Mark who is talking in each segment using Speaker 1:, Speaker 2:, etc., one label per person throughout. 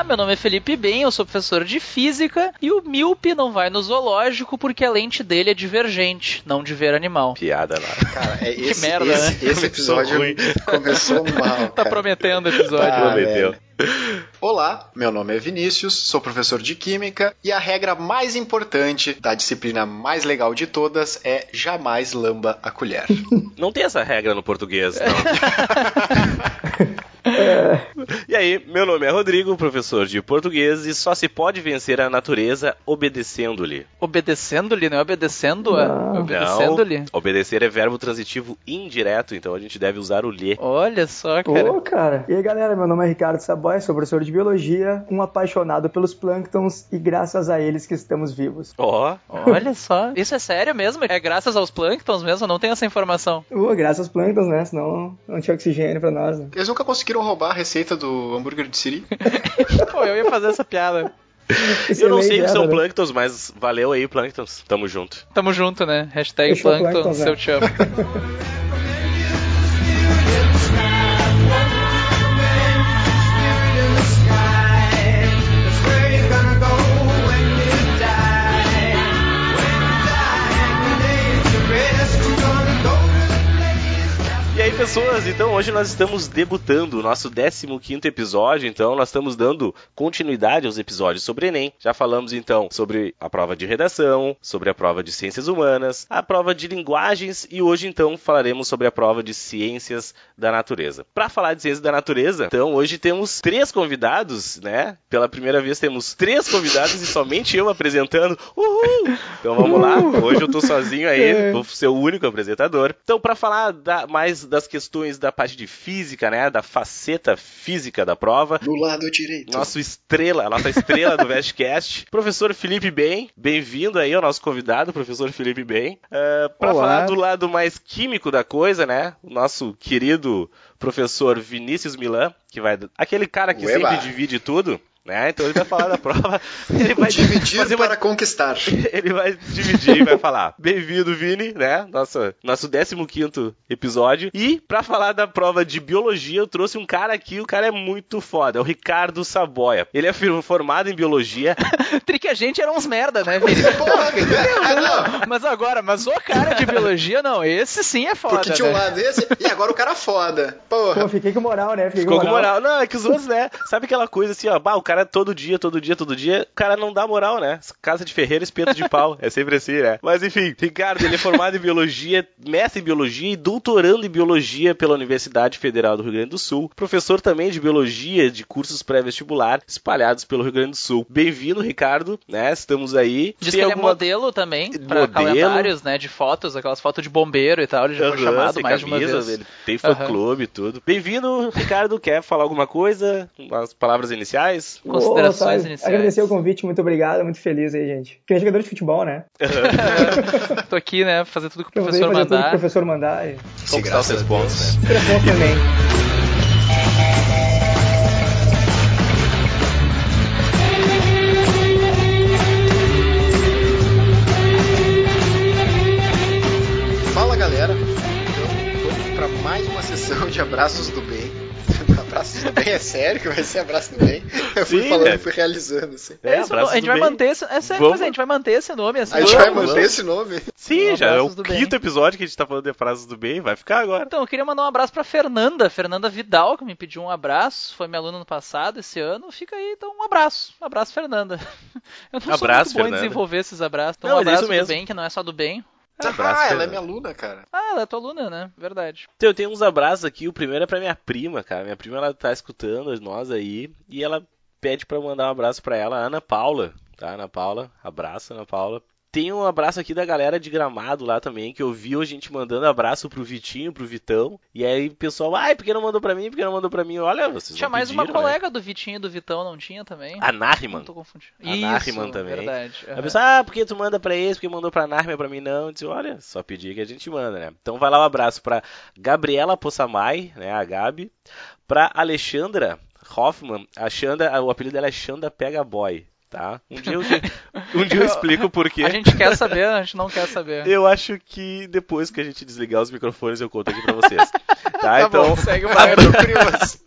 Speaker 1: Olá, meu nome é Felipe Bem, eu sou professor de física e o míope não vai no zoológico porque a lente dele é divergente, não de ver animal.
Speaker 2: Piada lá.
Speaker 3: Cara, é
Speaker 1: Que
Speaker 3: esse,
Speaker 1: merda,
Speaker 3: esse,
Speaker 1: né?
Speaker 3: esse episódio
Speaker 2: ruim.
Speaker 3: começou mal.
Speaker 1: Tá
Speaker 3: cara.
Speaker 1: prometendo o episódio.
Speaker 3: Ah,
Speaker 2: Prometeu.
Speaker 3: Olá, meu nome é Vinícius, sou professor de Química e a regra mais importante da disciplina mais legal de todas é jamais lamba a colher.
Speaker 2: Não tem essa regra no português, não. E aí, meu nome é Rodrigo, professor de português, e só se pode vencer a natureza obedecendo-lhe.
Speaker 1: Obedecendo-lhe, não é obedecendo-a?
Speaker 4: Não.
Speaker 1: É Obedecendo-lhe.
Speaker 2: Não, obedecer é verbo transitivo indireto, então a gente deve usar o lhe.
Speaker 1: Olha só, cara.
Speaker 4: Ô, cara. E aí, galera, meu nome é Ricardo Saboy, sou professor de biologia, um apaixonado pelos plânctons e graças a eles que estamos vivos.
Speaker 2: Ó,
Speaker 1: Olha só. Isso é sério mesmo? É graças aos plânctons mesmo? Eu não tenho essa informação.
Speaker 4: Uh, graças aos plânctons, né? Senão não tinha oxigênio pra nós, né?
Speaker 3: Eles nunca conseguiram roubar a receita do hambúrguer de Siri?
Speaker 1: Pô, eu ia fazer essa piada.
Speaker 4: Esse
Speaker 2: eu não
Speaker 4: e-mail
Speaker 2: sei o que são
Speaker 4: né?
Speaker 2: plânctons, mas valeu aí, plânctons. Tamo junto.
Speaker 1: Tamo junto, né? Hashtag plâncton, seu
Speaker 4: né?
Speaker 2: pessoas, então hoje nós estamos debutando o nosso 15º episódio, então nós estamos dando continuidade aos episódios sobre Enem. Já falamos então sobre a prova de redação, sobre a prova de ciências humanas, a prova de linguagens e hoje então falaremos sobre a prova de ciências da natureza. Para falar de ciências da natureza, então hoje temos três convidados, né? Pela primeira vez temos três convidados e somente eu apresentando. Uhul! Então vamos lá. Hoje eu tô sozinho aí, vou ser o único apresentador. Então para falar da- mais das questões da parte de física, né, da faceta física da prova,
Speaker 3: Do lado direito.
Speaker 2: nosso estrela, a nossa estrela do Vestcast, professor Felipe Bem, bem-vindo aí ao nosso convidado, professor Felipe Bem. para
Speaker 1: Olá.
Speaker 2: falar do lado mais químico da coisa, né, o nosso querido professor Vinícius Milan, que vai aquele cara que
Speaker 3: Ueba.
Speaker 2: sempre divide tudo, né? Então ele vai falar da prova, ele vai
Speaker 3: Dividir
Speaker 2: fazer uma
Speaker 3: para conquistar.
Speaker 2: ele vai dividir e vai falar. Bem-vindo, Vini, né? Nossa, nosso 15 episódio. E pra falar da prova de biologia, eu trouxe um cara aqui, o cara é muito foda, é o Ricardo Saboia. Ele é formado em biologia.
Speaker 1: Tri que a gente era uns merda, né, Vini?
Speaker 3: Porra, não.
Speaker 1: Mas agora, mas o cara de biologia, não, esse sim é foda,
Speaker 3: Porque tinha um
Speaker 1: né?
Speaker 3: lado esse e agora o cara foda.
Speaker 4: Pô,
Speaker 3: Porra.
Speaker 4: fiquei com moral, né? Fiquei
Speaker 2: Ficou com moral. Não, é que os outros, né? Sabe aquela coisa assim, ó, bah, o cara todo dia, todo dia, todo dia, o cara não dá moral, né? Casa de ferreiro, espeto de pau. É sempre assim, né? Mas enfim, Ricardo, ele é formado em biologia, mestre em biologia e doutorando em biologia pela Universidade Federal do Rio Grande do Sul. Professor também de biologia de cursos pré-vestibular espalhados pelo Rio Grande do Sul. Bem-vindo, Ricardo, né? Estamos aí.
Speaker 1: Diz
Speaker 2: Tem
Speaker 1: que ele é
Speaker 2: alguma-
Speaker 1: modelo também, pra
Speaker 2: Modelo.
Speaker 1: calendários, né, de fotos, aquelas fotos de bombeiro e tal, ele já foi
Speaker 2: Aham,
Speaker 1: chamado mais de uma
Speaker 2: camisa,
Speaker 1: vez.
Speaker 2: Ele tem fã
Speaker 1: Aham.
Speaker 2: clube e tudo. Bem-vindo, Ricardo. Quer falar alguma coisa? As palavras iniciais?
Speaker 1: Considerações
Speaker 4: Ô,
Speaker 1: iniciais.
Speaker 4: Agradecer o convite, muito obrigado, muito feliz aí, gente. Que é jogador de futebol, né?
Speaker 1: Tô aqui, né, fazer tudo que o professor
Speaker 4: fazer tudo que o
Speaker 1: mandar.
Speaker 4: professor mandar e
Speaker 2: Conquistar os
Speaker 3: graças
Speaker 2: seus
Speaker 3: a
Speaker 2: pontos,
Speaker 3: Deus.
Speaker 2: né?
Speaker 4: também.
Speaker 3: Fala galera, então vamos para mais uma sessão de abraços do bem. Abraços do bem é sério que vai ser abraço do bem? Eu fui
Speaker 2: Sim,
Speaker 3: falando
Speaker 2: é.
Speaker 3: e fui realizando assim.
Speaker 2: É,
Speaker 1: Isso,
Speaker 2: abraços
Speaker 1: a gente
Speaker 2: do
Speaker 1: vai
Speaker 2: bem.
Speaker 1: manter esse, é sério, pois é, a gente vai manter esse nome assim.
Speaker 3: A gente vai
Speaker 2: Vamos,
Speaker 3: manter
Speaker 2: vamos.
Speaker 3: esse nome.
Speaker 2: Sim, já é o
Speaker 1: do bem.
Speaker 2: quinto episódio que a gente tá falando de frases do bem. Vai ficar agora.
Speaker 1: Então, eu queria mandar um abraço pra Fernanda, Fernanda Vidal, que me pediu um abraço, foi minha aluna no passado, esse ano, fica aí, então um abraço, um abraço Fernanda. Eu não
Speaker 2: Abraço,
Speaker 1: sou muito bom
Speaker 2: Fernanda.
Speaker 1: em desenvolver esses abraços, então
Speaker 2: Não,
Speaker 1: um
Speaker 2: mas é
Speaker 1: abraço do
Speaker 2: mesmo.
Speaker 1: bem, que não é só do bem.
Speaker 2: Abraço,
Speaker 3: ah, ela é minha aluna, cara.
Speaker 1: Ah, ela é tua aluna, né? Verdade.
Speaker 2: Então, eu tenho uns abraços aqui. O primeiro é pra minha prima, cara. Minha prima, ela tá escutando nós aí. E ela pede pra eu mandar um abraço pra ela, a Ana Paula. Tá, Ana Paula? Abraço, Ana Paula. Tem um abraço aqui da galera de Gramado lá também, que eu vi a gente mandando abraço pro Vitinho, pro Vitão. E aí o pessoal, ai, por que não mandou pra mim? Por que não mandou pra mim? Olha, vocês
Speaker 1: Tinha mais uma
Speaker 2: pediram, né?
Speaker 1: colega do Vitinho e do Vitão, não tinha também?
Speaker 2: A Nariman.
Speaker 1: Não tô confundindo.
Speaker 2: A Nariman
Speaker 1: Isso,
Speaker 2: também.
Speaker 1: verdade.
Speaker 2: A
Speaker 1: aham.
Speaker 2: pessoa, ah, por que tu manda pra esse, porque mandou pra Narnia pra mim não? Eu disse, olha, só pedir que a gente manda, né? Então vai lá um abraço pra Gabriela Possamay, né, a Gabi, pra Alexandra Hoffman, a Xanda, o apelido dela é Xanda Pega Boy, tá? Um dia eu, um dia eu explico por quê.
Speaker 1: A gente quer saber, a gente não quer saber.
Speaker 2: Eu acho que depois que a gente desligar os microfones eu conto aqui pra vocês. Tá,
Speaker 1: Tá
Speaker 2: então
Speaker 1: bom, segue o
Speaker 3: curioso.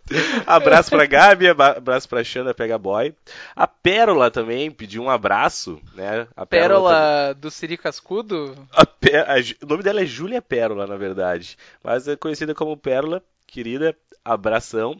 Speaker 2: abraço pra Gabi, abraço pra Xanda Pega Boy. A Pérola também pediu um abraço, né?
Speaker 1: A Pérola, Pérola do Siri Cascudo?
Speaker 2: A a, o nome dela é Júlia Pérola, na verdade. Mas é conhecida como Pérola, querida. Abração.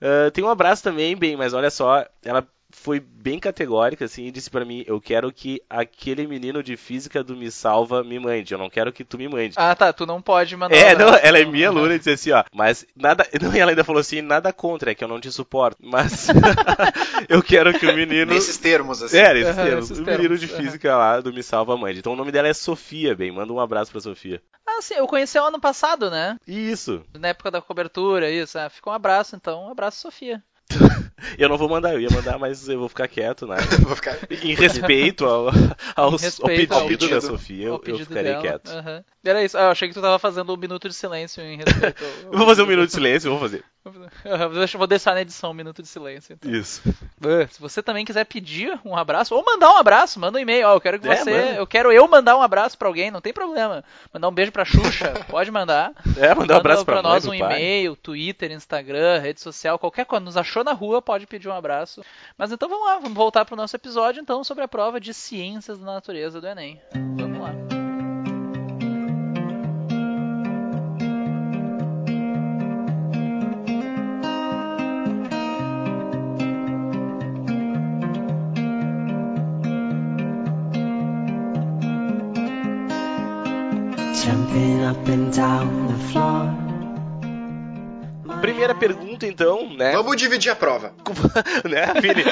Speaker 2: Uh, tem um abraço também, bem, mas olha só, ela foi bem categórica, assim, e disse para mim: Eu quero que aquele menino de física do Me Salva me mande. Eu não quero que tu me mande.
Speaker 1: Ah, tá. Tu não pode mandar.
Speaker 2: É, não, ela é minha aluna e disse assim: Ó, mas nada. Não, ela ainda falou assim: Nada contra, é que eu não te suporto. Mas eu quero que o menino.
Speaker 3: Nesses termos, assim.
Speaker 2: É, nesses uhum, termos. o menino de física uhum. lá do Me Salva mande. Então o nome dela é Sofia, bem. Manda um abraço pra Sofia.
Speaker 1: Ah, sim, eu conheci ela ano passado, né?
Speaker 2: Isso.
Speaker 1: Na época da cobertura, isso. Ah, ficou um abraço, então. Um abraço, Sofia.
Speaker 2: eu não vou mandar, eu ia mandar, mas eu vou ficar quieto, né? vou ficar... Em respeito ao, ao, respeito ao pedido, da Sofia, eu, eu ficarei dela. quieto.
Speaker 1: Uhum. Era isso. Ah, eu achei que tu tava fazendo um minuto de silêncio em respeito
Speaker 2: ao... vou fazer um minuto de silêncio, vou fazer.
Speaker 1: Vou deixar na edição um minuto de silêncio. Então.
Speaker 2: Isso.
Speaker 1: Se você também quiser pedir um abraço, ou mandar um abraço, manda um e-mail. Ó, eu quero que é, você. É, eu quero eu mandar um abraço pra alguém, não tem problema. Mandar um beijo pra Xuxa, pode mandar.
Speaker 2: É, mandar
Speaker 1: manda
Speaker 2: um abraço pra,
Speaker 1: pra nós um e-mail, Twitter, Instagram, rede social, qualquer coisa. Nos achou na rua, pode pedir um abraço. Mas então vamos lá, vamos voltar pro nosso episódio então sobre a prova de ciências da natureza do Enem. Vamos lá.
Speaker 2: Up and down the floor. Primeira pergunta, então, né?
Speaker 3: Vamos dividir a prova.
Speaker 2: né, Vini?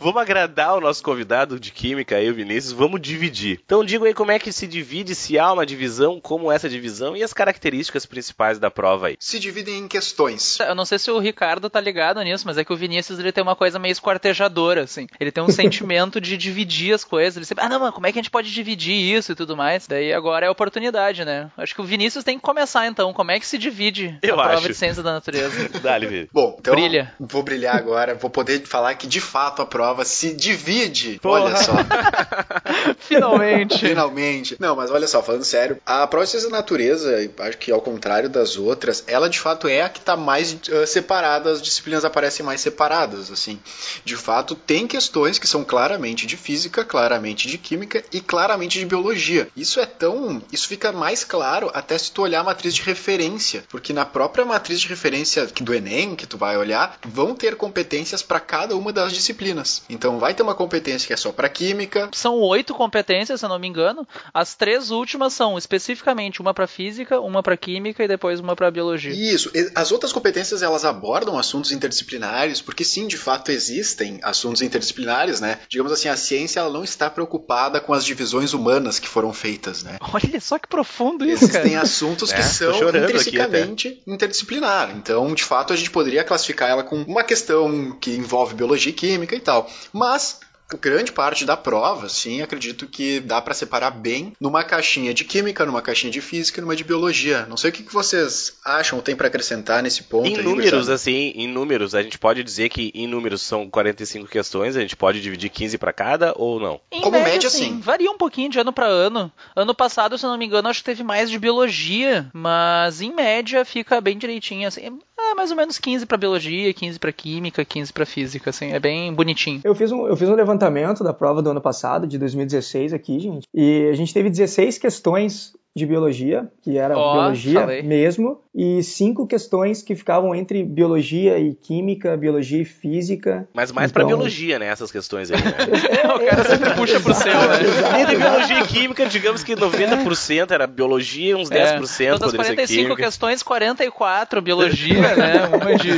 Speaker 2: vamos agradar o nosso convidado de Química aí, o Vinícius, vamos dividir. Então, diga aí como é que se divide, se há uma divisão, como essa divisão e as características principais da prova aí.
Speaker 3: Se dividem em questões.
Speaker 1: Eu não sei se o Ricardo tá ligado nisso, mas é que o Vinícius ele tem uma coisa meio esquartejadora, assim. Ele tem um sentimento de dividir as coisas. Ele sempre, ah, não, mano, como é que a gente pode dividir isso e tudo mais? Daí agora é a oportunidade, né? Acho que o Vinícius tem que começar, então. Como é que se divide
Speaker 2: Eu
Speaker 1: a
Speaker 2: acho.
Speaker 1: prova de ciência da natureza?
Speaker 2: Dá-lhe,
Speaker 3: Bom, então Brilha. vou brilhar agora, vou poder falar que de fato a prova se divide.
Speaker 1: Porra.
Speaker 3: Olha só.
Speaker 1: Finalmente.
Speaker 3: Finalmente. Não, mas olha só, falando sério, a prova de ciência da natureza, acho que ao contrário das outras, ela de fato é a que está mais uh, separada, as disciplinas aparecem mais separadas, assim. De fato, tem questões que são claramente de física, claramente de química e claramente de biologia. Isso é tão, isso fica mais claro até se tu olhar a matriz de referência, porque na própria matriz de referência competência do Enem, que tu vai olhar, vão ter competências para cada uma das disciplinas. Então vai ter uma competência que é só para química.
Speaker 1: São oito competências, se eu não me engano. As três últimas são especificamente uma para física, uma para química e depois uma para biologia.
Speaker 3: Isso. As outras competências elas abordam assuntos interdisciplinares, porque sim, de fato existem assuntos interdisciplinares, né? Digamos assim, a ciência ela não está preocupada com as divisões humanas que foram feitas, né?
Speaker 1: Olha só que profundo isso,
Speaker 3: Existem cara. assuntos que é, são intrinsecamente interdisciplinar. Então então, de fato, a gente poderia classificar ela com uma questão que envolve biologia e química e tal. Mas grande parte da prova, sim, acredito que dá para separar bem numa caixinha de química, numa caixinha de física e numa de biologia. Não sei o que vocês acham ou tem para acrescentar nesse ponto.
Speaker 2: Em
Speaker 3: aí,
Speaker 2: números, assim, em números, a gente pode dizer que em números são 45 questões, a gente pode dividir 15 para cada ou não?
Speaker 1: Em Como média, média sim. Varia um pouquinho de ano para ano. Ano passado, se não me engano, acho que teve mais de biologia, mas em média fica bem direitinho, assim. É mais ou menos 15 para biologia, 15 para química, 15 para física, assim, é bem bonitinho.
Speaker 4: Eu fiz um, eu fiz um levantamento da prova do ano passado, de 2016 aqui, gente, e a gente teve 16 questões de biologia, que era oh, biologia falei. mesmo, e cinco questões que ficavam entre biologia e química, biologia e física.
Speaker 2: Mas mais então... para biologia, né, essas questões aí, né?
Speaker 1: é, o cara sempre é, puxa pro céu, né?
Speaker 2: Exato, Entre biologia e química, digamos que 90% era biologia e uns 10% é. poderia
Speaker 1: das 45 questões, 44 biologia, né? Uma de...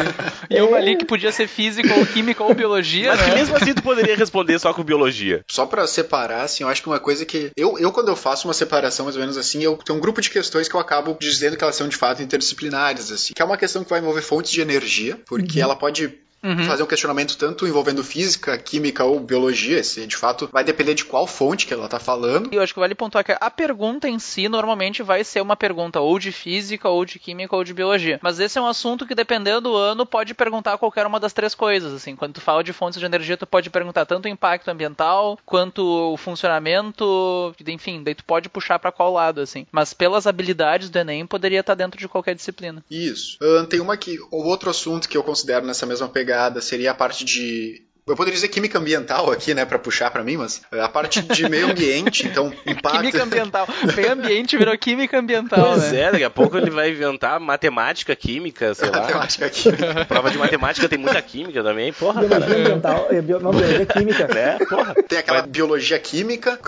Speaker 1: E uma ali que podia ser física ou química ou biologia,
Speaker 2: Mas
Speaker 1: né?
Speaker 2: que mesmo assim tu poderia responder só com biologia.
Speaker 3: Só para separar, assim, eu acho que uma coisa que... Eu, eu, quando eu faço uma separação mais ou menos assim, eu tenho um grupo de questões que eu acabo dizendo que elas são de fato interdisciplinares, assim. Que é uma questão que vai envolver fontes de energia, porque uhum. ela pode uhum. fazer um questionamento tanto envolvendo física, química ou biologia, se de fato vai depender de qual fonte que ela está falando.
Speaker 1: E eu acho que vale pontuar que a pergunta em si normalmente vai ser uma pergunta ou de física, ou de química, ou de biologia. Mas esse é um assunto que, dependendo do ano, pode perguntar qualquer uma das três coisas. Assim, quando tu fala de fontes de energia, tu pode perguntar tanto o impacto ambiental quanto o funcionamento, enfim, daí tu pode puxar para qual lado, assim. Mas pelas habilidades do Enem, poderia estar tá dentro de qualquer disciplina.
Speaker 3: Isso. Uh, tem uma aqui, outro assunto que eu considero nessa mesma pegada seria a parte de eu poderia dizer química ambiental aqui, né, para puxar para mim, mas a parte de meio ambiente, então impacto.
Speaker 1: Química ambiental. Meio ambiente virou química ambiental,
Speaker 2: pois
Speaker 1: né?
Speaker 2: é, daqui a pouco ele vai inventar matemática química, sei lá.
Speaker 3: Matemática química.
Speaker 2: Prova de matemática tem muita química também, porra.
Speaker 4: Biologia cara. ambiental, é, bio, não, biologia química.
Speaker 2: É, porra.
Speaker 3: Tem aquela vai... biologia química.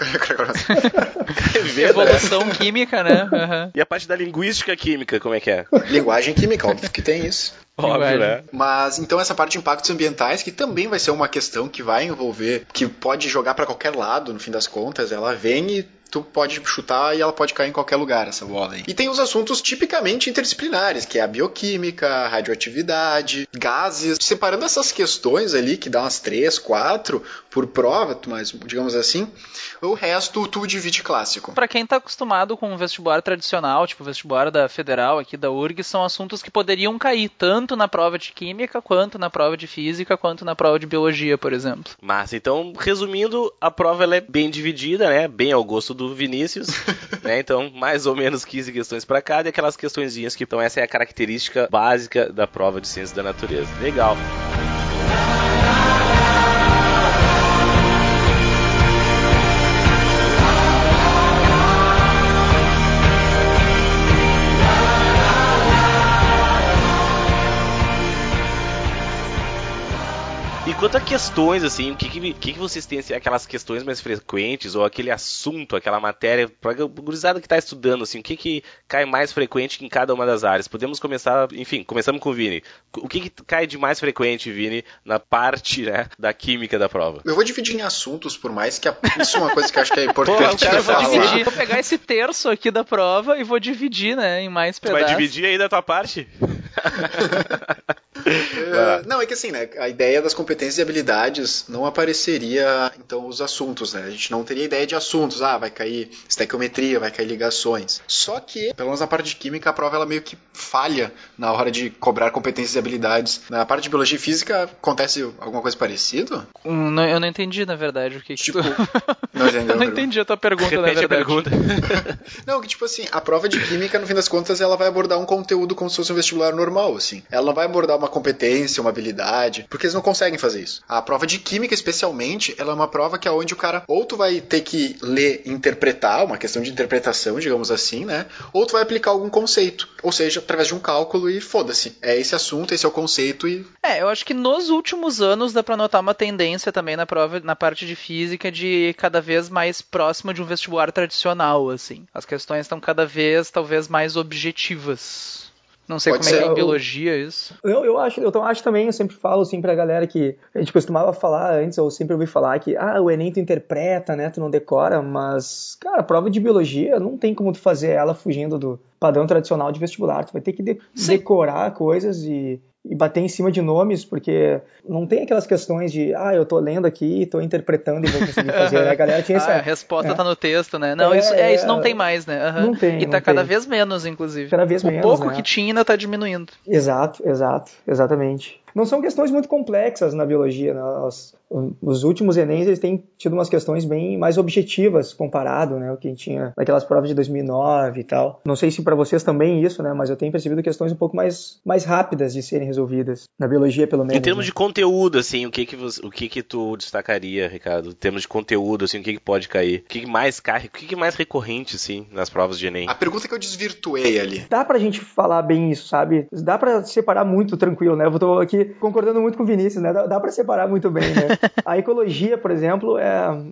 Speaker 1: Evolução química, né?
Speaker 2: Uhum. E a parte da linguística química, como é que é?
Speaker 3: Linguagem química, óbvio que tem isso.
Speaker 2: Óbvio, né?
Speaker 3: Mas então essa parte de impactos ambientais, que também vai ser uma questão que vai envolver, que pode jogar para qualquer lado, no fim das contas, ela vem e tu pode chutar e ela pode cair em qualquer lugar, essa bola aí. E tem os assuntos tipicamente interdisciplinares, que é a bioquímica, a radioatividade, gases. Separando essas questões ali, que dá umas três, quatro por prova, mas digamos assim, o resto tu divide clássico.
Speaker 1: Para quem tá acostumado com o vestibular tradicional, tipo o vestibular da Federal aqui da URG, são assuntos que poderiam cair tanto na prova de química, quanto na prova de física, quanto na prova de biologia, por exemplo.
Speaker 2: Mas então, resumindo, a prova ela é bem dividida, né? Bem ao gosto do Vinícius, né? Então, mais ou menos 15 questões para cada e aquelas questõezinhas que então essa é a característica básica da prova de ciências da natureza. Legal. Quanto a questões, assim, o que, que, que, que vocês têm, assim, aquelas questões mais frequentes, ou aquele assunto, aquela matéria, pra gurizada que tá estudando, assim, o que, que cai mais frequente em cada uma das áreas? Podemos começar, enfim, começamos com o Vini. O que, que cai de mais frequente, Vini, na parte, né, da química da prova?
Speaker 3: Eu vou dividir em assuntos, por mais que a... isso é uma coisa que eu acho que é importante. Pô,
Speaker 1: eu vou dividir, vou pegar esse terço aqui da prova e vou dividir, né, em mais pedaços.
Speaker 2: Tu vai dividir aí da tua parte?
Speaker 3: uh, não, é que assim, né, a ideia das competências e habilidades não apareceria então os assuntos, né? A gente não teria ideia de assuntos, ah, vai cair estequiometria, vai cair ligações. Só que, pelo menos na parte de química, a prova ela meio que falha na hora de cobrar competências e habilidades. Na parte de biologia e física acontece alguma coisa parecida?
Speaker 1: Hum, não, eu não entendi, na verdade, o que
Speaker 3: tipo,
Speaker 1: que
Speaker 3: tu... não,
Speaker 1: eu não entendi a tua pergunta,
Speaker 2: Repete
Speaker 1: na verdade.
Speaker 2: a pergunta.
Speaker 3: não, que tipo assim, a prova de química, no fim das contas, ela vai abordar um conteúdo como se fosse um vestibular normal, assim. Ela não vai abordar uma competência, uma habilidade, porque eles não conseguem fazer isso. A prova de química, especialmente, ela é uma prova que é onde o cara ou tu vai ter que ler interpretar, uma questão de interpretação, digamos assim, né? Ou tu vai aplicar algum conceito. Ou seja, através de um cálculo e foda-se. É esse assunto, esse é o conceito e.
Speaker 1: É, eu acho que nos últimos anos dá pra notar uma tendência também na prova, na parte de física, de cada vez mais próxima de um vestibular tradicional, assim. As questões estão cada vez, talvez, mais objetivas. Não sei Pode como ser. é que é em biologia isso.
Speaker 4: Eu, eu acho, eu acho também, eu sempre falo assim pra galera que a gente costumava falar antes, ou sempre ouvi falar que, ah, o Enem tu interpreta, né, tu não decora, mas, cara, prova de biologia não tem como tu fazer ela fugindo do padrão tradicional de vestibular, tu vai ter que de decorar coisas e e bater em cima de nomes, porque não tem aquelas questões de, ah, eu tô lendo aqui, tô interpretando e vou conseguir fazer. a galera tinha essa.
Speaker 1: Ah, a resposta é. tá no texto, né? Não, é, isso, é, isso não tem mais, né?
Speaker 4: Uhum. Não tem.
Speaker 1: E
Speaker 4: tá
Speaker 1: tem.
Speaker 4: cada
Speaker 1: vez menos, inclusive.
Speaker 4: Cada vez
Speaker 1: o
Speaker 4: menos.
Speaker 1: O pouco
Speaker 4: né?
Speaker 1: que tinha ainda tá diminuindo.
Speaker 4: Exato, exato, exatamente não são questões muito complexas na biologia. Né? Os, os, últimos Enems eles têm tido umas questões bem mais objetivas comparado, né, o que tinha naquelas provas de 2009 e tal. Não sei se para vocês também isso, né, mas eu tenho percebido questões um pouco mais, mais rápidas de serem resolvidas na biologia pelo menos.
Speaker 2: Em termos
Speaker 4: né?
Speaker 2: de conteúdo, assim, o que que você, o que que tu destacaria, Ricardo? Em termos de conteúdo, assim, o que que pode cair? O que, que mais cai? O que que mais recorrente, assim, nas provas de Enem?
Speaker 3: A pergunta que eu desvirtuei ali.
Speaker 4: Dá pra gente falar bem isso, sabe? Dá pra separar muito tranquilo, né? Eu tô aqui concordando muito com o Vinícius, né? Dá, dá para separar muito bem, né? A ecologia, por exemplo, é,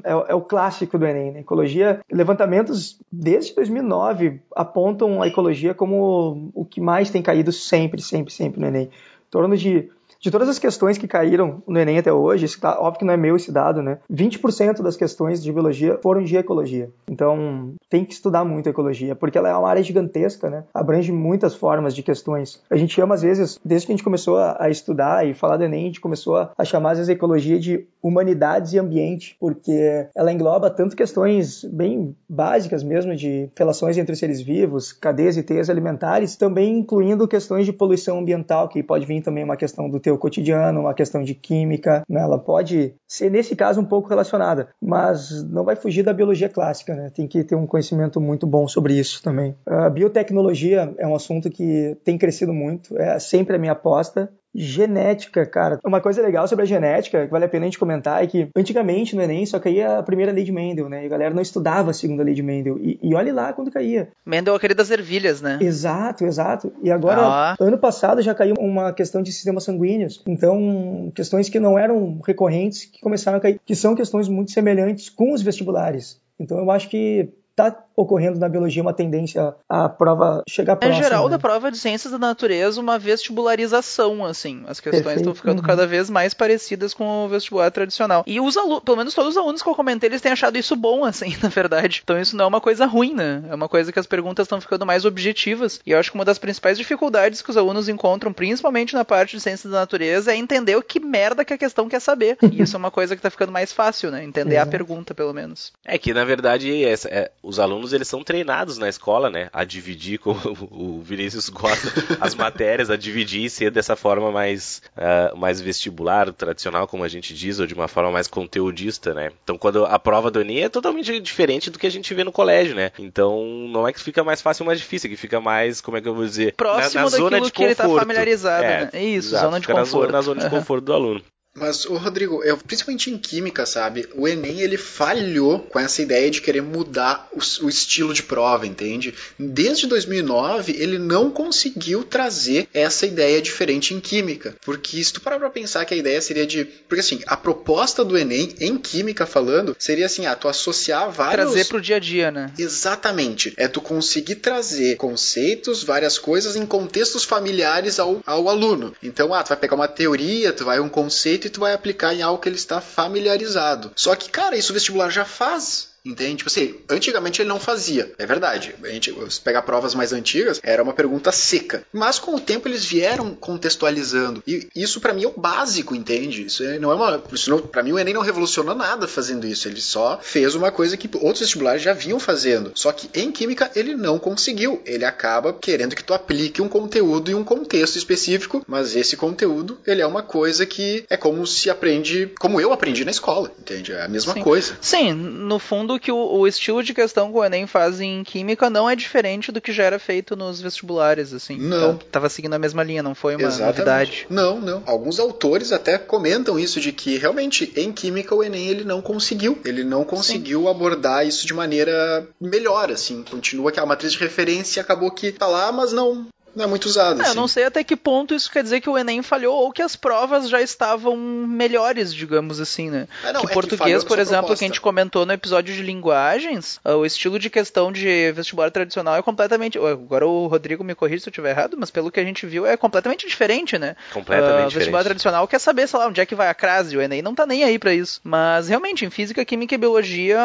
Speaker 4: é, é, o clássico do Enem. Né? Ecologia, levantamentos desde 2009 apontam a ecologia como o que mais tem caído sempre, sempre, sempre no Enem. Em torno de de todas as questões que caíram no Enem até hoje, tá, óbvio que não é meu esse dado, né? 20% das questões de biologia foram de ecologia. Então, tem que estudar muito a ecologia, porque ela é uma área gigantesca, né? Abrange muitas formas de questões. A gente chama, às vezes, desde que a gente começou a, a estudar e falar do Enem, a gente começou a, chamar, às vezes, a ecologia de humanidades e ambiente, porque ela engloba tanto questões bem básicas mesmo de relações entre seres vivos, cadeias e teias alimentares, também incluindo questões de poluição ambiental, que pode vir também uma questão do teu cotidiano, uma questão de química, né? ela pode ser nesse caso um pouco relacionada, mas não vai fugir da biologia clássica, né? Tem que ter um conhecimento muito bom sobre isso também. A biotecnologia é um assunto que tem crescido muito, é sempre a minha aposta. Genética, cara. Uma coisa legal sobre a genética, que vale a pena a gente comentar, é que antigamente no Enem só caía a primeira lei de Mendel, né? E a galera não estudava a segunda lei de Mendel. E, e olhe lá quando caía.
Speaker 1: Mendel é aquele das ervilhas, né?
Speaker 4: Exato, exato. E agora, ah. ano passado já caiu uma questão de sistemas sanguíneos. Então, questões que não eram recorrentes, que começaram a cair, que são questões muito semelhantes com os vestibulares. Então, eu acho que tá ocorrendo na biologia uma tendência à prova chegar próxima.
Speaker 1: Em geral,
Speaker 4: né?
Speaker 1: da prova de ciências da natureza, uma vestibularização, assim. As questões estão ficando uhum. cada vez mais parecidas com o vestibular tradicional. E os alunos, pelo menos todos os alunos que eu comentei, eles têm achado isso bom, assim, na verdade. Então isso não é uma coisa ruim, né? É uma coisa que as perguntas estão ficando mais objetivas. E eu acho que uma das principais dificuldades que os alunos encontram, principalmente na parte de ciências da natureza, é entender o que merda que a questão quer saber. E isso é uma coisa que tá ficando mais fácil, né? Entender a pergunta, pelo menos.
Speaker 2: É que, na verdade, essa, é, os alunos, eles são treinados na escola, né? A dividir, como o Vinícius gosta, as matérias, a dividir e ser dessa forma mais, uh, mais vestibular, tradicional, como a gente diz, ou de uma forma mais conteudista, né? Então, quando a prova do Enem é totalmente diferente do que a gente vê no colégio, né? Então, não é que fica mais fácil ou mais difícil, é que fica mais, como é que eu vou dizer?
Speaker 1: Próximo na, na zona de que conforto. ele tá familiarizado, é, né? Isso, exato, zona de conforto.
Speaker 2: Na, na zona de conforto do aluno.
Speaker 3: Mas, o Rodrigo, eu, principalmente em química, sabe? O Enem ele falhou com essa ideia de querer mudar o, o, estilo de prova, entende? Desde 2009 ele não conseguiu trazer essa ideia diferente em química, porque se tu parar para pensar que a ideia seria de, porque assim, a proposta do Enem em química falando seria assim, ah, tu associar vários
Speaker 1: trazer pro dia a dia, né?
Speaker 3: Exatamente. É tu conseguir trazer conceitos, várias coisas em contextos familiares ao, ao aluno. Então, ah, tu vai pegar uma teoria, tu vai um conceito e tu vai aplicar em algo que ele está familiarizado. Só que, cara, isso o vestibular já faz. Entende? Tipo assim, antigamente ele não fazia. É verdade. A gente, se pegar provas mais antigas, era uma pergunta seca. Mas com o tempo eles vieram contextualizando. E isso para mim é o básico, entende? Isso é, não é uma. Isso não, pra mim o Enem não revolucionou nada fazendo isso. Ele só fez uma coisa que outros vestibulares já vinham fazendo. Só que em Química ele não conseguiu. Ele acaba querendo que tu aplique um conteúdo em um contexto específico, mas esse conteúdo, ele é uma coisa que é como se aprende, como eu aprendi na escola, entende? É a mesma
Speaker 1: Sim.
Speaker 3: coisa.
Speaker 1: Sim, no fundo que o, o, estilo de questão que o Enem faz em química não é diferente do que já era feito nos vestibulares, assim.
Speaker 3: Não.
Speaker 1: Então, tava seguindo a mesma linha, não foi uma Exatamente. novidade.
Speaker 3: Não, não. Alguns autores até comentam isso de que realmente em química o Enem ele não conseguiu, ele não conseguiu Sim. abordar isso de maneira melhor, assim. Continua que a matriz de referência acabou que tá lá, mas não não é muito usado. É,
Speaker 1: assim. Eu não sei até que ponto isso quer dizer que o Enem falhou ou que as provas já estavam melhores, digamos assim, né? É, não, que é português, que por exemplo, proposta. que a gente comentou no episódio de linguagens, o estilo de questão de vestibular tradicional é completamente. Agora o Rodrigo me corrige se eu estiver errado, mas pelo que a gente viu é completamente diferente, né?
Speaker 2: Completamente uh,
Speaker 1: O vestibular tradicional quer saber, sei lá, onde é que vai a crase, o Enem não tá nem aí para isso. Mas realmente, em física, química e biologia,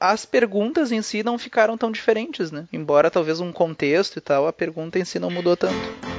Speaker 1: as perguntas em si não ficaram tão diferentes, né? Embora talvez um contexto e tal, a pergunta em si não mudou tanto.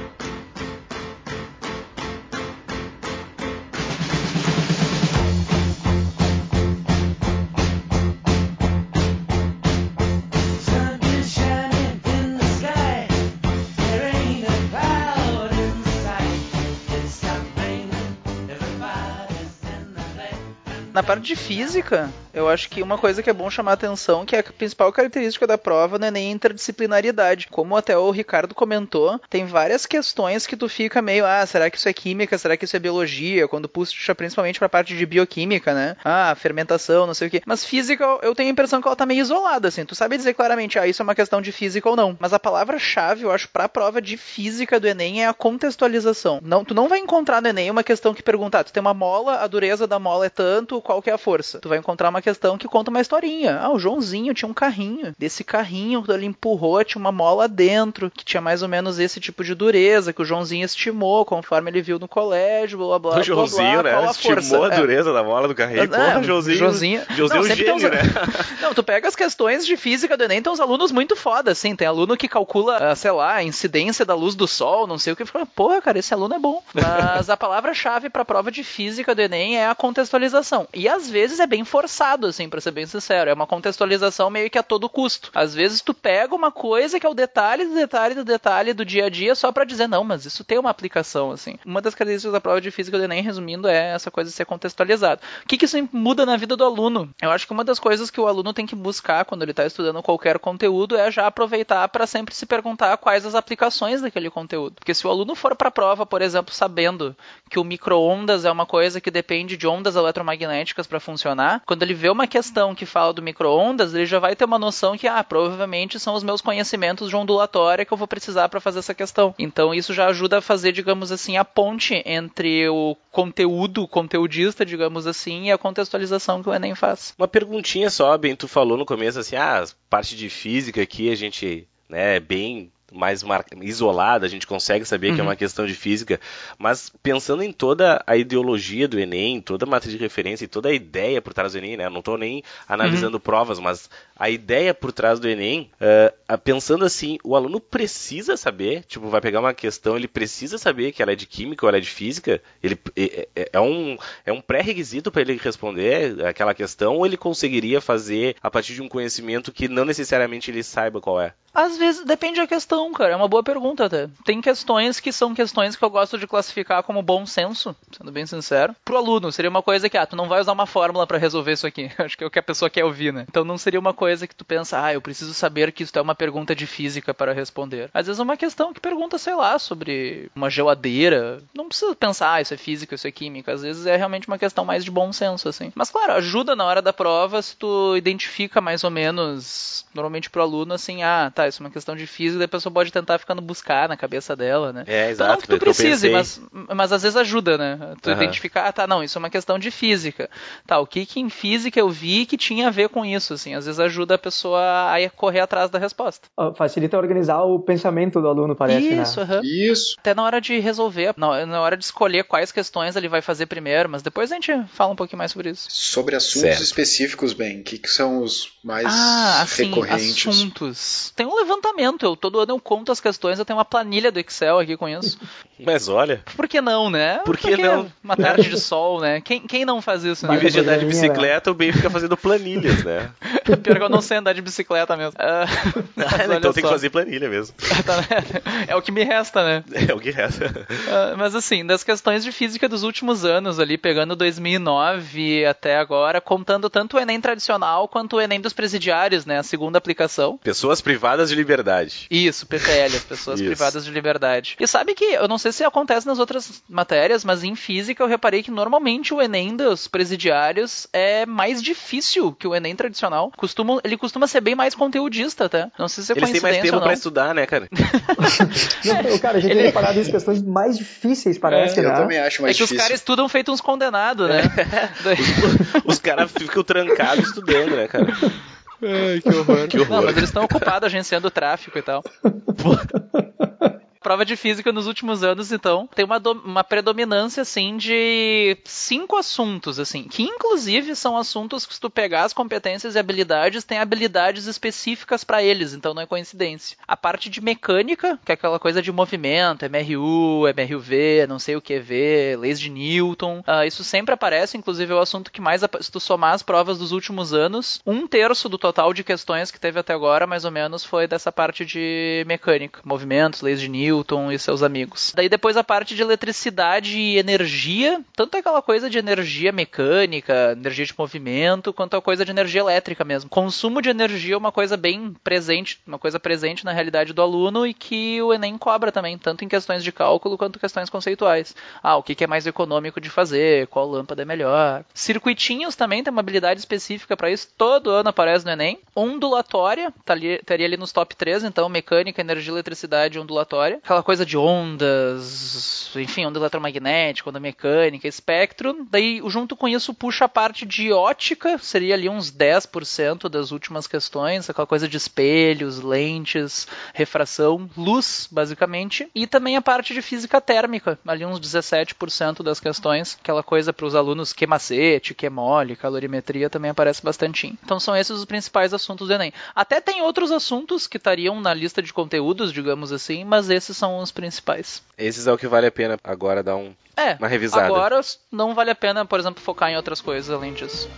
Speaker 1: Na parte de física, eu acho que uma coisa que é bom chamar a atenção, que é a principal característica da prova não é nem interdisciplinaridade. Como até o Ricardo comentou, tem várias questões que tu fica meio, ah, será que isso é química? Será que isso é biologia? Quando puxa principalmente pra parte de bioquímica, né? Ah, fermentação, não sei o quê. Mas física, eu tenho a impressão que ela tá meio isolada, assim. Tu sabe dizer claramente, ah, isso é uma questão de física ou não. Mas a palavra-chave, eu acho, pra prova de física do Enem é a contextualização. Não, tu não vai encontrar no Enem uma questão que pergunta, ah, tu tem uma mola, a dureza da mola é tanto, qual que é a força. Tu vai encontrar uma questão que conta uma historinha. Ah, o Joãozinho tinha um carrinho. Desse carrinho, ele empurrou, tinha uma mola dentro, que tinha mais ou menos esse tipo de dureza, que o Joãozinho estimou conforme ele viu no colégio, blá blá blá.
Speaker 2: O Joãozinho,
Speaker 1: blá, blá,
Speaker 2: né? Estimou a, a é. dureza é. da mola do carrinho. É, Porra, Joãozinho. Joãozinho, Joãozinho não, é um gênio, né?
Speaker 1: não, tu pega as questões de física do Enem, tem uns alunos muito foda, assim. Tem aluno que calcula, uh, sei lá, a incidência da luz do sol, não sei o que. Fica, porra, cara, esse aluno é bom. Mas a palavra-chave pra prova de física do Enem é a contextualização. E às vezes é bem forçado, assim, pra ser bem sincero. É uma contextualização meio que a todo custo. Às vezes tu pega uma coisa que é o detalhe do detalhe do detalhe do dia a dia só para dizer, não, mas isso tem uma aplicação, assim. Uma das características da prova de física do Enem, resumindo, é essa coisa de ser contextualizado. O que, que isso muda na vida do aluno? Eu acho que uma das coisas que o aluno tem que buscar quando ele está estudando qualquer conteúdo é já aproveitar para sempre se perguntar quais as aplicações daquele conteúdo. Porque se o aluno for para a prova, por exemplo, sabendo que o micro-ondas é uma coisa que depende de ondas eletromagnéticas para funcionar, quando ele vê uma questão que fala do micro-ondas, ele já vai ter uma noção que, ah, provavelmente são os meus conhecimentos de ondulatória que eu vou precisar para fazer essa questão. Então isso já ajuda a fazer, digamos assim, a ponte entre o conteúdo, o conteudista, digamos assim, e a contextualização que o Enem faz.
Speaker 2: Uma perguntinha só, Ben, tu falou no começo assim, ah, parte de física aqui a gente né, é bem mais isolada, a gente consegue saber uhum. que é uma uhum. questão de física, mas pensando em toda a ideologia do Enem, toda a matriz de referência e toda a ideia por trás do Enem, né? Eu não estou nem analisando uhum. provas, mas a ideia por trás do Enem, uh, pensando assim, o aluno precisa saber, tipo, vai pegar uma questão, ele precisa saber que ela é de química ou ela é de física, ele é, é, um, é um pré-requisito para ele responder aquela questão, ou ele conseguiria fazer a partir de um conhecimento que não necessariamente ele saiba qual é?
Speaker 1: Às vezes, depende da questão, cara. É uma boa pergunta até. Tem questões que são questões que eu gosto de classificar como bom senso, sendo bem sincero. Pro aluno, seria uma coisa que, ah, tu não vai usar uma fórmula para resolver isso aqui. Acho que é o que a pessoa quer ouvir, né? Então não seria uma coisa que tu pensa, ah, eu preciso saber que isso é uma pergunta de física para responder. Às vezes é uma questão que pergunta, sei lá, sobre uma geladeira. Não precisa pensar, ah, isso é física, isso é química. Às vezes é realmente uma questão mais de bom senso, assim. Mas claro, ajuda na hora da prova se tu identifica mais ou menos, normalmente pro aluno, assim, ah, tá, isso é uma questão de física, a pessoa pode tentar ficando buscar na cabeça dela, né?
Speaker 2: É, exato. Então, não
Speaker 1: que tu precise, mas, mas às vezes ajuda, né? Tu uhum. identificar, ah, tá, não, isso é uma questão de física. Tá, o que que em física eu vi que tinha a ver com isso, assim? Às vezes ajuda a pessoa a correr atrás da resposta.
Speaker 4: Facilita organizar o pensamento do aluno, parece,
Speaker 1: isso,
Speaker 4: né?
Speaker 1: Uhum.
Speaker 3: Isso.
Speaker 1: Até na hora de resolver, na, na hora de escolher quais questões ele vai fazer primeiro, mas depois a gente fala um pouquinho mais sobre isso.
Speaker 3: Sobre assuntos certo. específicos, bem, o que, que são os mais ah, assim, recorrentes?
Speaker 1: assuntos. Tem um levantamento, eu todo ano eu conto as questões, eu tenho uma planilha do Excel aqui com isso.
Speaker 2: Mas olha.
Speaker 1: Por que não, né?
Speaker 2: Por que Porque não?
Speaker 1: Uma tarde de sol, né? Quem, quem não faz isso? Né?
Speaker 2: Em vez de andar de bicicleta, o Ben fica fazendo planilhas, né?
Speaker 1: Pior que eu não sei andar de bicicleta mesmo. Uh,
Speaker 2: então tem que fazer planilha mesmo.
Speaker 1: Tá, é o que me resta, né?
Speaker 2: É o que resta.
Speaker 1: Uh, mas assim, das questões de física dos últimos anos ali, pegando 2009 até agora, contando tanto o Enem tradicional quanto o Enem dos presidiários, né? A segunda aplicação.
Speaker 2: Pessoas privadas de liberdade.
Speaker 1: Isso, PPL, as pessoas Isso. privadas de liberdade. E sabe que, eu não sei se acontece nas outras matérias, mas em física eu reparei que normalmente o Enem dos presidiários é mais difícil que o Enem tradicional. Costuma, ele costuma ser bem mais conteudista, até. Não sei se é
Speaker 2: Eles têm mais tempo pra estudar, né, cara?
Speaker 4: não, cara, a gente ele... tem reparado em questões mais difíceis, parece, é,
Speaker 3: né? Eu também acho mais
Speaker 1: É que
Speaker 3: difícil.
Speaker 1: os caras estudam feito uns condenados, né?
Speaker 2: É. os, os caras ficam trancados estudando, né, cara?
Speaker 1: Ai, que horror. que horror. Não, mas eles estão ocupados agenciando o tráfico e tal. prova de física nos últimos anos, então, tem uma, uma predominância, assim, de cinco assuntos, assim, que inclusive são assuntos que se tu pegar as competências e habilidades, tem habilidades específicas para eles, então não é coincidência. A parte de mecânica, que é aquela coisa de movimento, MRU, MRUV, não sei o que V, leis de Newton, uh, isso sempre aparece, inclusive é o assunto que mais, se tu somar as provas dos últimos anos, um terço do total de questões que teve até agora, mais ou menos, foi dessa parte de mecânica, movimentos, leis de Newton, Newton e seus amigos. Daí depois a parte de eletricidade e energia, tanto aquela coisa de energia mecânica, energia de movimento, quanto a coisa de energia elétrica mesmo. Consumo de energia é uma coisa bem presente, uma coisa presente na realidade do aluno e que o Enem cobra também, tanto em questões de cálculo quanto questões conceituais. Ah, o que é mais econômico de fazer, qual lâmpada é melhor. Circuitinhos também tem uma habilidade específica para isso, todo ano aparece no Enem. Ondulatória, tá ali, ali nos top 3, então mecânica, energia, eletricidade, ondulatória. Aquela coisa de ondas, enfim, onda eletromagnética, onda mecânica, espectro. Daí, junto com isso, puxa a parte de ótica, seria ali uns 10% das últimas questões, aquela coisa de espelhos, lentes, refração, luz, basicamente, e também a parte de física térmica, ali uns 17% das questões, aquela coisa para os alunos que macete, que mole, calorimetria também aparece bastante. Então são esses os principais assuntos do Enem. Até tem outros assuntos que estariam na lista de conteúdos, digamos assim, mas esses são os principais.
Speaker 2: Esses é o que vale a pena agora dar um, é, uma revisada.
Speaker 1: Agora não vale a pena, por exemplo, focar em outras coisas além disso.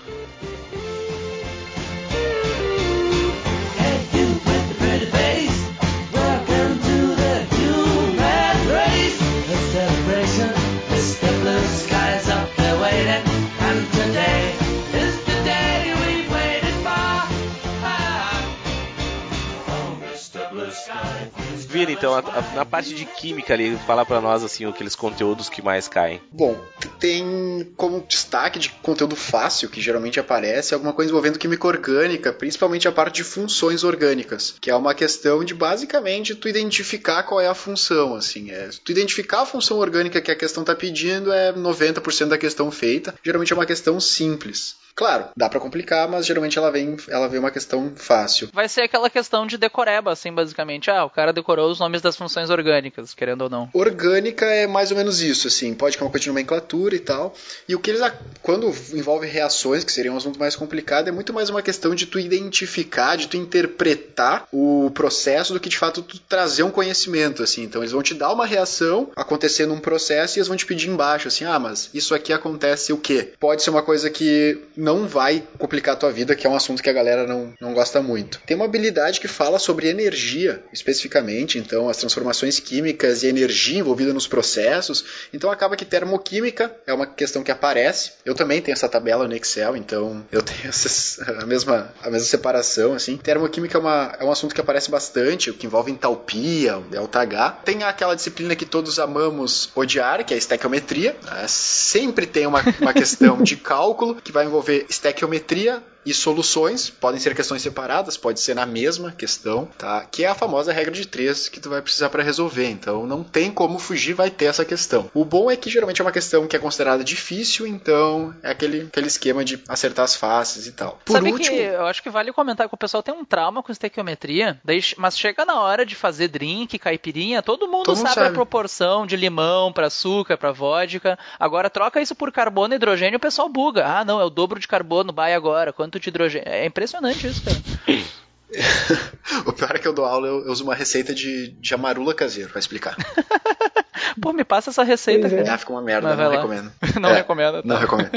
Speaker 2: Então, a, a, na parte de química ali, fala para nós assim aqueles conteúdos que mais caem.
Speaker 3: Bom, tem como destaque de conteúdo fácil que geralmente aparece alguma coisa envolvendo química orgânica, principalmente a parte de funções orgânicas, que é uma questão de basicamente tu identificar qual é a função, assim, é, tu identificar a função orgânica que a questão está pedindo é 90% da questão feita. Geralmente é uma questão simples. Claro, dá para complicar, mas geralmente ela vem, ela vem uma questão fácil.
Speaker 1: Vai ser aquela questão de decoreba, assim, basicamente. Ah, o cara decorou os nomes das funções orgânicas, querendo ou não.
Speaker 3: Orgânica é mais ou menos isso, assim. Pode que é uma coisa de nomenclatura e tal. E o que eles, quando envolve reações, que seria um assunto mais complicado, é muito mais uma questão de tu identificar, de tu interpretar o processo do que de fato tu trazer um conhecimento, assim. Então eles vão te dar uma reação acontecendo um processo e eles vão te pedir embaixo, assim, ah, mas isso aqui acontece o quê? Pode ser uma coisa que não vai complicar a tua vida, que é um assunto que a galera não, não gosta muito. Tem uma habilidade que fala sobre energia, especificamente, então as transformações químicas e energia envolvida nos processos. Então acaba que termoquímica é uma questão que aparece. Eu também tenho essa tabela no Excel, então eu tenho a, mesma, a mesma separação. assim. Termoquímica é, uma, é um assunto que aparece bastante, o que envolve entalpia, delta H. Tem aquela disciplina que todos amamos odiar, que é a estequiometria. Sempre tem uma, uma questão de cálculo que vai envolver envolver estequiometria e soluções, podem ser questões separadas, pode ser na mesma questão, tá? Que é a famosa regra de três que tu vai precisar para resolver. Então não tem como fugir, vai ter essa questão. O bom é que geralmente é uma questão que é considerada difícil, então é aquele, aquele esquema de acertar as faces e tal.
Speaker 1: Por Sabe último, que eu acho que vale comentar que o pessoal tem um trauma com estequiometria, mas chega na hora de fazer drink, caipirinha, todo mundo todo sabe, sabe, a proporção de limão para açúcar, para vodka. Agora troca isso por carbono e hidrogênio, o pessoal buga. Ah, não, é o dobro de carbono, vai agora. Quanto de hidrogênio? É impressionante isso, cara.
Speaker 3: o pior é que eu dou aula, eu, uso uma receita de, de amarula caseiro pra explicar.
Speaker 1: Pô, me passa essa receita,
Speaker 3: cara. Ah, fica uma merda, não recomendo.
Speaker 1: não é, recomendo. Tá.
Speaker 3: Não recomendo.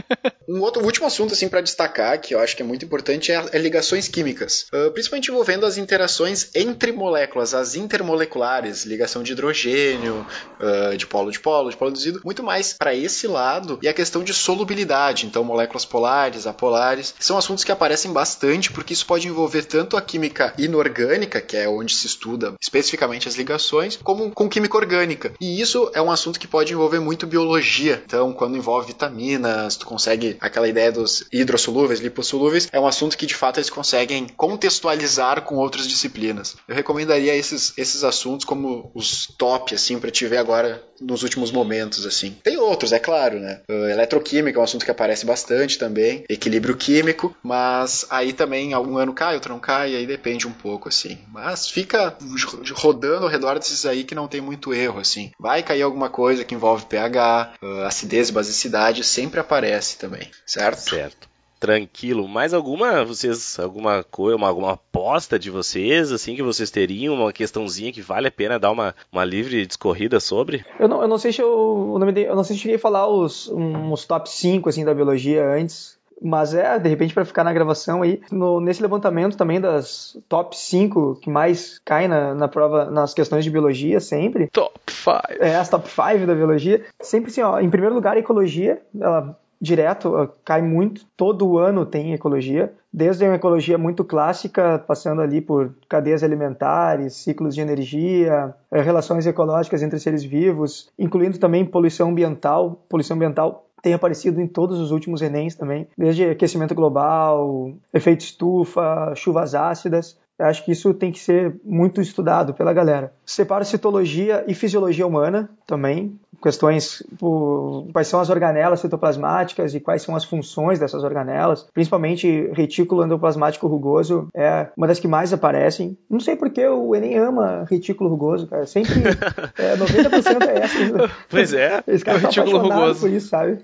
Speaker 3: Um outro último assunto, assim, para destacar, que eu acho que é muito importante, é, é ligações químicas. Uh, principalmente envolvendo as interações entre moléculas, as intermoleculares, ligação de hidrogênio, uh, de polo de polo, de polo reduzido, muito mais para esse lado, e a questão de solubilidade, então moléculas polares, apolares, são assuntos que aparecem bastante, porque isso pode envolver tanto a química inorgânica, que é onde se estuda especificamente as ligações, como com química orgânica. E isso é um assunto que pode envolver muito biologia. Então, quando envolve vitaminas, tu consegue aquela ideia dos hidrossolúveis, lipossolúveis, é um assunto que de fato eles conseguem contextualizar com outras disciplinas. Eu recomendaria esses, esses assuntos como os top, assim, para te ver agora nos últimos momentos, assim. Tem outros, é claro, né? Uh, eletroquímica é um assunto que aparece bastante também, equilíbrio químico, mas aí também algum ano cai, outro não cai, aí depende um pouco, assim. Mas fica rodando ao redor desses aí que não tem muito erro, assim. Vai cair alguma coisa que envolve pH, uh, acidez e basicidade, sempre aparece também, certo?
Speaker 2: Certo tranquilo. Mais alguma, vocês, alguma coisa, uma, alguma aposta de vocês, assim, que vocês teriam, uma questãozinha que vale a pena dar uma, uma livre discorrida sobre?
Speaker 4: Eu não, eu não sei se eu, o nome de, eu não sei se eu cheguei a falar os, uns top 5, assim, da biologia antes, mas é, de repente, para ficar na gravação aí, no, nesse levantamento também das top 5 que mais caem na, na prova, nas questões de biologia, sempre.
Speaker 1: Top 5.
Speaker 4: É, as top 5 da biologia. Sempre assim, ó, em primeiro lugar, ecologia. Ela direto, cai muito. Todo ano tem ecologia, desde uma ecologia muito clássica, passando ali por cadeias alimentares, ciclos de energia, eh, relações ecológicas entre seres vivos, incluindo também poluição ambiental. Poluição ambiental tem aparecido em todos os últimos Enems também, desde aquecimento global, efeito estufa, chuvas ácidas. Eu acho que isso tem que ser muito estudado pela galera. Separo citologia e fisiologia humana também, questões por, quais são as organelas citoplasmáticas e quais são as funções dessas organelas, principalmente retículo endoplasmático rugoso é uma das que mais aparecem. Não sei porque o Enem ama retículo rugoso, cara. Sempre é, 90% é essa.
Speaker 2: Pois é.
Speaker 4: Esse cara é o retículo rugoso. por isso, sabe?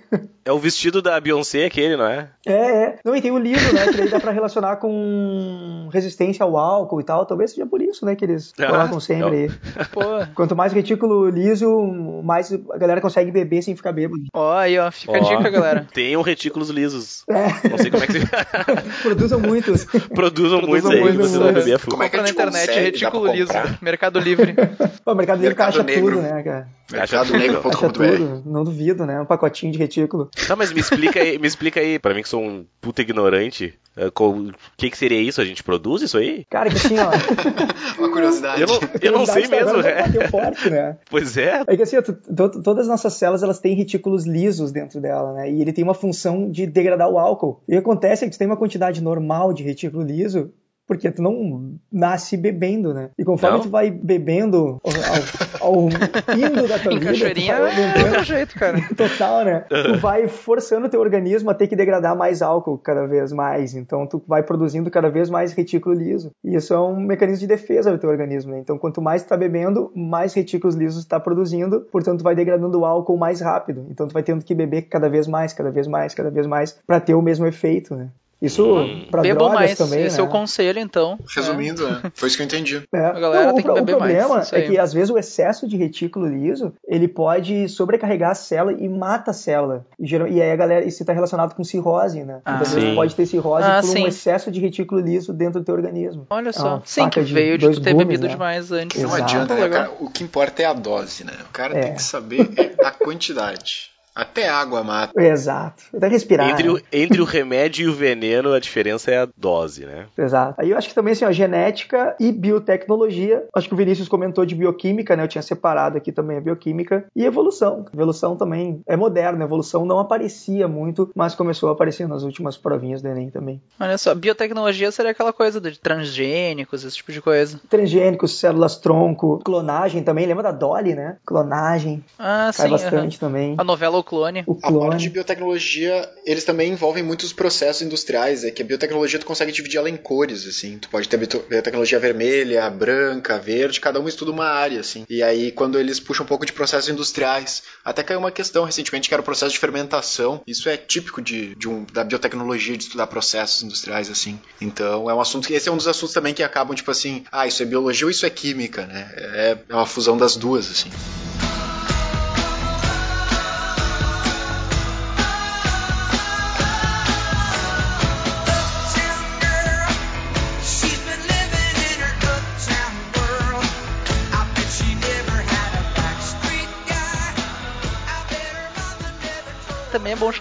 Speaker 2: É o vestido da Beyoncé aquele, não é?
Speaker 4: É, é. Não, e tem o livro, né, que aí dá pra relacionar com resistência ao álcool e tal. Talvez seja por isso, né, que eles ah, colocam sempre aí. Quanto mais retículo liso, mais a galera consegue beber sem ficar bêbado.
Speaker 1: Ó, aí, ó, fica ó, a dica, galera.
Speaker 2: Tenham retículos lisos. É. Não sei como é que se...
Speaker 4: Produzam muitos.
Speaker 2: Produzam, muitos aí, muito, você
Speaker 1: vai beber a Como é que na internet retículo liso, Mercado Livre.
Speaker 4: Pô, Mercado Livre acha Negro. tudo, né, cara?
Speaker 3: Mercadonego.com.br
Speaker 4: Não duvido, né? Um pacotinho de retículo.
Speaker 2: Tá, mas me explica aí, me explica aí, pra mim que sou um puta ignorante, o que, que seria isso? A gente produz isso aí?
Speaker 4: Cara, que assim, ó.
Speaker 3: Uma curiosidade.
Speaker 2: Eu não, eu não sei mesmo,
Speaker 4: é. Forte, né?
Speaker 2: Pois é.
Speaker 4: É que assim, todas as nossas células elas têm retículos lisos dentro dela, né? E ele tem uma função de degradar o álcool. E o que acontece é que tu tem uma quantidade normal de retículo liso porque tu não nasce bebendo, né? E conforme não? tu vai bebendo ao, ao, indo da tua
Speaker 1: em
Speaker 4: vida,
Speaker 1: cachoeirinha é o jeito, cara.
Speaker 4: Total, né? Tu vai forçando o teu organismo a ter que degradar mais álcool cada vez mais. Então tu vai produzindo cada vez mais retículo liso. E isso é um mecanismo de defesa do teu organismo, né? Então quanto mais tu tá bebendo, mais retículos lisos tu tá produzindo, portanto tu vai degradando o álcool mais rápido. Então tu vai tendo que beber cada vez mais, cada vez mais, cada vez mais para ter o mesmo efeito, né? Isso hum. para drogas
Speaker 1: mais.
Speaker 4: também,
Speaker 1: Esse
Speaker 4: né?
Speaker 1: é o conselho, então.
Speaker 3: Resumindo, é. foi isso que eu entendi.
Speaker 4: É.
Speaker 1: A galera
Speaker 4: Não,
Speaker 1: tem
Speaker 4: o,
Speaker 1: que beber
Speaker 4: o problema
Speaker 1: mais.
Speaker 4: é que às vezes o excesso de retículo liso, ele pode sobrecarregar a célula e mata a célula. E, e aí a galera, isso está relacionado com cirrose, né? Ah, então, vezes pode ter cirrose ah, por sim. um excesso de retículo liso dentro do teu organismo.
Speaker 1: Olha só. É sim, que veio de, de tu ter gumes, bebido né? demais antes.
Speaker 3: Não adianta, né, cara? O que importa é a dose, né? O cara é. tem que saber a quantidade. Até água mata.
Speaker 4: Exato. Até respirar.
Speaker 2: Entre o, entre o remédio e o veneno, a diferença é a dose, né?
Speaker 4: Exato. Aí eu acho que também, assim, ó, genética e biotecnologia. Acho que o Vinícius comentou de bioquímica, né? Eu tinha separado aqui também a bioquímica. E evolução. Evolução também é moderna. Evolução não aparecia muito, mas começou a aparecer nas últimas provinhas do Enem também.
Speaker 1: Olha só, biotecnologia seria aquela coisa de transgênicos, esse tipo de coisa.
Speaker 4: Transgênicos, células tronco, clonagem também. Lembra da Dolly, né? Clonagem.
Speaker 1: Ah,
Speaker 4: Cai
Speaker 1: sim.
Speaker 4: bastante também.
Speaker 1: A novela o clone.
Speaker 4: O clone.
Speaker 3: A parte de biotecnologia, eles também envolvem muitos processos industriais, é que a biotecnologia tu consegue dividir ela em cores, assim. Tu pode ter biotecnologia vermelha, branca, verde, cada um estuda uma área, assim. E aí, quando eles puxam um pouco de processos industriais, até caiu uma questão recentemente que era o processo de fermentação. Isso é típico de, de um, da biotecnologia, de estudar processos industriais, assim. Então, é um assunto que esse é um dos assuntos também que acabam, tipo assim, ah, isso é biologia ou isso é química, né? É, é uma fusão das duas, assim.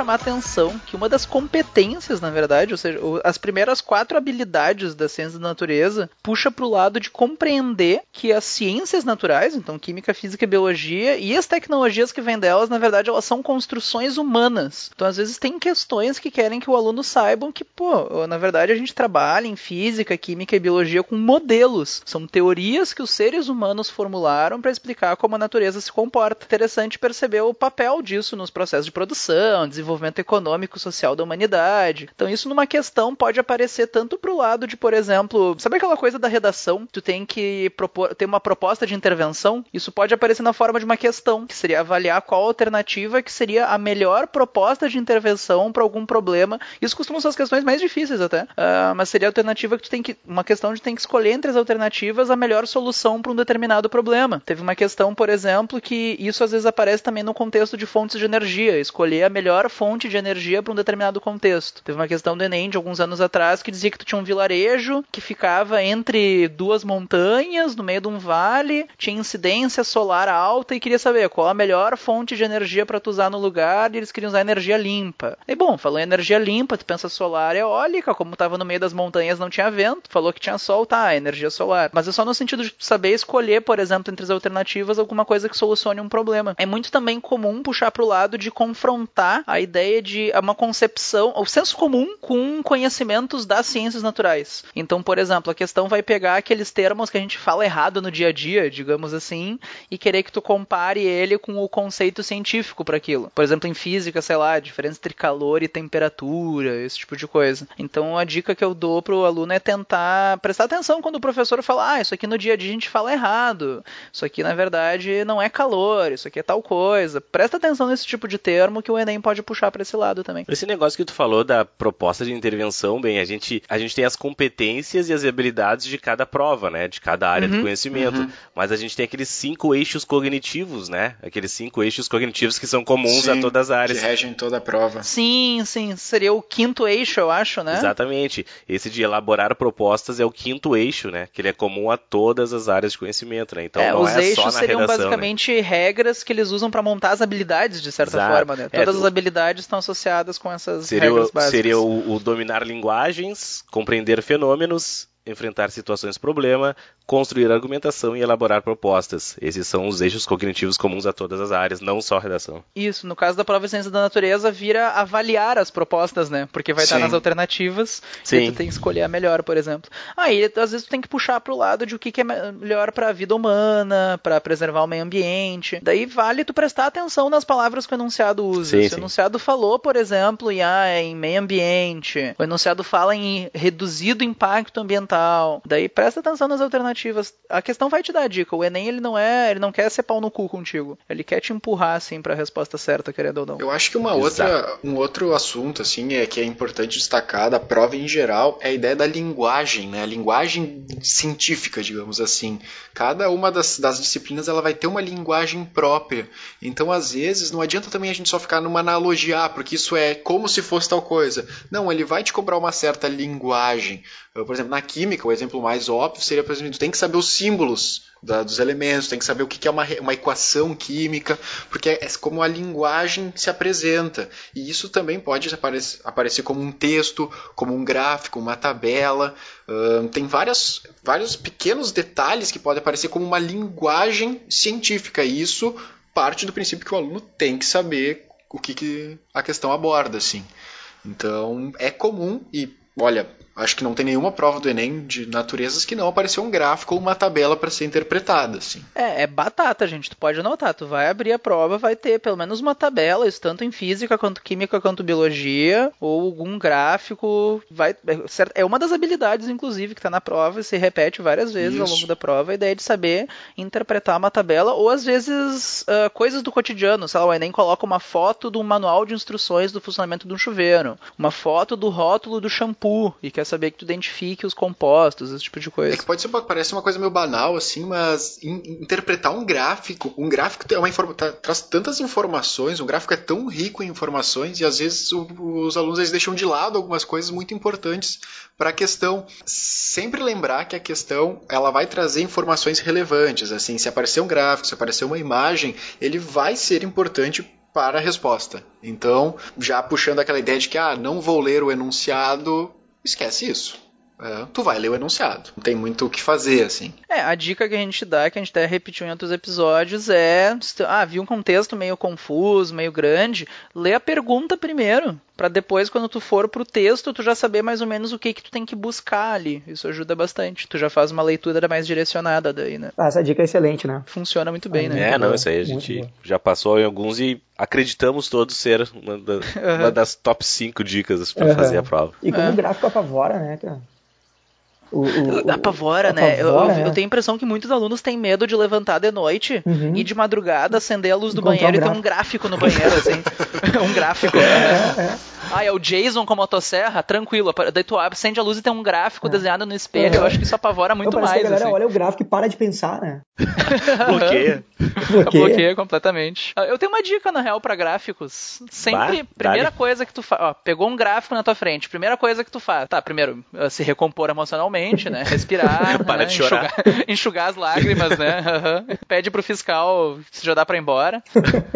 Speaker 1: Chamar a atenção que uma das competências, na verdade, ou seja, as primeiras quatro habilidades da ciência da natureza, puxa para o lado de compreender que as ciências naturais, então química, física e biologia, e as tecnologias que vêm delas, na verdade, elas são construções humanas. Então, às vezes, tem questões que querem que o aluno saibam que, pô, na verdade, a gente trabalha em física, química e biologia com modelos. São teorias que os seres humanos formularam para explicar como a natureza se comporta. Interessante perceber o papel disso nos processos de produção desenvolvimento econômico social da humanidade. Então isso numa questão pode aparecer tanto pro lado de, por exemplo, sabe aquela coisa da redação? Tu tem que propor, ter uma proposta de intervenção? Isso pode aparecer na forma de uma questão, que seria avaliar qual alternativa que seria a melhor proposta de intervenção para algum problema. Isso costumam ser as questões mais difíceis até, uh, mas seria a alternativa que tu tem que, uma questão de tem que escolher entre as alternativas a melhor solução para um determinado problema. Teve uma questão, por exemplo, que isso às vezes aparece também no contexto de fontes de energia, escolher a melhor fonte de energia para um determinado contexto. Teve uma questão do Enem de alguns anos atrás que dizia que tu tinha um vilarejo que ficava entre duas montanhas, no meio de um vale, tinha incidência solar alta e queria saber qual a melhor fonte de energia para tu usar no lugar e eles queriam usar energia limpa. E bom, falou em energia limpa, tu pensa solar eólica, como estava no meio das montanhas não tinha vento, falou que tinha sol, tá, energia solar. Mas é só no sentido de saber escolher, por exemplo, entre as alternativas alguma coisa que solucione um problema. É muito também comum puxar para o lado de confrontar a ideia de uma concepção, o senso comum com conhecimentos das ciências naturais. Então, por exemplo, a questão vai pegar aqueles termos que a gente fala errado no dia a dia, digamos assim, e querer que tu compare ele com o conceito científico para aquilo. Por exemplo, em física, sei lá, diferença entre calor e temperatura, esse tipo de coisa. Então, a dica que eu dou pro aluno é tentar prestar atenção quando o professor fala: "Ah, isso aqui no dia a dia a gente fala errado. Isso aqui na verdade não é calor, isso aqui é tal coisa". Presta atenção nesse tipo de termo que o ENEM pode puxar para esse lado também.
Speaker 2: Esse negócio que tu falou da proposta de intervenção, bem, a gente a gente tem as competências e as habilidades de cada prova, né? De cada área uhum, do conhecimento. Uhum. Mas a gente tem aqueles cinco eixos cognitivos, né? Aqueles cinco eixos cognitivos que são comuns sim, a todas as áreas.
Speaker 3: Que regem toda a prova.
Speaker 1: Sim, sim. Seria o quinto eixo, eu acho, né?
Speaker 2: Exatamente. Esse de elaborar propostas é o quinto eixo, né? Que ele é comum a todas as áreas de conhecimento, né? Então
Speaker 1: é,
Speaker 2: não
Speaker 1: os
Speaker 2: é
Speaker 1: eixos
Speaker 2: só na
Speaker 1: seriam
Speaker 2: redação,
Speaker 1: basicamente
Speaker 2: né?
Speaker 1: regras que eles usam para montar as habilidades, de certa
Speaker 2: Exato.
Speaker 1: forma, né?
Speaker 2: É,
Speaker 1: Todas
Speaker 2: tu...
Speaker 1: as habilidades estão associadas com essas
Speaker 2: seria
Speaker 1: regras básicas.
Speaker 2: Seria o, o dominar linguagens, compreender fenômenos, enfrentar situações problema, construir argumentação e elaborar propostas. Esses são os eixos cognitivos comuns a todas as áreas, não só a redação.
Speaker 1: Isso, no caso da prova de ciência da natureza, vira avaliar as propostas, né? Porque vai Sim. estar nas alternativas Sim. e tu tem que escolher a melhor, por exemplo. Aí, às vezes, tu tem que puxar pro lado de o que, é melhor para a vida humana, para preservar o meio ambiente. Daí vale tu prestar atenção nas palavras que o enunciado usa.
Speaker 2: Sim,
Speaker 1: Se o enunciado falou, por exemplo, em, ah, em meio ambiente, o enunciado fala em reduzido impacto ambiental, daí presta atenção nas alternativas. A questão vai te dar a dica. O Enem ele não é, ele não quer ser pau no cu contigo. Ele quer te empurrar assim para a resposta certa, querendo ou não.
Speaker 3: Eu acho que uma outra, um outro assunto assim é que é importante destacar da prova em geral é a ideia da linguagem, né? A linguagem científica, digamos assim. Cada uma das, das disciplinas ela vai ter uma linguagem própria. Então, às vezes, não adianta também a gente só ficar numa analogia, ah, porque isso é como se fosse tal coisa. Não, ele vai te cobrar uma certa linguagem. Por exemplo, na química, o exemplo mais óbvio seria, por exemplo, tem que saber os símbolos da, dos elementos, tem que saber o que, que é uma, uma equação química, porque é, é, como a linguagem se apresenta. E isso também pode aparecer, aparecer como um texto, como um gráfico, uma tabela. Uh, tem várias, vários pequenos detalhes que podem aparecer como uma linguagem científica. E isso parte do princípio que o aluno tem que saber o que, que a questão aborda. Assim. Então, é comum e olha, acho que não tem nenhuma prova do Enem de naturezas que não apareceu um gráfico ou uma tabela para ser interpretada, assim.
Speaker 1: É, é batata, gente. Tu pode anotar. Tu vai abrir a prova, vai ter pelo menos uma tabela, isso tanto em física, quanto química, quanto biologia, ou algum gráfico. Vai, é, é uma das habilidades, inclusive, que está na prova e se repete várias vezes isso. ao longo da prova. A ideia é de saber interpretar uma tabela, ou às vezes uh, coisas do cotidiano. Sei lá, o Enem coloca uma foto do manual de instruções do funcionamento de um chuveiro, uma foto do rótulo do shampoo, e que quer saber que tu identifique os compostos, esse tipo de coisa.
Speaker 3: É que pode ser parece uma coisa meio banal assim, mas in, interpretar um gráfico, um gráfico é uma informa, tá, traz tantas informações, um gráfico é tão rico em informações e às vezes o, os alunos eles deixam de lado algumas coisas muito importantes para a questão. Sempre lembrar que a questão ela vai trazer informações relevantes, assim, se aparecer um gráfico, se aparecer uma imagem, ele vai ser importante para a resposta. Então, já puxando aquela ideia de que ah, não vou ler o enunciado esquece isso. É, tu vai ler o enunciado. Não tem muito o que fazer, assim.
Speaker 1: É, a dica que a gente dá, que a gente até repetiu em outros episódios, é. Ah, viu um contexto meio confuso, meio grande, lê a pergunta primeiro. Para depois, quando tu for pro texto, tu já saber mais ou menos o que que tu tem que buscar ali. Isso ajuda bastante. Tu já faz uma leitura mais direcionada daí, né?
Speaker 4: Ah, essa dica é excelente, né?
Speaker 1: Funciona muito bem,
Speaker 2: ah,
Speaker 1: né?
Speaker 2: É, não, isso aí a gente já passou em alguns e acreditamos todos ser uma, da, uhum. uma das top 5 dicas para uhum. fazer a prova.
Speaker 4: E como é. o gráfico apavora, né, cara?
Speaker 1: O, o, apavora, né? eu, eu, eu, tenho a impressão que muitos alunos têm medo de levantar de noite
Speaker 4: uhum.
Speaker 1: e de madrugada acender a luz do Encontrar banheiro e ter um gráfico no banheiro, assim. um gráfico. É, é. Ah, é o Jason com a motosserra? Tranquilo. Daí tu acende a luz e tem um gráfico é. desenhado no espelho. Eu acho que isso apavora muito mais. Que a
Speaker 4: galera
Speaker 1: assim.
Speaker 4: olha o gráfico e para de pensar, né?
Speaker 2: Bloqueia.
Speaker 1: Bloqueia. Bloqueia completamente. Ah, eu tenho uma dica, na real, para gráficos. Sempre, bah, primeira coisa que tu faz. Pegou um gráfico na tua frente. Primeira coisa que tu faz. Tá, primeiro, se recompor emocionalmente realmente, né? Respirar,
Speaker 2: Para
Speaker 1: né?
Speaker 2: de chorar.
Speaker 1: Enxugar, enxugar as lágrimas, né? Uhum. Pede pro fiscal se já dá pra ir embora.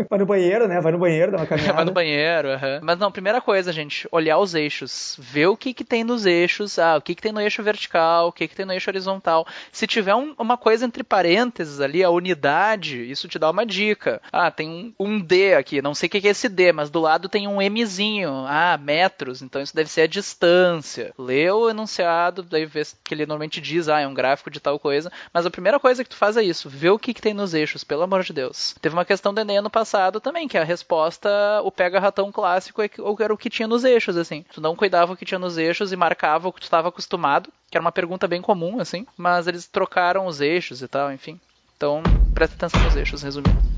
Speaker 4: Vai no banheiro, né? Vai no banheiro, dá uma caminhada.
Speaker 1: Vai no banheiro, uhum. Mas não, primeira coisa, gente, olhar os eixos. Ver o que que tem nos eixos, ah, o que que tem no eixo vertical, o que que tem no eixo horizontal. Se tiver um, uma coisa entre parênteses ali, a unidade, isso te dá uma dica. Ah, tem um, um D aqui, não sei o que que é esse D, mas do lado tem um Mzinho. Ah, metros, então isso deve ser a distância. Lê o enunciado, daí vê que ele normalmente diz, ah, é um gráfico de tal coisa. Mas a primeira coisa que tu faz é isso, vê o que, que tem nos eixos, pelo amor de Deus. Teve uma questão do Enem ano passado também, que a resposta, o pega-ratão clássico, é era o que tinha nos eixos, assim. Tu não cuidava o que tinha nos eixos e marcava o que tu estava acostumado, que era uma pergunta bem comum, assim. Mas eles trocaram os eixos e tal, enfim. Então, presta atenção nos eixos, resumindo.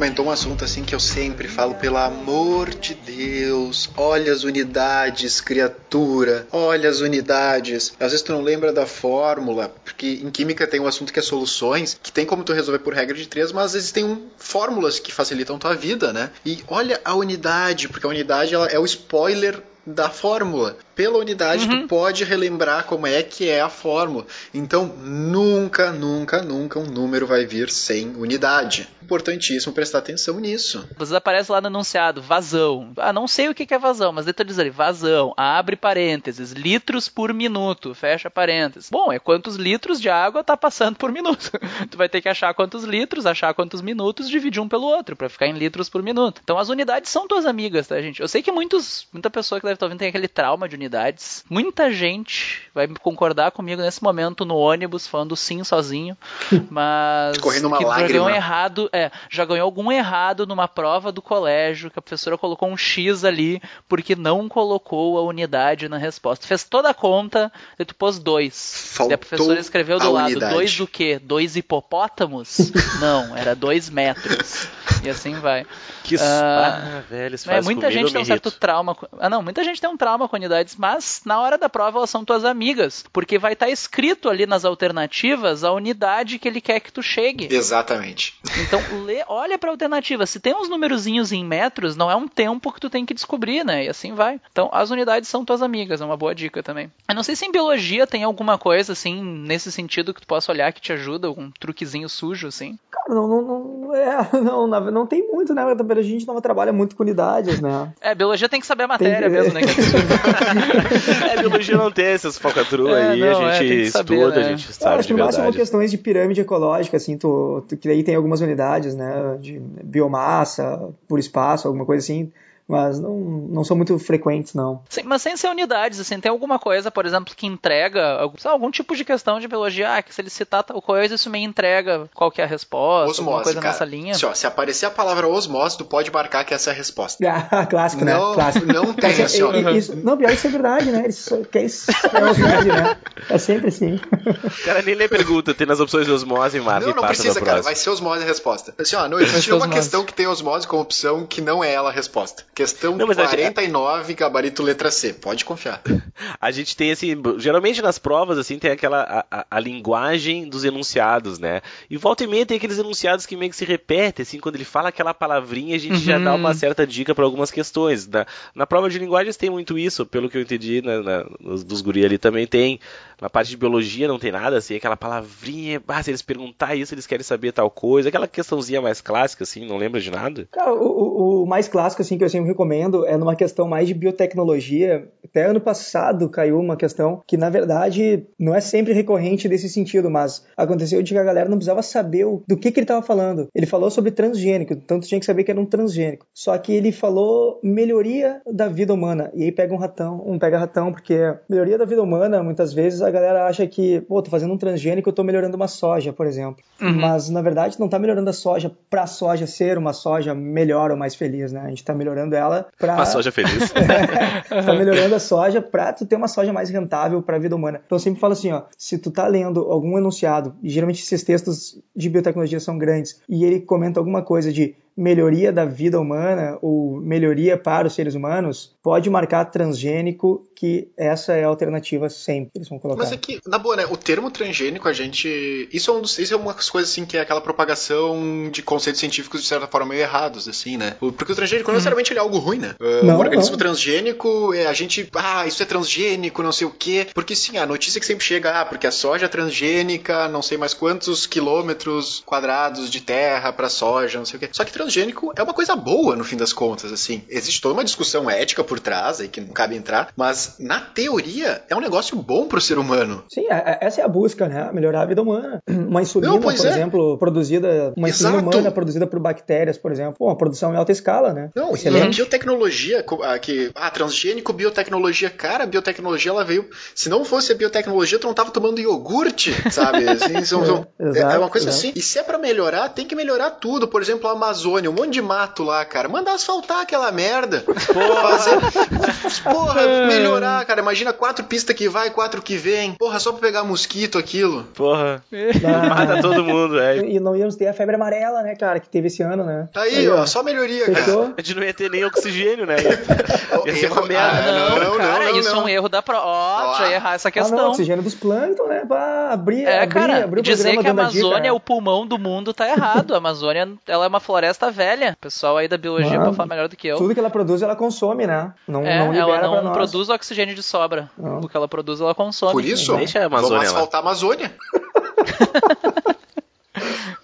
Speaker 3: Comentou um assunto assim que eu sempre falo, pelo amor de Deus, olha as unidades, criatura, olha as unidades. Às vezes tu não lembra da fórmula, porque em química tem um assunto que é soluções, que tem como tu resolver por regra de três, mas às vezes tem um, fórmulas que facilitam tua vida, né? E olha a unidade, porque a unidade ela é o spoiler da fórmula. Pela unidade, uhum. tu pode relembrar como é que é a fórmula. Então, nunca, nunca, nunca um número vai vir sem unidade. Importantíssimo prestar atenção nisso.
Speaker 1: Vocês aparece lá no enunciado, vazão. Ah, não sei o que é vazão, mas dentro diz ali, vazão, abre parênteses, litros por minuto, fecha parênteses. Bom, é quantos litros de água tá passando por minuto. tu vai ter que achar quantos litros, achar quantos minutos, dividir um pelo outro, para ficar em litros por minuto. Então, as unidades são tuas amigas, tá, gente? Eu sei que muitos, muita pessoa que deve estar ouvindo tem aquele trauma de Muita gente vai concordar comigo nesse momento no ônibus, falando sim sozinho, mas
Speaker 3: Correndo uma
Speaker 1: que
Speaker 3: lágrima.
Speaker 1: já ganhou errado, é, já ganhou algum errado numa prova do colégio, que a professora colocou um X ali, porque não colocou a unidade na resposta. Fez toda a conta, e tu pôs dois.
Speaker 3: Faltou
Speaker 1: e a professora escreveu do lado,
Speaker 3: unidade.
Speaker 1: dois do quê? Dois hipopótamos? não, era dois metros. E assim vai.
Speaker 2: Que ah, velho, isso
Speaker 1: é, muita gente tem um certo trauma. Ah, não, muita gente tem um trauma com unidades, mas na hora da prova elas são tuas amigas, porque vai estar tá escrito ali nas alternativas a unidade que ele quer que tu chegue.
Speaker 3: Exatamente.
Speaker 1: Então, lê, olha para a alternativa. Se tem uns numerozinhos em metros, não é um tempo que tu tem que descobrir, né? E assim vai. Então, as unidades são tuas amigas, é uma boa dica também. Eu não sei se em biologia tem alguma coisa assim nesse sentido que tu possa olhar que te ajuda, algum truquezinho sujo assim.
Speaker 4: Cara, não, não, não, é, não, não, não tem muito, né? A gente não trabalha muito com unidades, né?
Speaker 1: É, biologia tem que saber a matéria
Speaker 4: que...
Speaker 1: mesmo, né?
Speaker 2: é, biologia não tem essas falcatruas é, aí, não, a gente é, saber, estuda, né? a gente sabe.
Speaker 4: acho que no máximo questões de pirâmide ecológica, assim, tu, tu, que aí tem algumas unidades, né? De biomassa, por espaço, alguma coisa assim mas não, não são muito frequentes, não.
Speaker 1: Sim, mas sem ser unidades, assim, tem alguma coisa, por exemplo, que entrega algum, algum tipo de questão de biologia, ah, que se ele citar tal coisa, isso me entrega qual que é a resposta, osmose, alguma coisa cara. nessa linha.
Speaker 3: Se, ó, se aparecer a palavra osmose, tu pode marcar que essa é a resposta.
Speaker 4: Ah, clássico, né?
Speaker 3: Não,
Speaker 4: clássico.
Speaker 3: não tem assim.
Speaker 4: Isso, não, pior que isso é verdade, né? Isso, que é isso é osmose, né? É sempre assim.
Speaker 2: O cara nem lê pergunta, tem nas opções de osmose e marca
Speaker 3: Não, não precisa, cara, vai ser osmose a resposta. Assim, ó, não existe uma
Speaker 1: osmose.
Speaker 3: questão que tem osmose como opção que não é ela a resposta. Questão não, 49, gabarito letra C. Pode confiar.
Speaker 2: A gente tem assim, geralmente nas provas assim tem aquela a, a, a, linguagem dos enunciados, né? E volta e meia tem aqueles enunciados que meio que se repetem, assim, quando ele fala aquela palavrinha, a gente uhum. já dá uma certa dica para algumas questões. Na, na prova de linguagens tem muito isso, pelo que eu entendi, na, na, dos guri ali também tem. Na parte de biologia não tem nada, assim, aquela palavrinha, ah, se eles perguntar isso, eles querem saber tal coisa, aquela questãozinha mais clássica, assim, não lembra de nada?
Speaker 4: Cara, o, o mais clássico, assim, que eu sempre recomendo é numa questão mais de biotecnologia. Até ano passado caiu uma questão que, na verdade, não é sempre recorrente desse sentido, mas aconteceu de que a galera não precisava saber do que, que ele estava falando. Ele falou sobre transgênico, tanto tinha que saber que era um transgênico. Só que ele falou melhoria da vida humana. E aí pega um ratão, um pega ratão, porque melhoria da vida humana, muitas vezes a galera acha que, pô, tô fazendo um transgênico, eu tô melhorando uma soja, por exemplo. Uhum. Mas, na verdade, não tá melhorando a soja pra soja ser uma soja melhor ou mais feliz, né? A gente tá melhorando ela para
Speaker 2: uma soja feliz.
Speaker 4: tá melhorando a soja para tu ter uma soja mais rentável para a vida humana. Então eu sempre falo assim, ó, se tu tá lendo algum enunciado, e geralmente esses textos de biotecnologia são grandes, e ele comenta alguma coisa de melhoria da vida humana ou melhoria para os seres humanos, pode marcar transgênico que essa é a alternativa sempre eles vão colocar.
Speaker 3: Mas é que, na boa, né, o termo transgênico, a gente... Isso é, um dos, isso é uma das coisas, assim, que é aquela propagação de conceitos científicos, de certa forma, meio errados, assim, né? Porque o transgênico, não necessariamente, ele é algo ruim, né? Uh, não, o organismo não. transgênico, é, a gente... Ah, isso é transgênico, não sei o quê. Porque, sim, a notícia que sempre chega, ah, porque a soja é transgênica, não sei mais quantos quilômetros quadrados de terra para soja, não sei o quê. Só que transgênico é uma coisa boa, no fim das contas, assim. Existe toda uma discussão ética por trás, aí que não cabe entrar, mas na teoria é um negócio bom pro ser humano.
Speaker 4: Sim, é, é, essa é a busca, né? Melhorar a vida humana. Uma insulina, não, por é. exemplo, produzida, uma Exato. insulina humana produzida por bactérias, por exemplo. Pô, uma produção em alta escala, né?
Speaker 3: Não, Excelente. e a biotecnologia, que, ah, transgênico, biotecnologia, cara, a biotecnologia ela veio, se não fosse a biotecnologia, tu não tava tomando iogurte, sabe? Assim, são, são, é, exato, é, uma coisa exato. assim. E se é para melhorar, tem que melhorar tudo. Por exemplo, a Amazônia um monte de mato lá, cara. Manda asfaltar aquela merda. Porra, fazer, porra melhorar, cara. Imagina quatro pistas que vai, quatro que vem. Porra, só pra pegar mosquito aquilo.
Speaker 2: Porra. Ah, Mata todo mundo, é.
Speaker 4: E não íamos ter a febre amarela, né, cara, que teve esse ano, né?
Speaker 3: Tá aí, aí ó, só melhoria, Fechou? cara.
Speaker 2: A gente não ia ter nem oxigênio, né?
Speaker 1: ia ser uma merda. Ah, não, não, cara, não, isso não. é um erro da pro... Ó, já ia errar essa questão. Ah, não,
Speaker 4: oxigênio dos plâncton, né? Pra abrir,
Speaker 1: é,
Speaker 4: abrir,
Speaker 1: cara,
Speaker 4: abrir
Speaker 1: o dizer que a Amazônia é o pulmão do mundo tá errado. A Amazônia, ela é uma floresta velha. O pessoal aí da biologia Mano, pode falar melhor do que eu.
Speaker 4: Tudo que ela produz, ela consome, né? Não, é, não libera
Speaker 1: ela não produz oxigênio de sobra. Não. O que ela produz, ela consome.
Speaker 3: Por isso, Deixa a Amazônia vamos asfaltar a Amazônia.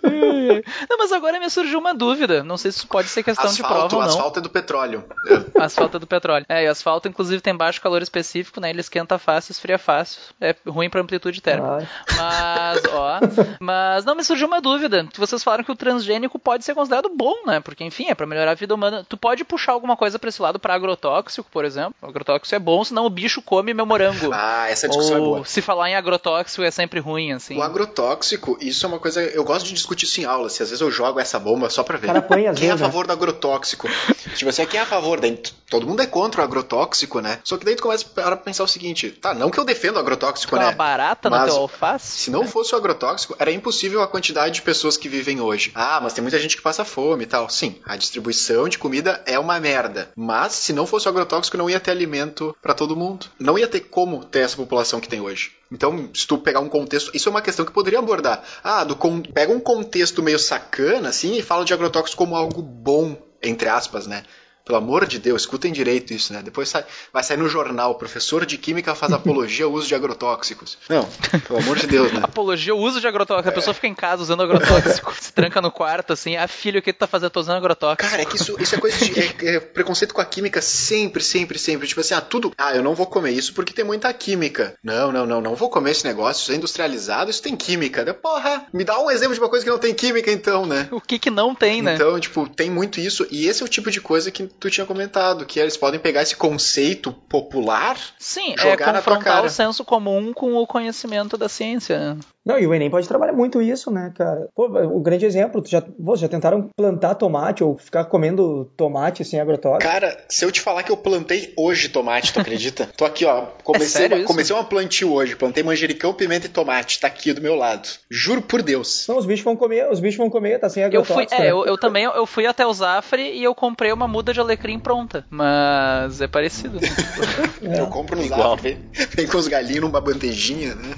Speaker 1: não, mas agora me surgiu uma dúvida. Não sei se isso pode ser questão asfalto, de prova ou não.
Speaker 3: Asfalto é do petróleo.
Speaker 1: Asfalto é do petróleo. É, e asfalto, inclusive, tem baixo calor específico, né? Ele esquenta fácil, esfria fácil. É ruim pra amplitude térmica. Mas, ó. Mas não, me surgiu uma dúvida. Vocês falaram que o transgênico pode ser considerado bom, né? Porque, enfim, é pra melhorar a vida humana. Tu pode puxar alguma coisa pra esse lado pra agrotóxico, por exemplo. O agrotóxico é bom, senão o bicho come meu morango.
Speaker 3: Ah, essa discussão
Speaker 1: Ou,
Speaker 3: é boa.
Speaker 1: Se falar em agrotóxico é sempre ruim, assim.
Speaker 3: O agrotóxico, isso é uma coisa. Eu gosto de discutir isso em aula. Se às vezes eu jogo essa bomba só pra ver.
Speaker 4: Cara, põe
Speaker 3: quem
Speaker 4: é
Speaker 3: a favor do agrotóxico? tipo assim, quem é a favor? Daí todo mundo é contra o agrotóxico, né? Só que daí tu começa a pensar o seguinte: tá, não que eu defendo o agrotóxico, né?
Speaker 1: barata no teu alface?
Speaker 3: Se não fosse o agrotóxico, era impossível a quantidade de pessoas que vivem hoje. Ah, mas tem muita gente que passa fome e tal. Sim, a distribuição de comida é uma merda. Mas se não fosse o agrotóxico, não ia ter alimento para todo mundo. Não ia ter como ter essa população que tem hoje. Então, se tu pegar um contexto, isso é uma questão que poderia abordar. Ah, do pega um contexto meio sacana assim e fala de agrotóxicos como algo bom, entre aspas, né? Pelo amor de Deus, escutem direito isso, né? Depois sai, vai sair no jornal, professor de química faz apologia ao uso de agrotóxicos. Não, pelo amor de Deus, né?
Speaker 1: apologia ao uso de agrotóxicos. É. A pessoa fica em casa usando agrotóxico, se tranca no quarto, assim, ah, filho, o que tu tá fazendo? Tô usando agrotóxico.
Speaker 3: Cara, é que isso, isso é coisa de é, é preconceito com a química sempre, sempre, sempre. Tipo assim, ah, tudo. Ah, eu não vou comer isso porque tem muita química. Não, não, não, não vou comer esse negócio, isso é industrializado, isso tem química. Porra, me dá um exemplo de uma coisa que não tem química, então, né?
Speaker 1: O que que não tem, né?
Speaker 3: Então, tipo, tem muito isso, e esse é o tipo de coisa que tu tinha comentado, que eles podem pegar esse conceito popular,
Speaker 1: Sim, é jogar é na tua cara. o senso comum com o conhecimento da ciência.
Speaker 4: Não, e o Enem pode trabalhar muito isso, né, cara? Pô, o grande exemplo, já, pô, já tentaram plantar tomate ou ficar comendo tomate sem agrotóxico?
Speaker 3: Cara, se eu te falar que eu plantei hoje tomate, tu acredita? Tô aqui, ó, comecei, é uma, comecei uma plantio hoje, plantei manjericão, pimenta e tomate, tá aqui do meu lado. Juro por Deus.
Speaker 4: Não, os bichos vão comer, os bichos vão comer, tá sem agrotóxico.
Speaker 1: Eu fui, é, né? eu, eu, também, eu fui até o Zafre e eu comprei uma muda de alecrim pronta, mas é parecido.
Speaker 3: é. Eu compro no Zafre, vem com os galinhos numa bandejinha, né?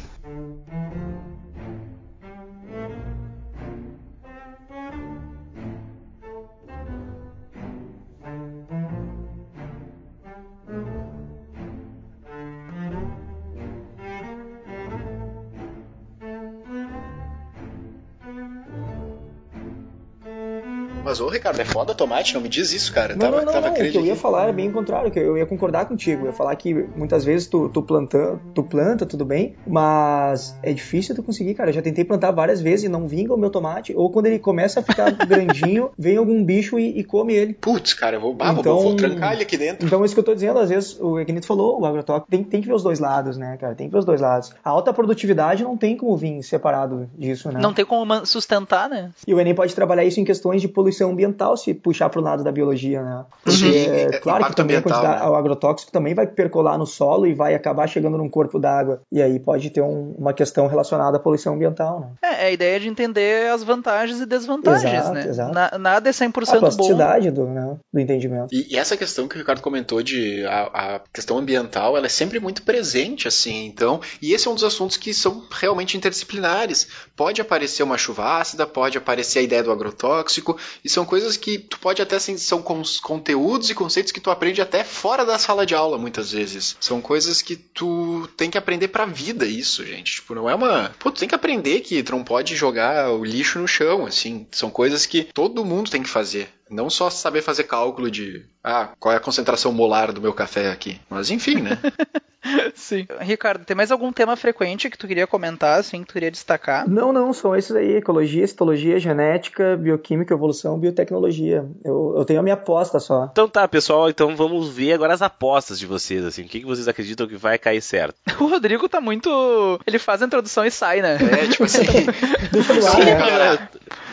Speaker 3: Mas, ô, Ricardo, é foda tomate, não me diz isso, cara.
Speaker 4: Não, tava, não, não, tava não. O que eu ia falar era bem o contrário, que eu ia concordar contigo. Eu ia falar que muitas vezes tu, tu, planta, tu planta, tudo bem, mas é difícil tu conseguir, cara. Eu já tentei plantar várias vezes e não vinga o meu tomate, ou quando ele começa a ficar grandinho, vem algum bicho e, e come ele.
Speaker 3: Putz, cara, eu vou, ah, então, vou, vou, trancar ele aqui dentro.
Speaker 4: Então, isso que eu tô dizendo, às vezes, o Equinito falou, o agrotóxico tem, tem que ver os dois lados, né, cara? Tem que ver os dois lados. A alta produtividade não tem como vir separado disso, né?
Speaker 1: Não tem como sustentar, né?
Speaker 4: E o Enem pode trabalhar isso em questões de poluição poluição ambiental se puxar para o lado da biologia, né? Porque, Sim, é, claro que também né? o agrotóxico também vai percolar no solo e vai acabar chegando num corpo d'água. E aí pode ter um, uma questão relacionada à poluição ambiental, né?
Speaker 1: É, é a ideia de entender as vantagens e desvantagens,
Speaker 4: exato,
Speaker 1: né?
Speaker 4: Exato.
Speaker 1: Na, nada é 100%
Speaker 4: a plasticidade bom. Do, né, do entendimento.
Speaker 3: E, e, essa questão que o Ricardo comentou de a, a, questão ambiental, ela é sempre muito presente, assim, então, e esse é um dos assuntos que são realmente interdisciplinares. Pode aparecer uma chuva ácida, pode aparecer a ideia do agrotóxico, e são coisas que tu pode até, assim, são conteúdos e conceitos que tu aprende até fora da sala de aula, muitas vezes. São coisas que tu tem que aprender pra vida, isso, gente. Tipo, não é uma... Pô, tu tem que aprender que tu não pode jogar o lixo no chão, assim. São coisas que todo mundo tem que fazer. Não só saber fazer cálculo de ah, qual é a concentração molar do meu café aqui. Mas enfim, né?
Speaker 1: Sim. Ricardo, tem mais algum tema frequente que tu queria comentar, assim, que tu queria destacar?
Speaker 4: Não, não, são esses aí: ecologia, citologia, genética, bioquímica, evolução, biotecnologia. Eu, eu tenho a minha aposta só.
Speaker 2: Então tá, pessoal, então vamos ver agora as apostas de vocês, assim. O que, que vocês acreditam que vai cair certo?
Speaker 1: O Rodrigo tá muito. Ele faz a introdução e sai, né?
Speaker 3: É, tipo assim. Deixa
Speaker 1: no ar, né?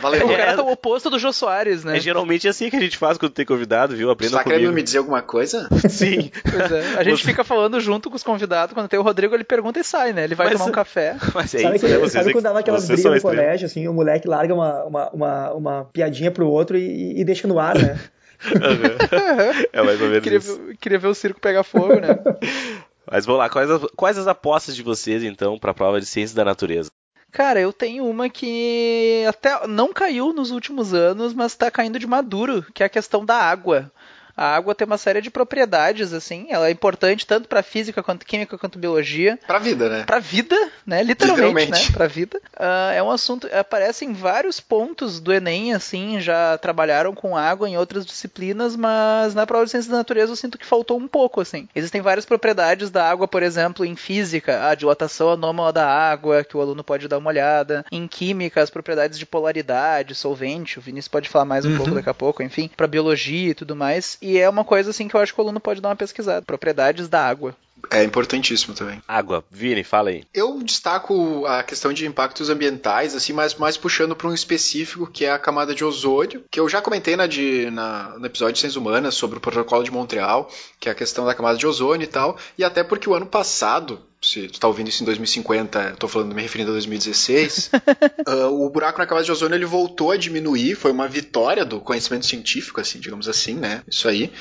Speaker 1: Valeu. O cara tá o oposto do Jô Soares, né?
Speaker 2: É geralmente assim que a gente faz quando tem convidado, viu? Aprenda
Speaker 3: tá
Speaker 2: comigo. Tá
Speaker 3: querendo me dizer alguma coisa?
Speaker 2: Sim.
Speaker 1: Pois é. A gente fica falando junto com os convidados, quando tem o Rodrigo, ele pergunta e sai, né? Ele vai mas, tomar um café.
Speaker 4: Mas é sabe isso, que, né? Vocês sabe quando dava aquelas brigas no colégio, assim, o moleque larga uma, uma, uma, uma piadinha pro outro e, e deixa no ar, né?
Speaker 2: é mais ou menos
Speaker 1: queria,
Speaker 2: isso.
Speaker 1: Queria ver o circo pegar fogo, né?
Speaker 2: Mas vamos lá, quais as, quais as apostas de vocês, então, para a prova de ciências da natureza?
Speaker 1: Cara, eu tenho uma que até não caiu nos últimos anos, mas está caindo de maduro, que é a questão da água. A água tem uma série de propriedades, assim. Ela é importante tanto para física, quanto química, quanto biologia.
Speaker 3: Pra vida, né?
Speaker 1: Pra vida, né? Literalmente, Literalmente. né? Pra vida. Uh, é um assunto. Aparece em vários pontos do Enem, assim. Já trabalharam com água em outras disciplinas, mas na prova de ciências da natureza eu sinto que faltou um pouco, assim. Existem várias propriedades da água, por exemplo, em física, a dilatação anômala da água, que o aluno pode dar uma olhada. Em química, as propriedades de polaridade, solvente. O Vinícius pode falar mais um uhum. pouco daqui a pouco, enfim. Pra biologia e tudo mais. E é uma coisa assim que eu acho que o aluno pode dar uma pesquisada. Propriedades da água.
Speaker 3: É importantíssimo também.
Speaker 2: Água. Vini, fala aí.
Speaker 3: Eu destaco a questão de impactos ambientais, assim, mas mais puxando para um específico, que é a camada de ozônio, que eu já comentei na, de, na, no episódio de Ciências Humanas sobre o protocolo de Montreal, que é a questão da camada de ozônio e tal, e até porque o ano passado, se tu tá ouvindo isso em 2050, eu tô falando, me referindo a 2016, uh, o buraco na camada de ozônio ele voltou a diminuir, foi uma vitória do conhecimento científico, assim, digamos assim, né? Isso aí.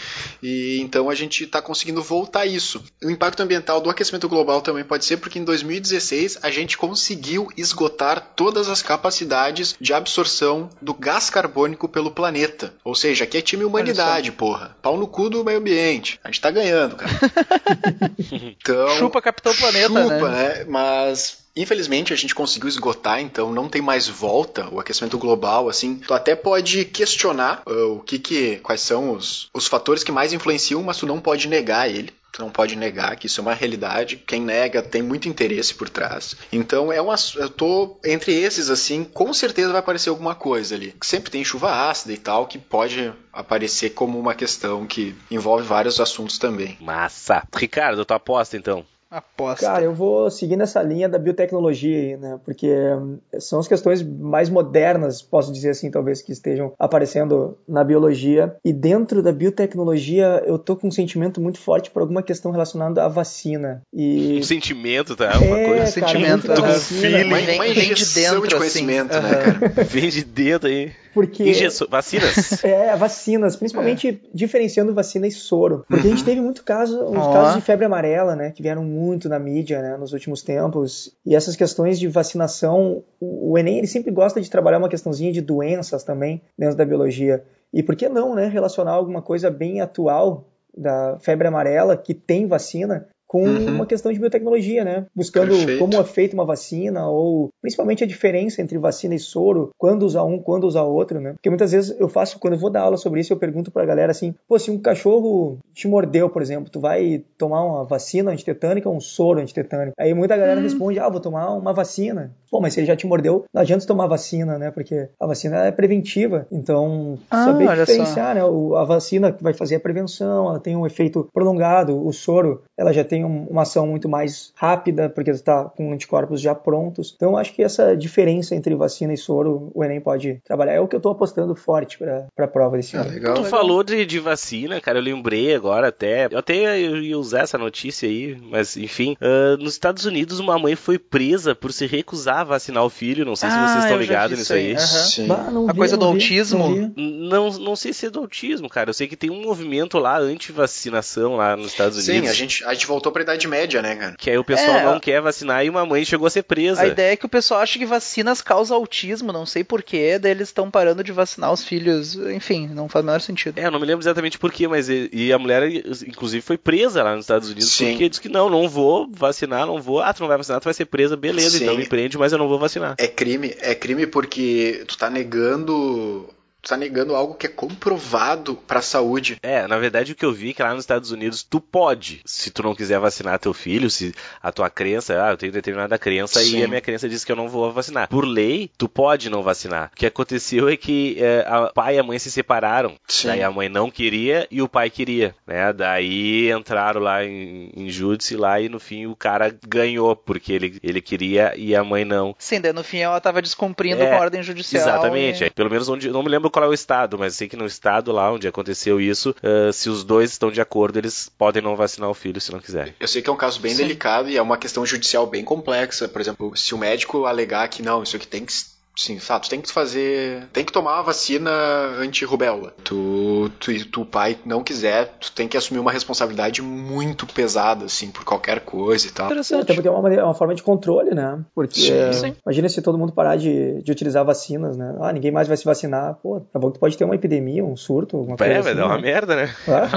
Speaker 3: E então a gente tá conseguindo voltar isso. O impacto ambiental do aquecimento global também pode ser porque em 2016 a gente conseguiu esgotar todas as capacidades de absorção do gás carbônico pelo planeta. Ou seja, aqui é time humanidade, porra. Pau no cu do meio ambiente. A gente tá ganhando, cara.
Speaker 1: então, Chupa Capitão Planeta,
Speaker 3: chupa,
Speaker 1: né?
Speaker 3: né? Mas Infelizmente a gente conseguiu esgotar, então não tem mais volta o aquecimento global, assim. Tu até pode questionar uh, o que que quais são os, os fatores que mais influenciam, mas tu não pode negar ele. Tu não pode negar que isso é uma realidade. Quem nega tem muito interesse por trás. Então é uma, eu tô entre esses assim, com certeza vai aparecer alguma coisa ali. Sempre tem chuva ácida e tal que pode aparecer como uma questão que envolve vários assuntos também.
Speaker 2: Massa. Ricardo, tua aposta então.
Speaker 1: Aposta.
Speaker 4: Cara, eu vou seguir nessa linha da biotecnologia aí, né? Porque hum, são as questões mais modernas, posso dizer assim, talvez, que estejam aparecendo na biologia. E dentro da biotecnologia, eu tô com um sentimento muito forte por alguma questão relacionada à vacina. E...
Speaker 2: Um sentimento, tá? Uma
Speaker 4: é,
Speaker 2: coisa.
Speaker 4: Cara,
Speaker 1: sentimento.
Speaker 2: Tô com feeling.
Speaker 3: Vem, vem de dentro, de assim. conhecimento, assim. né, cara?
Speaker 2: Vem de dentro aí.
Speaker 4: Porque.
Speaker 2: Injeção, vacinas?
Speaker 4: É, vacinas, principalmente é. diferenciando vacina e soro. Porque uhum. a gente teve muito caso, uns oh. casos de febre amarela, né? Que vieram muito na mídia, né? Nos últimos tempos. E essas questões de vacinação, o Enem ele sempre gosta de trabalhar uma questãozinha de doenças também dentro da biologia. E por que não, né? Relacionar alguma coisa bem atual da febre amarela que tem vacina com uhum. uma questão de biotecnologia, né? Buscando Perfeito. como é feita uma vacina ou principalmente a diferença entre vacina e soro, quando usar um, quando usar outro, né? Porque muitas vezes eu faço, quando eu vou dar aula sobre isso, eu pergunto pra galera assim, pô, se um cachorro te mordeu, por exemplo, tu vai tomar uma vacina antitetânica ou um soro antitetânico? Aí muita galera uhum. responde, ah, vou tomar uma vacina. Pô, mas se ele já te mordeu, não adianta tomar vacina, né? Porque a vacina é preventiva. Então, ah, saber diferenciar, só. né? A vacina vai fazer a prevenção, ela tem um efeito prolongado, o soro, ela já tem tem uma ação muito mais rápida, porque você está com anticorpos já prontos. Então, acho que essa diferença entre vacina e soro, o Enem pode trabalhar. É o que eu estou apostando forte para a prova desse
Speaker 2: ah, ano. Legal, tu legal. falou de, de vacina, cara, eu lembrei agora até. Eu até ia usar essa notícia aí, mas enfim. Uh, nos Estados Unidos, uma mãe foi presa por se recusar a vacinar o filho. Não sei se ah, vocês estão ligados nisso aí. aí.
Speaker 1: Uhum. Bah, a vi, coisa do vi, autismo?
Speaker 2: Não, não, não sei se é do autismo, cara. Eu sei que tem um movimento lá anti-vacinação lá nos Estados Unidos.
Speaker 3: Sim, a gente, a gente voltou pra Idade Média, né, cara?
Speaker 2: Que aí o pessoal é, não quer vacinar e uma mãe chegou a ser presa.
Speaker 1: A ideia é que o pessoal acha que vacinas causam autismo, não sei porquê, daí eles estão parando de vacinar os filhos. Enfim, não faz o menor sentido.
Speaker 2: É, eu não me lembro exatamente porquê, mas e, e a mulher, inclusive, foi presa lá nos Estados Unidos Sim. porque disse que não, não vou vacinar, não vou. Ah, tu não vai vacinar, tu vai ser presa, beleza, Sim. então me prende, mas eu não vou vacinar.
Speaker 3: É crime, é crime porque tu tá negando tu tá negando algo que é comprovado para a saúde.
Speaker 2: É, na verdade o que eu vi é que lá nos Estados Unidos tu pode, se tu não quiser vacinar teu filho, se a tua crença, ah, eu tenho determinada crença Sim. e a minha crença diz que eu não vou vacinar. Por lei, tu pode não vacinar. O que aconteceu é que é, a pai e a mãe se separaram. Sim. Daí a mãe não queria e o pai queria, né? Daí entraram lá em, em júdice lá e no fim o cara ganhou porque ele, ele queria e a mãe não.
Speaker 1: Sim, daí no fim ela tava descumprindo é, com a ordem judicial.
Speaker 2: Exatamente. E... É, pelo menos onde não me lembro qual é o estado, mas sei que no estado lá onde aconteceu isso, uh, se os dois estão de acordo, eles podem não vacinar o filho se não quiserem.
Speaker 3: Eu sei que é um caso bem Sim. delicado e é uma questão judicial bem complexa. Por exemplo, se o médico alegar que não, isso aqui tem que Sim, sabe, tu tem que fazer. Tem que tomar a vacina anti-rubéola. Tu, tu, tu, pai, não quiser, tu tem que assumir uma responsabilidade muito pesada, assim, por qualquer coisa e tal.
Speaker 4: Interessante. Até porque é uma, é uma forma de controle, né? Porque sim, sim. imagina se todo mundo parar de, de utilizar vacinas, né? Ah, ninguém mais vai se vacinar. Pô, tá bom que pode ter uma epidemia, um surto, alguma
Speaker 2: coisa.
Speaker 4: É,
Speaker 2: vai
Speaker 4: assim,
Speaker 2: dar uma
Speaker 4: né?
Speaker 2: merda, né?
Speaker 1: Ah.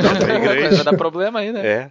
Speaker 1: vai dar problema aí, né?
Speaker 2: É.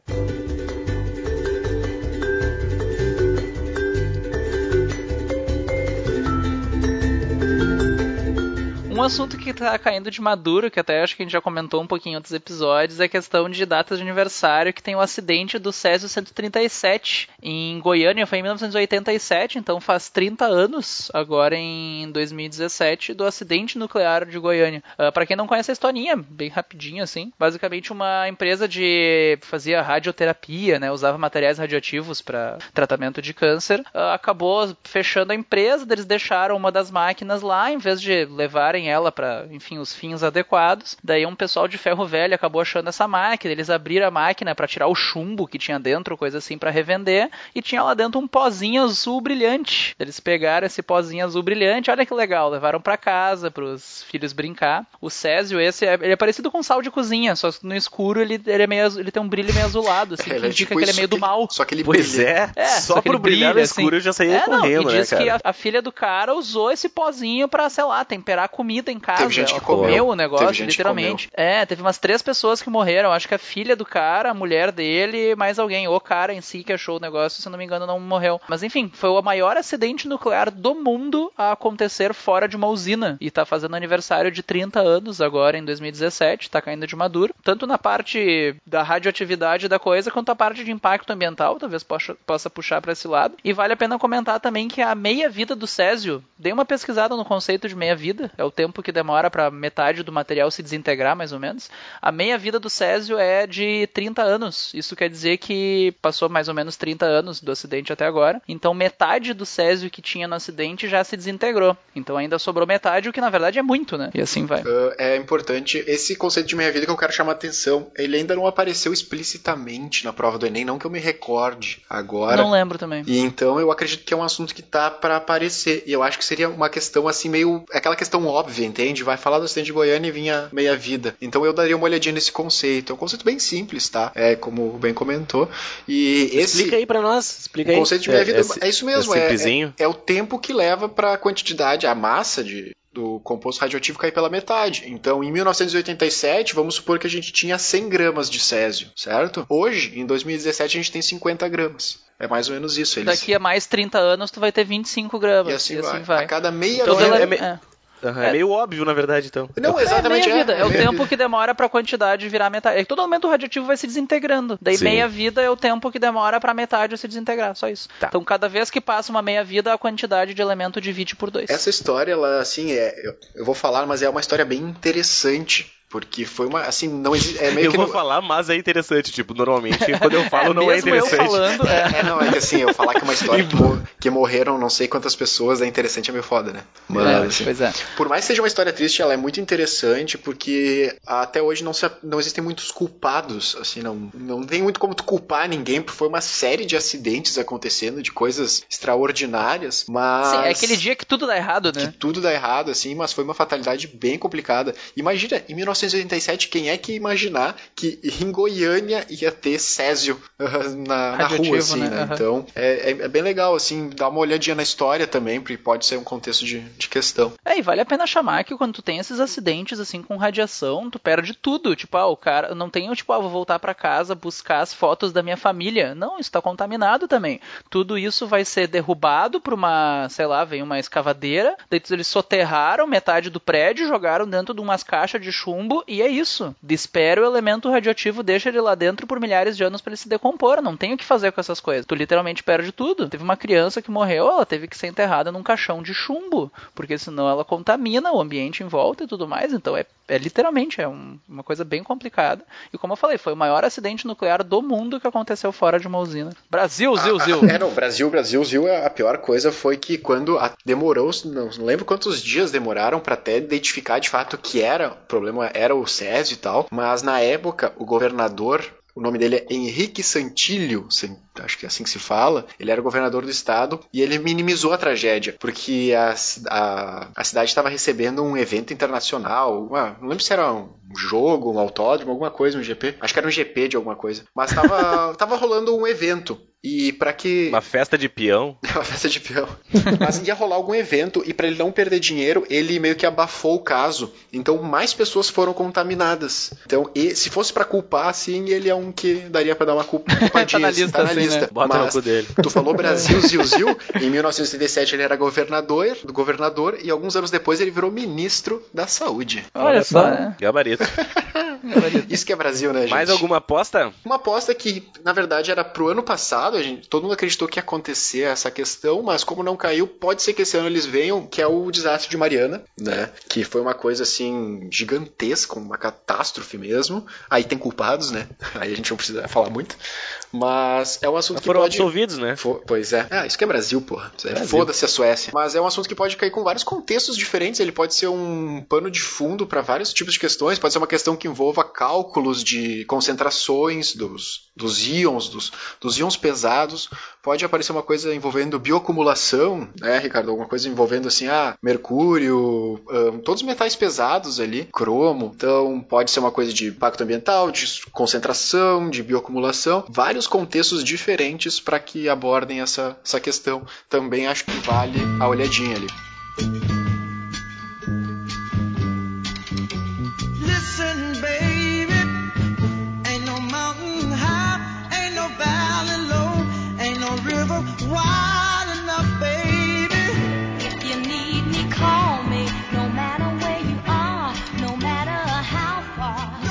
Speaker 1: Um assunto que tá caindo de maduro, que até acho que a gente já comentou um pouquinho em outros episódios, é a questão de datas de aniversário, que tem o acidente do Césio 137 em Goiânia, foi em 1987, então faz 30 anos, agora em 2017, do acidente nuclear de Goiânia. Uh, ah, para quem não conhece a historinha, bem rapidinho assim, basicamente uma empresa de fazia radioterapia, né, usava materiais radioativos para tratamento de câncer, uh, acabou fechando a empresa, eles deixaram uma das máquinas lá, em vez de levarem ela para, enfim, os fins adequados. Daí um pessoal de ferro velho acabou achando essa máquina, eles abriram a máquina para tirar o chumbo que tinha dentro, coisa assim, para revender, e tinha lá dentro um pozinho azul brilhante. Eles pegaram esse pozinho azul brilhante, olha que legal, levaram para casa para os filhos brincar. O Césio esse é, ele é parecido com sal de cozinha, só que no escuro ele, ele, é meio, ele tem um brilho meio azulado, assim, que é indica tipo que ele é meio do mal.
Speaker 3: Só que ele
Speaker 2: pois
Speaker 3: brilha.
Speaker 2: é, é só, só por brilhar no escuro assim. eu já saía é, correndo,
Speaker 1: não, e diz
Speaker 2: né,
Speaker 1: que a, a, filha do cara usou esse pozinho para, sei lá, temperar a comida comida em casa.
Speaker 3: Teve gente que comeu
Speaker 1: o negócio, literalmente. É, teve umas três pessoas que morreram. Acho que a filha do cara, a mulher dele, mais alguém. O cara em si que achou o negócio, se não me engano, não morreu. Mas enfim, foi o maior acidente nuclear do mundo a acontecer fora de uma usina. E tá fazendo aniversário de 30 anos agora, em 2017. Tá caindo de maduro. Tanto na parte da radioatividade da coisa, quanto a parte de impacto ambiental. Talvez possa, possa puxar para esse lado. E vale a pena comentar também que a meia-vida do Césio, dei uma pesquisada no conceito de meia-vida. É o tempo tempo que demora para metade do material se desintegrar, mais ou menos. A meia-vida do Césio é de 30 anos. Isso quer dizer que passou mais ou menos 30 anos do acidente até agora. Então, metade do Césio que tinha no acidente já se desintegrou. Então, ainda sobrou metade, o que na verdade é muito, né? E assim vai. Uh,
Speaker 3: é importante. Esse conceito de meia-vida que eu quero chamar a atenção, ele ainda não apareceu explicitamente na prova do Enem, não que eu me recorde agora.
Speaker 1: Não lembro também.
Speaker 3: E então, eu acredito que é um assunto que tá para aparecer. E eu acho que seria uma questão assim, meio. aquela questão óbvia entende? Vai falar do acidente de Goiânia e vinha meia vida. Então eu daria uma olhadinha nesse conceito. É um conceito bem simples, tá? É como o Ben comentou. E esse.
Speaker 2: Explica aí pra nós. Explica aí.
Speaker 3: O conceito de meia vida é, é, é isso mesmo. É, é, é, o tempo que leva para a quantidade, a massa de, do composto radioativo cair pela metade. Então, em 1987, vamos supor que a gente tinha 100 gramas de césio, certo? Hoje, em 2017, a gente tem 50 gramas. É mais ou menos isso.
Speaker 1: Eles... Daqui a mais 30 anos, tu vai ter 25 gramas.
Speaker 3: E assim, e assim vai. vai. A cada meia
Speaker 1: então, ela... é,
Speaker 2: Uhum, é, é, meio óbvio, na verdade, então.
Speaker 3: Não, exatamente.
Speaker 1: É, meia vida. É, é o tempo que demora pra quantidade virar metade. É que todo aumento radioativo vai se desintegrando. Daí Sim. meia vida é o tempo que demora pra metade se desintegrar. Só isso. Tá. Então cada vez que passa uma meia vida, a quantidade de elemento divide por dois.
Speaker 3: Essa história, ela, assim, é. Eu, eu vou falar, mas é uma história bem interessante Porque foi uma, assim, não existe... É
Speaker 2: eu vou falar, mas é interessante, tipo, normalmente quando eu falo é, não é interessante.
Speaker 3: Eu falando, é. é, não, é que assim, eu falar que uma história que, que, morreram não sei quantas pessoas é interessante é meio foda, né?
Speaker 1: Mas, é, assim, pois é.
Speaker 3: Por mais que seja uma história triste, ela é muito interessante porque até hoje não, se, não existem muitos culpados, assim, não, não tem muito como tu culpar ninguém, porque foi uma série de acidentes acontecendo, de coisas extraordinárias, mas... Sim,
Speaker 1: é aquele dia que tudo dá errado, né?
Speaker 3: Que tudo dá errado, assim, mas foi uma fatalidade bem complicada. Imagina, em 1987, quem é que ia imaginar que em Goiânia ia ter Césio uh, na, na rua, assim, né? né? Uhum. Então, é, é, é, bem legal, assim, dar uma olhadinha na história também, porque pode ser um contexto de, de questão.
Speaker 1: É, e vale a pena chamar que quando tu tem esses acidentes, assim, com radiação, tu perde tudo. Tipo, ah, o cara, não tem, tipo, ah, vou voltar para casa buscar as fotos da minha família. Não, isso tá contaminado também. Tudo isso vai ser derrubado por uma, sei lá, vem uma escavadeira, daí eles soterraram metade do prédio, jogaram dentro de umas caixas de chumbo e é isso. Espera o elemento radioativo, deixa ele lá dentro por milhares de anos para ele se decompor. Não tem o que fazer com essas coisas. Tu literalmente perde tudo. Teve uma criança que morreu, ela teve que ser enterrada num caixão de chumbo, porque senão ela contamina o ambiente em volta e tudo mais. Então é, é literalmente é um, uma coisa bem complicada. E como eu falei, foi o maior acidente nuclear do mundo que aconteceu fora de uma usina. Brasil, Zil, Zil.
Speaker 3: é, não, Brasil, Brasil, Zil, a pior coisa foi que quando a, demorou, não, não lembro quantos dias demoraram para até identificar de fato que era, o problema era o Césio e tal, mas na época o governador o nome dele é Henrique Santilho, acho que é assim que se fala. Ele era governador do estado e ele minimizou a tragédia, porque a, a, a cidade estava recebendo um evento internacional. Uma, não lembro se era um jogo, um autódromo, alguma coisa, um GP. Acho que era um GP de alguma coisa. Mas estava tava rolando um evento. E para que.
Speaker 2: Uma festa de peão?
Speaker 3: Uma festa de peão. Mas ia rolar algum evento e para ele não perder dinheiro, ele meio que abafou o caso. Então mais pessoas foram contaminadas. Então, e, se fosse para culpar, assim, ele é um que daria para dar uma culpa.
Speaker 1: tá na lista, tá na assim, lista. Né?
Speaker 2: Bota Mas, dele.
Speaker 3: Tu falou Brasil, Zil, Zil. Em 1977 ele era governador, governador e alguns anos depois ele virou ministro da saúde.
Speaker 1: Olha, Olha só, né?
Speaker 2: Gabarito.
Speaker 3: Isso que é Brasil, né, gente?
Speaker 2: Mais alguma aposta?
Speaker 3: Uma aposta que, na verdade, era pro ano passado. A gente, todo mundo acreditou que ia acontecer essa questão, mas como não caiu, pode ser que esse ano eles venham, que é o desastre de Mariana, né? Que foi uma coisa, assim, gigantesca, uma catástrofe mesmo. Aí tem culpados, né? Aí a gente não precisa falar muito. Mas é um assunto
Speaker 2: mas
Speaker 3: que
Speaker 2: foram
Speaker 3: pode...
Speaker 2: absolvidos, né?
Speaker 3: For... Pois é. Ah, isso que é Brasil, porra. É, foda-se a Suécia. Mas é um assunto que pode cair com vários contextos diferentes. Ele pode ser um pano de fundo para vários tipos de questões. Pode ser uma questão que envolva cálculos de concentrações dos, dos íons, dos, dos íons pesados. Pode aparecer uma coisa envolvendo bioacumulação, né, Ricardo? Alguma coisa envolvendo assim, ah, mercúrio, um, todos os metais pesados ali, cromo. Então pode ser uma coisa de impacto ambiental, de concentração, de bioacumulação. Vários contextos diferentes para que abordem essa, essa questão. Também acho que vale a olhadinha ali.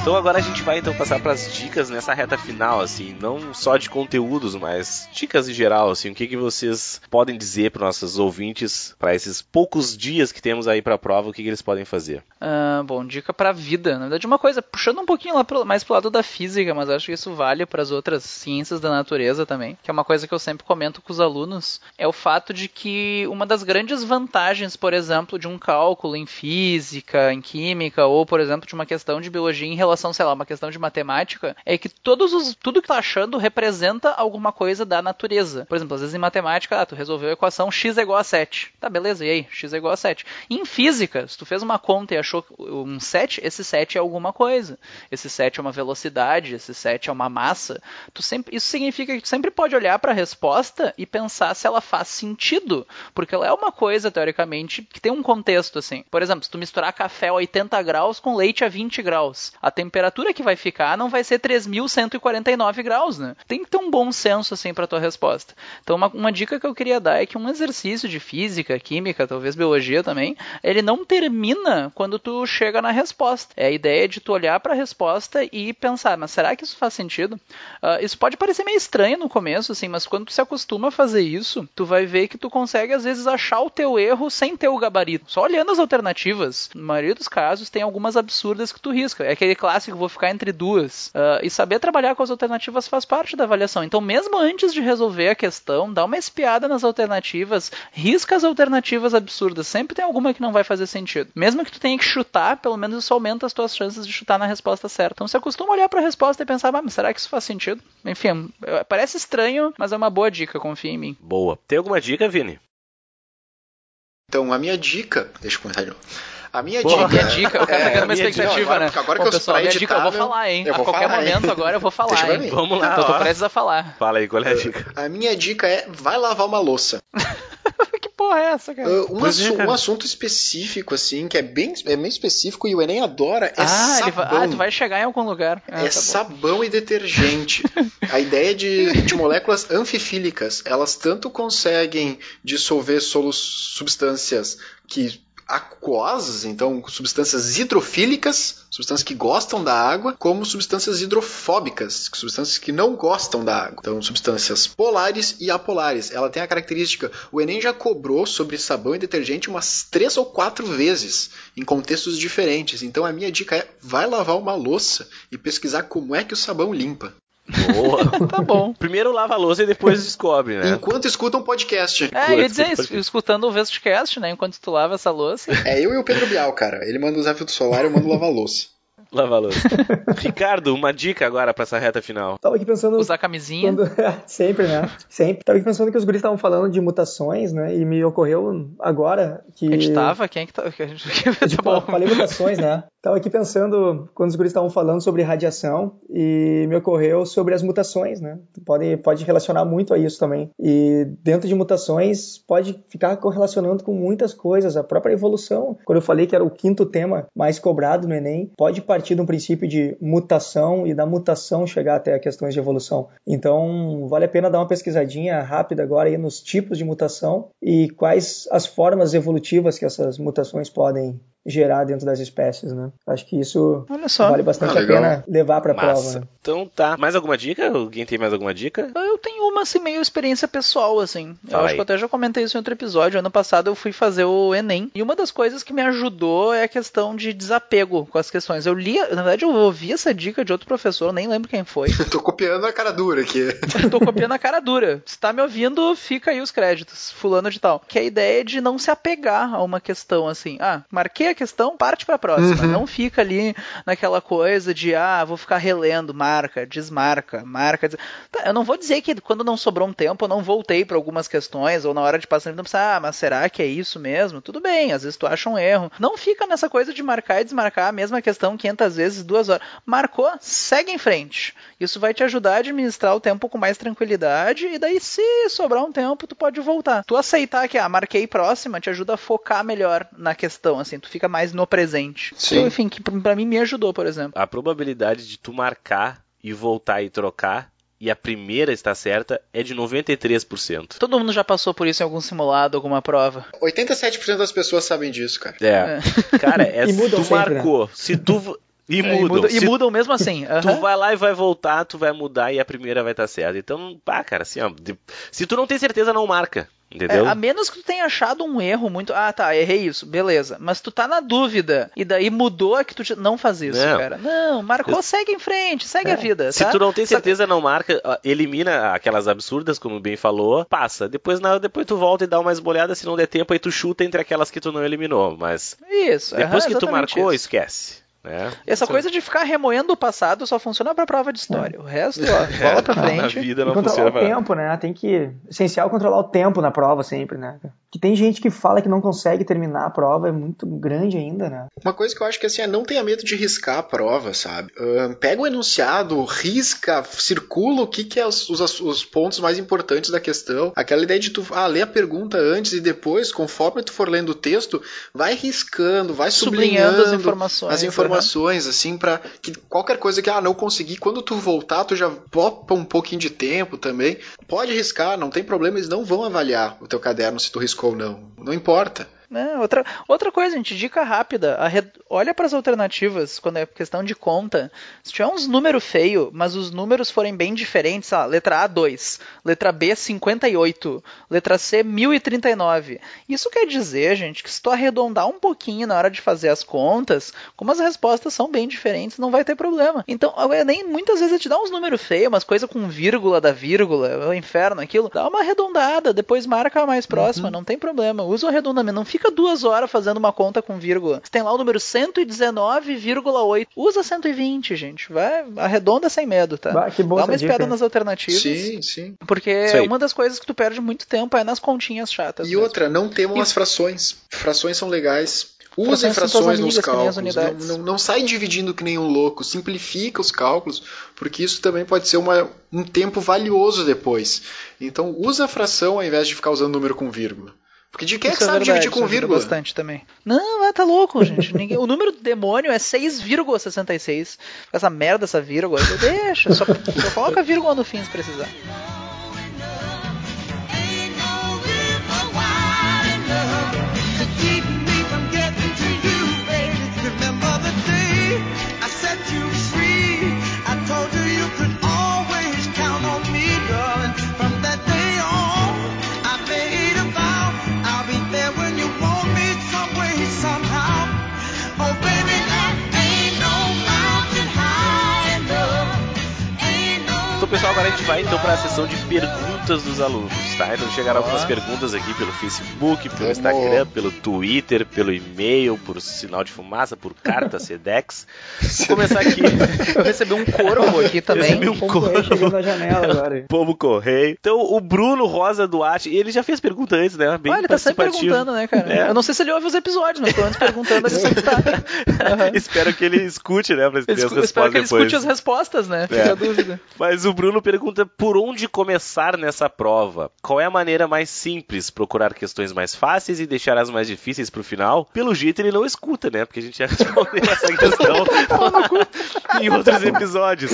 Speaker 2: Então agora a gente vai então passar para as dicas nessa reta final, assim, não só de conteúdos, mas dicas em geral, assim, o que, que vocês podem dizer para nossos ouvintes para esses poucos dias que temos aí para a prova, o que, que eles podem fazer?
Speaker 1: Uh, bom, dica para a vida. Na verdade, uma coisa puxando um pouquinho lá pro, mais lado da física, mas acho que isso vale para as outras ciências da natureza também, que é uma coisa que eu sempre comento com os alunos, é o fato de que uma das grandes vantagens, por exemplo, de um cálculo em física, em química ou, por exemplo, de uma questão de biologia em relação relação, sei lá, uma questão de matemática, é que todos os, tudo que tá achando representa alguma coisa da natureza. Por exemplo, às vezes em matemática, ah, tu resolveu a equação x é igual a 7. Tá, beleza, e aí? x é igual a 7. Em física, se tu fez uma conta e achou um 7, esse 7 é alguma coisa. Esse 7 é uma velocidade, esse 7 é uma massa. Tu sempre, isso significa que tu sempre pode olhar para a resposta e pensar se ela faz sentido, porque ela é uma coisa, teoricamente, que tem um contexto assim. Por exemplo, se tu misturar café a 80 graus com leite a 20 graus, a temperatura temperatura que vai ficar não vai ser 3.149 graus, né? Tem que ter um bom senso assim para tua resposta. Então uma, uma dica que eu queria dar é que um exercício de física, química, talvez biologia também, ele não termina quando tu chega na resposta. É a ideia de tu olhar para a resposta e pensar, mas será que isso faz sentido? Uh, isso pode parecer meio estranho no começo, assim, mas quando tu se acostuma a fazer isso, tu vai ver que tu consegue às vezes achar o teu erro sem ter o gabarito. Só olhando as alternativas, na maioria dos casos tem algumas absurdas que tu risca. É aquele clássico, vou ficar entre duas. Uh, e saber trabalhar com as alternativas faz parte da avaliação. Então, mesmo antes de resolver a questão, dá uma espiada nas alternativas, risca as alternativas absurdas. Sempre tem alguma que não vai fazer sentido. Mesmo que tu tenha que chutar, pelo menos isso aumenta as tuas chances de chutar na resposta certa. Então, se acostuma a olhar para a resposta e pensar, ah, mas será que isso faz sentido? Enfim, parece estranho, mas é uma boa dica, confia em mim.
Speaker 2: Boa. Tem alguma dica, Vini?
Speaker 3: Então, a minha dica. Deixa eu comentar de novo. A minha
Speaker 1: Porra,
Speaker 3: dica.
Speaker 1: Minha dica, eu quero é, uma expectativa,
Speaker 3: agora,
Speaker 1: né?
Speaker 3: Agora Bom, que eu
Speaker 1: pessoal, minha dica, eu vou falar, hein? a qualquer falar, momento hein? agora eu vou falar, hein?
Speaker 2: Vamos lá.
Speaker 1: Então, tô prestes a falar.
Speaker 2: Fala aí, qual é a dica?
Speaker 3: A minha dica é: vai lavar uma louça.
Speaker 1: que porra é essa, cara?
Speaker 3: Uh, um, assu é, cara? um, assunto específico, assim, que é bem, é bem específico e o Enem adora, é ah, sabão.
Speaker 1: Vai, ah, tu vai chegar em algum lugar. Ah,
Speaker 3: é tá sabão e detergente. a ideia de, de moléculas anfifílicas, elas tanto conseguem dissolver substâncias que aquosas, então substâncias hidrofílicas, substâncias que gostam da água, como substâncias hidrofóbicas, substâncias que não gostam da água. Então, substâncias polares e apolares. Ela tem a característica, o Enem já cobrou sobre sabão e detergente umas três ou quatro vezes, em contextos diferentes. Então, a minha dica é, vai lavar uma louça e pesquisar como é que o sabão limpa.
Speaker 2: Boa.
Speaker 1: tá bom.
Speaker 2: Primeiro lava a louça e depois descobre, né?
Speaker 3: Enquanto escuta um podcast.
Speaker 1: É, eu ia dizer isso, escutando o Vestcast, né? Enquanto tu lava essa louça.
Speaker 3: É eu e o Pedro Bial, cara. Ele manda usar filtro solar e eu mando lavar a louça.
Speaker 2: Lava louça. Ricardo, uma dica agora para essa reta final.
Speaker 4: Tava aqui pensando.
Speaker 1: Usar camisinha.
Speaker 4: Quando... Sempre, né? Sempre. Tava aqui pensando que os guris estavam falando de mutações, né? E me ocorreu agora que.
Speaker 1: A gente tava? Quem é que tá.
Speaker 4: tipo, tá falei mutações, né? Tava aqui pensando, quando os guris estavam falando sobre radiação, e me ocorreu sobre as mutações, né? Pode, pode relacionar muito a isso também. E dentro de mutações, pode ficar correlacionando com muitas coisas, a própria evolução. Quando eu falei que era o quinto tema mais cobrado no Enem, pode partir de um princípio de mutação e da mutação chegar até questões de evolução. Então, vale a pena dar uma pesquisadinha rápida agora aí nos tipos de mutação e quais as formas evolutivas que essas mutações podem gerar dentro das espécies, né? Acho que isso vale bastante ah, a pena levar para prova. Né?
Speaker 2: Então tá. Mais alguma dica? Alguém tem mais alguma dica?
Speaker 1: Eu tenho uma assim meio experiência pessoal assim. Eu acho que eu até já comentei isso em outro episódio. Ano passado eu fui fazer o ENEM e uma das coisas que me ajudou é a questão de desapego com as questões. Eu li, na verdade eu ouvi essa dica de outro professor, nem lembro quem foi.
Speaker 3: Tô copiando a cara dura aqui.
Speaker 1: Tô copiando a cara dura. Se tá me ouvindo, fica aí os créditos. Fulano de tal. Que é a ideia de não se apegar a uma questão assim. Ah, marquei a questão, parte para a próxima. Uhum. Não fica ali naquela coisa de, ah, vou ficar relendo, marca, desmarca, marca. Des... Tá, eu não vou dizer que quando não sobrou um tempo eu não voltei para algumas questões, ou na hora de passar, não pensar, ah, mas será que é isso mesmo? Tudo bem, às vezes tu acha um erro. Não fica nessa coisa de marcar e desmarcar a mesma questão 500 vezes, duas horas. Marcou, segue em frente. Isso vai te ajudar a administrar o tempo com mais tranquilidade, e daí, se sobrar um tempo, tu pode voltar. Tu aceitar que, ah, marquei próxima, te ajuda a focar melhor na questão, assim, tu fica mais no presente. Sim. Então, enfim, que pra mim me ajudou, por exemplo.
Speaker 2: A probabilidade de tu marcar e voltar e trocar e a primeira está certa é de 93%.
Speaker 1: Todo mundo já passou por isso em algum simulado, alguma prova.
Speaker 3: 87% das pessoas sabem disso, cara.
Speaker 2: É. é. Cara, é se tu sempre, né? marcou, né? se tu e mudam. É, e, muda,
Speaker 1: e mudam mesmo assim. Uhum.
Speaker 2: Tu vai lá e vai voltar, tu vai mudar e a primeira vai estar certa. Então, pá, cara, assim, ó, se tu não tem certeza, não marca. Entendeu?
Speaker 1: É, a menos que tu tenha achado um erro muito. Ah, tá, errei isso, beleza. Mas tu tá na dúvida. E daí mudou é que tu não faz isso, não. cara. Não, marcou, Eu... segue em frente, segue é. a vida.
Speaker 2: Se
Speaker 1: tá?
Speaker 2: tu não tem certeza, não marca, elimina aquelas absurdas, como bem falou, passa. Depois, na, depois tu volta e dá uma esbolhada, se não der tempo, aí tu chuta entre aquelas que tu não eliminou. Mas.
Speaker 1: Isso,
Speaker 2: depois que tu marcou,
Speaker 1: isso.
Speaker 2: esquece. É,
Speaker 1: Essa coisa de ficar remoendo o passado só funciona para prova de história. É. O resto, ó, bola pra frente.
Speaker 2: Na vida não
Speaker 4: e controlar
Speaker 2: funciona.
Speaker 4: o tempo, né? Tem que. Essencial controlar o tempo na prova sempre, né? que tem gente que fala que não consegue terminar a prova, é muito grande ainda, né?
Speaker 3: Uma coisa que eu acho que assim, é não tenha medo de riscar a prova, sabe? Uh, pega o enunciado, risca, circula o que, que é os, os, os, pontos mais importantes da questão. Aquela ideia de tu ah, ler a pergunta antes e depois, conforme tu for lendo o texto, vai riscando, vai sublinhando, sublinhando
Speaker 1: as informações,
Speaker 3: as informações uhum. assim, para que qualquer coisa que ah, não consegui, quando tu voltar, tu já popa um pouquinho de tempo também. Pode riscar, não tem problema, eles não vão avaliar o teu caderno se tu riscou ou não. Não importa.
Speaker 1: Né? Outra, outra coisa, gente, dica rápida. olha para as alternativas quando é questão de conta. Se tiver uns números feios, mas os números forem bem diferentes, ó, letra A 2, letra B 58, letra C 1039. Isso quer dizer, gente, que se tu arredondar um pouquinho na hora de fazer as contas, como as respostas são bem diferentes, não vai ter problema. Então, nem muitas vezes te dá uns números feios, umas coisas com vírgula da vírgula, é o inferno, aquilo. Dá uma arredondada, depois marca a mais próxima, uhum. não tem problema. Usa o arredondamento, não fica duas horas fazendo uma conta com vírgula. Você tem lá o número 119,8. Usa 120, gente. Vai, arredonda sem medo, tá?
Speaker 4: Bah, que
Speaker 1: Dá uma espiada nas alternativas.
Speaker 3: Sim, sim.
Speaker 1: Porque uma das coisas que tu perde muito tempo é nas continhas chatas.
Speaker 3: E mesmo. outra, não temam e... as frações. Frações são legais. Usem frações nos cálculos. Não, não, não, sai dividindo que nem um louco. Simplifica os cálculos, porque isso também pode ser uma, um tempo valioso depois. Então, usa a fração ao invés de ficar usando número com vírgula. Porque de quem é que sabe verdade, dividir com vírgula?
Speaker 1: bastante também. Não, tá louco, gente. Ninguém... o número do demônio é 6,66. Essa merda, essa vírgula. Deixa, só, só coloca vírgula no fim se precisar.
Speaker 2: A gente vai então para a sessão de perguntas dos alunos, tá? Então chegaram algumas perguntas aqui pelo Facebook, pelo Instagram, pelo Twitter, pelo e-mail, por sinal de fumaça, por carta Sedex. Vou começar aqui.
Speaker 1: Eu recebi um corvo aqui também.
Speaker 2: Recebi um corvo
Speaker 4: na janela agora.
Speaker 2: Pombo correio. Então o Bruno Rosa Duarte, ele já fez pergunta antes, né?
Speaker 1: Bem ah, ele tá sempre perguntando, né, cara? É. Eu não sei se ele ouve os episódios, mas pelo menos perguntando ele sempre tá.
Speaker 2: Uhum. Espero que ele escute, né? Pra ter as respostas
Speaker 1: Espero que ele
Speaker 2: depois.
Speaker 1: escute as respostas, né? Fica
Speaker 2: é.
Speaker 1: a dúvida.
Speaker 2: Mas o Bruno pergunta por onde começar nessa prova. Qual é a maneira mais simples? Procurar questões mais fáceis e deixar as mais difíceis pro final? Pelo jeito ele não escuta, né? Porque a gente já respondeu essa questão em outros episódios.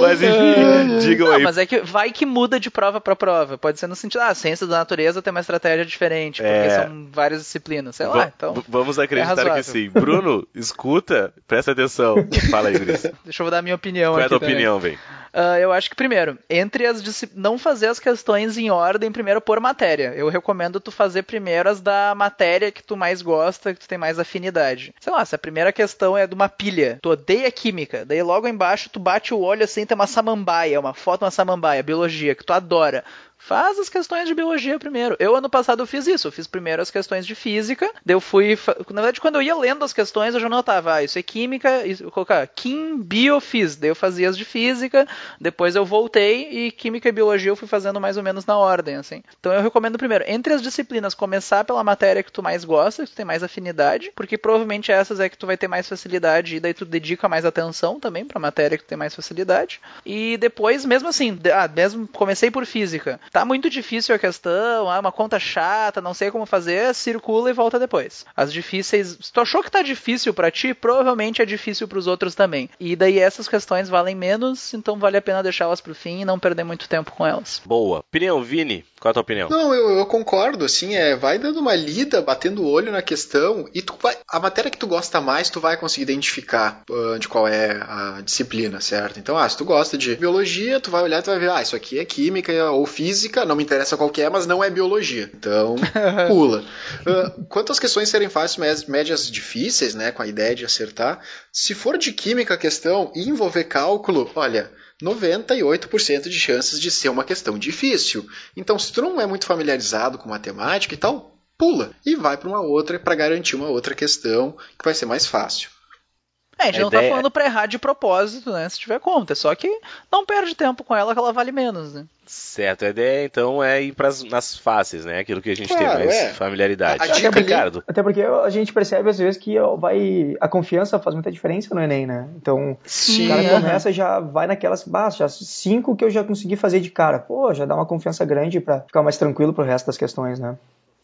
Speaker 2: Mas enfim, digam
Speaker 1: não,
Speaker 2: aí.
Speaker 1: Mas é que vai que muda de prova para prova. Pode ser no sentido, ah, a ciência da natureza tem uma estratégia diferente, porque é... são várias disciplinas. Sei lá, então.
Speaker 2: Vamos acreditar é que sim. Bruno, escuta, presta atenção. Fala aí, Gris.
Speaker 1: Deixa eu dar a minha opinião
Speaker 2: Qual
Speaker 1: aqui.
Speaker 2: Qual é a tua opinião, vem?
Speaker 1: Uh, eu acho que, primeiro, entre as não fazer as questões em ordem, primeiro por matéria. Eu recomendo tu fazer primeiro as da matéria que tu mais gosta, que tu tem mais afinidade. Sei lá, se a primeira questão é de uma pilha, tu odeia química, daí logo embaixo tu bate o olho assim, tem uma samambaia, uma foto de uma samambaia, biologia, que tu adora. Faz as questões de biologia primeiro. Eu, ano passado, eu fiz isso. Eu fiz primeiro as questões de física. Eu fui. Na verdade, quando eu ia lendo as questões, eu já notava, ah, isso é química, eu colocar Kim Biophys. Daí eu fazia as de física, depois eu voltei e química e biologia eu fui fazendo mais ou menos na ordem, assim. Então eu recomendo primeiro, entre as disciplinas, começar pela matéria que tu mais gosta, que tu tem mais afinidade, porque provavelmente essas é que tu vai ter mais facilidade e daí tu dedica mais atenção também pra matéria que tu tem mais facilidade. E depois, mesmo assim, ah, mesmo comecei por física tá muito difícil a questão, é uma conta chata, não sei como fazer, circula e volta depois. As difíceis, se tu achou que tá difícil para ti, provavelmente é difícil para os outros também. E daí essas questões valem menos, então vale a pena deixá-las pro fim e não perder muito tempo com elas.
Speaker 2: Boa. Opinião, Vini? Qual é a tua opinião?
Speaker 3: Não, eu, eu, concordo, assim, é, vai dando uma lida, batendo o olho na questão, e tu vai, a matéria que tu gosta mais, tu vai conseguir identificar uh, de qual é a disciplina, certo? Então, ah, se tu gosta de biologia, tu vai olhar e tu vai ver, ah, isso aqui é química ou física, não me interessa qual é, mas não é biologia. Então, pula. Uh, quanto às questões serem fáceis, médias difíceis, né, com a ideia de acertar, se for de química a questão e envolver cálculo, olha 98% de chances de ser uma questão difícil. Então, se tu não é muito familiarizado com matemática e tal, pula e vai para uma outra para garantir uma outra questão que vai ser mais fácil.
Speaker 1: É, a gente a não tá ideia... tá falando pra errar de propósito, né? Se tiver conta. É só que não perde tempo com ela que ela vale menos, né?
Speaker 2: Certo, a ideia então é ir pras, nas faces, né? Aquilo que a gente claro, tem mais é. familiaridade. A,
Speaker 4: a dica, Ricardo. Até porque a gente percebe às vezes que vai a confiança faz muita diferença no Enem, né? Então, Sim, o cara começa já vai naquelas, já cinco que eu já consegui fazer de cara. Pô, já dá uma confiança grande para ficar mais tranquilo pro resto das questões, né?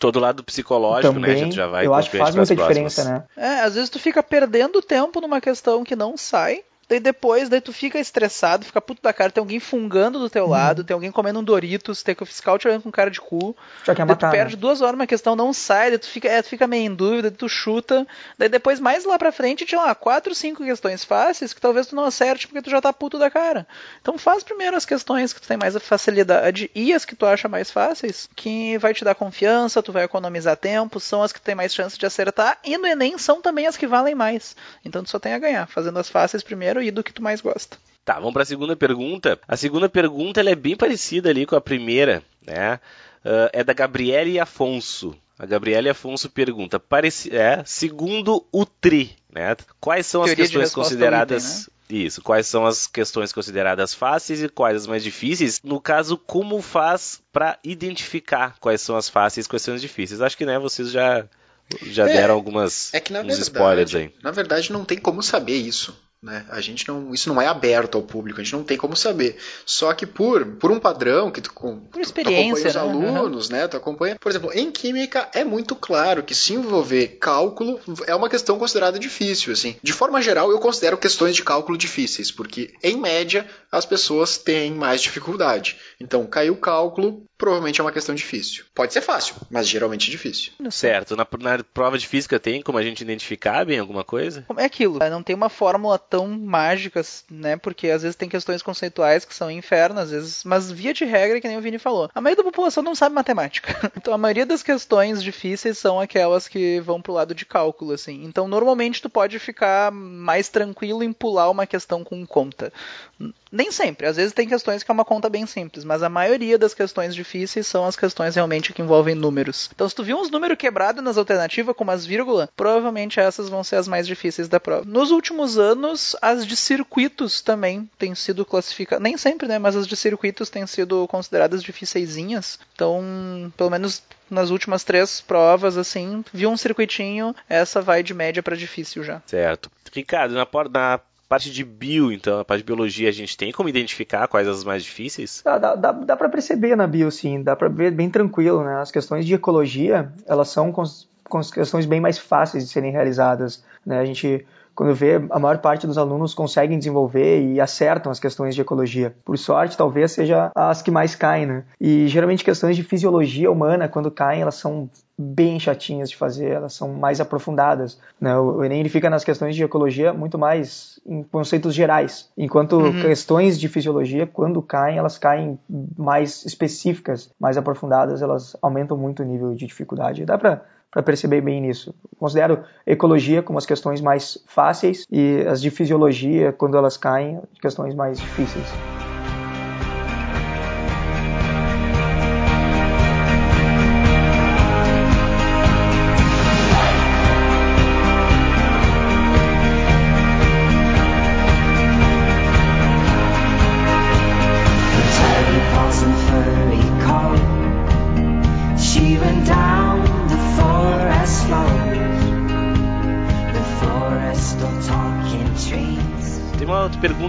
Speaker 2: Todo lado psicológico, Também, né? A gente já vai
Speaker 4: Eu acho que faz muita diferença, né?
Speaker 1: É, às vezes tu fica perdendo tempo numa questão que não sai Daí depois, daí tu fica estressado, fica puto da cara, tem alguém fungando do teu hum. lado, tem alguém comendo um Doritos, tem que o fiscal te olhando com cara de cu.
Speaker 4: Já quer matar,
Speaker 1: tu perde né? duas horas uma questão, não sai, daí tu fica, é, tu fica meio em dúvida, tu chuta. Daí depois, mais lá pra frente, tinha lá quatro, cinco questões fáceis que talvez tu não acerte porque tu já tá puto da cara. Então faz primeiro as questões que tu tem mais facilidade e as que tu acha mais fáceis, que vai te dar confiança, tu vai economizar tempo, são as que tem mais chance de acertar, e no Enem são também as que valem mais. Então tu só tem a ganhar, fazendo as fáceis primeiro e do que tu mais gosta.
Speaker 2: Tá, vamos para a segunda pergunta. A segunda pergunta ela é bem parecida ali com a primeira, né? Uh, é da Gabriele Afonso. A Gabriele Afonso pergunta: parece, é, segundo o TRI, né? Quais são Teoria as questões consideradas. Item, né? Isso, quais são as questões consideradas fáceis e quais as mais difíceis? No caso, como faz para identificar quais são as fáceis e quais são as difíceis? Acho que né, vocês já, já é, deram algumas
Speaker 3: é que, na verdade, spoilers aí. Na verdade, não tem como saber isso. Né? A gente não, isso não é aberto ao público, a gente não tem como saber. Só que por, por um padrão que tu, por
Speaker 1: experiência,
Speaker 3: tu acompanha os né? alunos, né? Tu acompanha, por exemplo, em química é muito claro que se envolver cálculo é uma questão considerada difícil, assim. De forma geral, eu considero questões de cálculo difíceis, porque em média as pessoas têm mais dificuldade. Então, caiu o cálculo, provavelmente é uma questão difícil. Pode ser fácil, mas geralmente difícil.
Speaker 2: Certo. Na, na prova de física tem como a gente identificar bem alguma coisa?
Speaker 1: É aquilo. Não tem uma fórmula tão mágica, né? Porque às vezes tem questões conceituais que são infernas, às vezes, mas via de regra, que nem o Vini falou. A maioria da população não sabe matemática. Então a maioria das questões difíceis são aquelas que vão pro lado de cálculo, assim. Então normalmente tu pode ficar mais tranquilo em pular uma questão com conta. Nem sempre. Às vezes tem questões que é uma conta bem simples, mas a maioria das questões difíceis são as questões realmente que envolvem números. Então, se tu viu uns números quebrados nas alternativas com umas vírgulas, provavelmente essas vão ser as mais difíceis da prova. Nos últimos anos, as de circuitos também têm sido classificadas. Nem sempre, né? Mas as de circuitos têm sido consideradas difíceisinhas. Então, pelo menos nas últimas três provas, assim, viu um circuitinho, essa vai de média para difícil já.
Speaker 2: Certo. Ricardo, na, na parte de bio, então, a parte de biologia, a gente tem como identificar quais as mais difíceis?
Speaker 4: Dá, dá, dá, dá para perceber na bio, sim, dá para ver bem tranquilo, né? As questões de ecologia, elas são com, com questões bem mais fáceis de serem realizadas, né? A gente quando vê, a maior parte dos alunos conseguem desenvolver e acertam as questões de ecologia. Por sorte, talvez seja as que mais caem, né? E geralmente questões de fisiologia humana, quando caem, elas são bem chatinhas de fazer, elas são mais aprofundadas. Né? O Enem ele fica nas questões de ecologia muito mais em conceitos gerais, enquanto uhum. questões de fisiologia, quando caem, elas caem mais específicas, mais aprofundadas, elas aumentam muito o nível de dificuldade. Dá para para perceber bem nisso. Considero ecologia como as questões mais fáceis e as de fisiologia, quando elas caem, questões mais difíceis.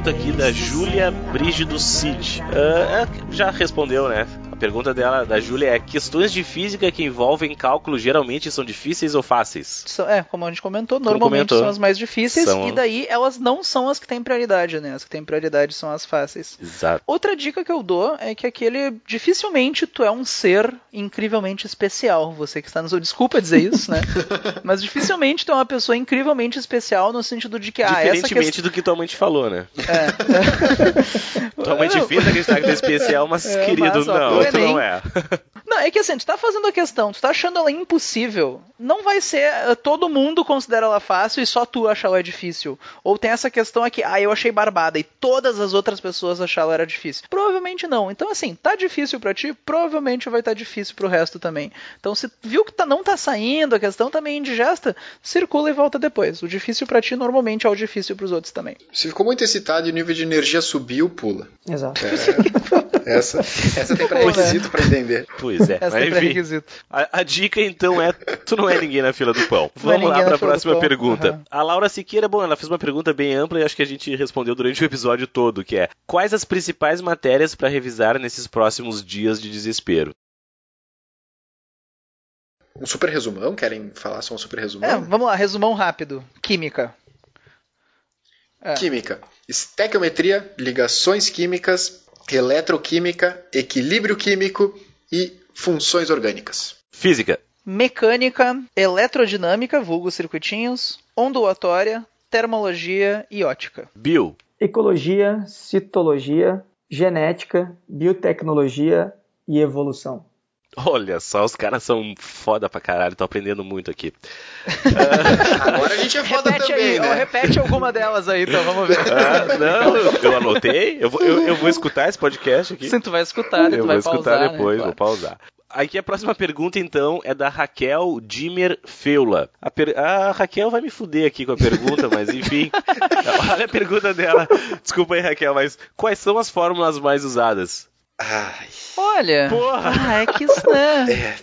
Speaker 2: Pergunta aqui da Júlia Brígido Cid. Uh, já respondeu, né? Pergunta dela, da Júlia, é: questões de física que envolvem cálculo geralmente são difíceis ou fáceis?
Speaker 1: É, como a gente comentou, normalmente comentou. são as mais difíceis são... e daí elas não são as que têm prioridade, né? As que têm prioridade são as fáceis.
Speaker 2: Exato.
Speaker 1: Outra dica que eu dou é que aquele dificilmente tu é um ser incrivelmente especial. Você que está nos desculpa dizer isso, né? Mas dificilmente tu é uma pessoa incrivelmente especial no sentido de que ah, essa
Speaker 2: questão... do que tua mãe te falou, né? É. tua mãe te fez acreditar que tu é especial, mas é, querido, mas, ó, não. Enem. Não é.
Speaker 1: Não, é que assim, tu tá fazendo a questão, tu tá achando ela impossível, não vai ser uh, todo mundo considera ela fácil e só tu acha ela difícil. Ou tem essa questão aqui, ah, eu achei barbada e todas as outras pessoas acharam ela era difícil. Provavelmente não. Então assim, tá difícil para ti, provavelmente vai estar tá difícil pro resto também. Então se viu que tá, não tá saindo, a questão tá meio indigesta, circula e volta depois. O difícil para ti normalmente é o difícil para os outros também.
Speaker 3: Se ficou muito excitado e o nível de energia subiu, pula.
Speaker 4: Exato.
Speaker 3: É, essa, essa tem pré-requisito para entender.
Speaker 2: Pois é.
Speaker 1: Essa tem pré-requisito.
Speaker 2: A, a, dica então é: tu não é ninguém na fila do pão. Vamos lá para a próxima pergunta. Uhum. A Laura Siqueira, bom, ela fez uma pergunta bem ampla e acho que a gente respondeu durante o episódio todo, que é: quais as principais matérias para revisar nesses próximos dias de desespero?
Speaker 3: Um super resumão? Querem falar só um super resumão?
Speaker 1: É, vamos lá, resumão rápido. Química.
Speaker 3: É. Química. Estequiometria, ligações químicas, eletroquímica, equilíbrio químico e funções orgânicas.
Speaker 2: Física.
Speaker 1: Mecânica, eletrodinâmica, vulgo circuitinhos, ondulatória, termologia e ótica.
Speaker 2: Bio.
Speaker 4: Ecologia, citologia, genética, biotecnologia e evolução.
Speaker 2: Olha só, os caras são foda pra caralho, tô aprendendo muito aqui.
Speaker 3: Agora a gente é foda repete também,
Speaker 1: aí,
Speaker 3: né?
Speaker 1: Repete alguma delas aí, então, vamos ver.
Speaker 2: Ah, não, eu anotei, eu vou, eu, eu, vou escutar esse podcast aqui.
Speaker 1: Sim, tu vai escutar, né?
Speaker 2: Eu
Speaker 1: tu
Speaker 2: vou
Speaker 1: vai
Speaker 2: escutar
Speaker 1: pausar,
Speaker 2: depois,
Speaker 1: né?
Speaker 2: vou pausar. Aqui a próxima pergunta, então, é da Raquel Dimmer Feula. A, per... a, Raquel vai me fuder aqui com a pergunta, mas enfim. Olha a pergunta dela. Desculpa aí, Raquel, mas quais são as fórmulas mais usadas?
Speaker 3: Ai.
Speaker 1: Olha.
Speaker 2: Porra.
Speaker 1: Ah, é que isso, né?
Speaker 3: É.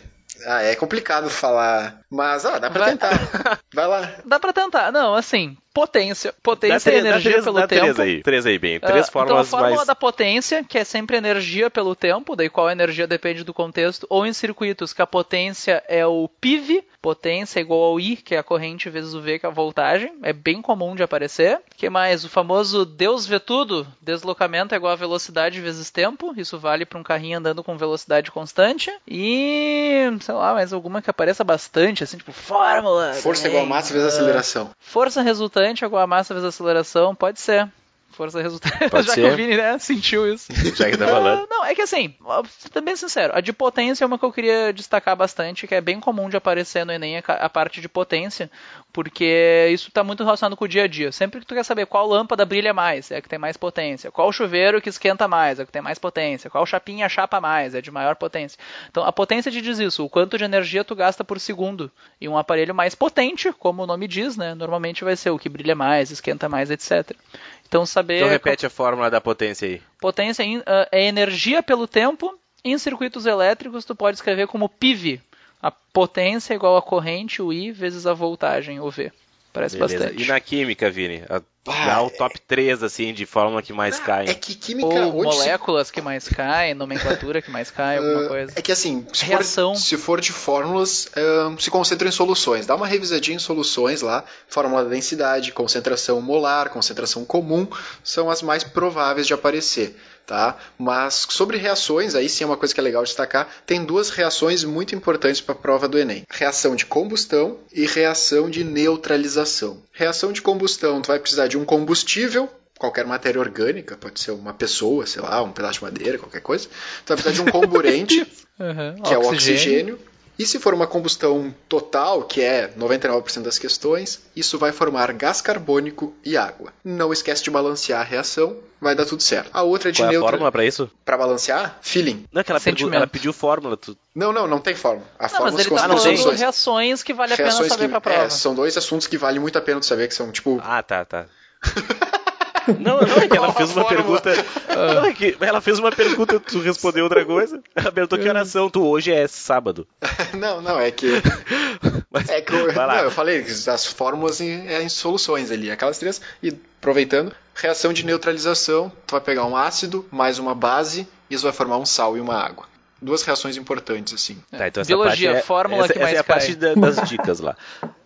Speaker 3: Ah, é complicado falar. Mas, ah, dá pra
Speaker 1: Vai-
Speaker 3: tentar. Vai lá.
Speaker 1: Dá pra tentar. Não, assim, potência. Potência
Speaker 2: Dá três-
Speaker 1: é energia
Speaker 2: três,
Speaker 1: pelo tempo.
Speaker 2: Três aí, três aí, bem. Três
Speaker 1: Ah,
Speaker 2: fórmulas
Speaker 1: então a fórmula
Speaker 2: mais...
Speaker 1: da potência, que é sempre energia pelo tempo, daí qual energia depende do contexto, ou em circuitos, que a potência é o PIV, potência é igual ao I, que é a corrente vezes o V, que é a voltagem, é bem comum de aparecer. que mais? O famoso Deus vê tudo, deslocamento é igual a velocidade vezes tempo, isso vale para um carrinho andando com velocidade constante. E, sei lá, mais alguma que apareça bastante, assim, tipo, fórmula.
Speaker 3: Força
Speaker 1: também.
Speaker 3: igual a massa vezes
Speaker 1: Ah,
Speaker 3: aceleração.
Speaker 1: Força resultante é igual a massa vezes aceleração, pode ser. Força resultante.
Speaker 2: Pode
Speaker 1: Já
Speaker 2: ser.
Speaker 1: que o Vini, né, sentiu isso.
Speaker 2: Já que tá falando.
Speaker 1: Não, é que assim, bem sincero, a de potência é uma que eu queria destacar bastante, que é bem comum de aparecer no Enem a parte de potência, porque isso está muito relacionado com o dia a dia. Sempre que tu quer saber qual lâmpada brilha mais, é a que tem mais potência. Qual chuveiro que esquenta mais, é a que tem mais potência. Qual chapinha chapa mais, é de maior potência. Então a potência te diz isso, o quanto de energia tu gasta por segundo. E um aparelho mais potente, como o nome diz, né, normalmente vai ser o que brilha mais, esquenta mais, etc. Então saber
Speaker 2: Então repete a fórmula da potência aí.
Speaker 1: Potência ah, é energia pelo tempo. Em circuitos elétricos, tu pode escrever como PIV. A potência é igual a corrente, o I, vezes a voltagem, o V. Parece
Speaker 2: Beleza.
Speaker 1: bastante.
Speaker 2: E na química, Vini? A,
Speaker 3: Ah,
Speaker 2: dá o
Speaker 3: é-
Speaker 2: top 3, assim, de fórmula que mais cai.
Speaker 3: É que química
Speaker 1: Ou
Speaker 3: onde se
Speaker 1: moléculas que mais caem, nomenclatura que mais cai, alguma
Speaker 3: Ah,
Speaker 1: coisa.
Speaker 3: É que assim, se
Speaker 1: Reação.
Speaker 3: for, se for de fórmulas, ah, se concentra em soluções. Dá uma revisadinha em soluções lá. Fórmula da densidade, concentração molar, concentração comum, são as mais prováveis de aparecer. Tá? Mas sobre reações, aí sim é uma coisa que é legal destacar. Tem duas reações muito importantes para a prova do Enem: reação de combustão e reação de neutralização. Reação de combustão, tu vai precisar de um combustível, qualquer matéria orgânica, pode ser uma pessoa, sei lá, um pedaço de madeira, qualquer coisa. Tu vai precisar de um comburente,
Speaker 1: Uhum.
Speaker 3: que é o oxigênio. E se for uma combustão total, que é 99% das questões, isso vai formar gás carbônico e água. Não esquece de balancear a reação, vai dar tudo certo. A outra é de
Speaker 2: Qual é a
Speaker 3: neutra...
Speaker 2: fórmula pra isso?
Speaker 3: Pra balancear, feeling.
Speaker 2: Não, é que ela, pergu-
Speaker 1: Sentimento.
Speaker 2: ela pediu fórmula. Tu...
Speaker 3: Não, não, não tem fórmula. A
Speaker 1: Não,
Speaker 3: fórmula
Speaker 1: mas ele tá falando reações que vale a pena
Speaker 3: Reações
Speaker 1: saber
Speaker 3: que-
Speaker 1: pra prova.
Speaker 3: é, são dois assuntos que vale muito a pena tu saber, que são tipo...
Speaker 2: Ah, tá, tá. Não, não, é que ela fez uma pergunta. Não, é que ela fez uma pergunta, tu respondeu outra coisa. Ela perguntou que oração tu hoje é sábado.
Speaker 3: não, não, é que...
Speaker 2: Mas,
Speaker 3: É que eu, não, eu falei que as fórmulas em, é em soluções ali, aquelas três. E aproveitando, reação de neutralização, tu vai pegar um ácido mais uma base, e isso vai formar um sal e uma água. Duas reações importantes, assim.
Speaker 2: Tá, então essa
Speaker 1: Biologia,
Speaker 2: parte é,
Speaker 1: fórmula
Speaker 2: essa,
Speaker 1: que
Speaker 2: essa
Speaker 1: mais
Speaker 2: é a
Speaker 1: cai.
Speaker 2: parte da- das dicas lá.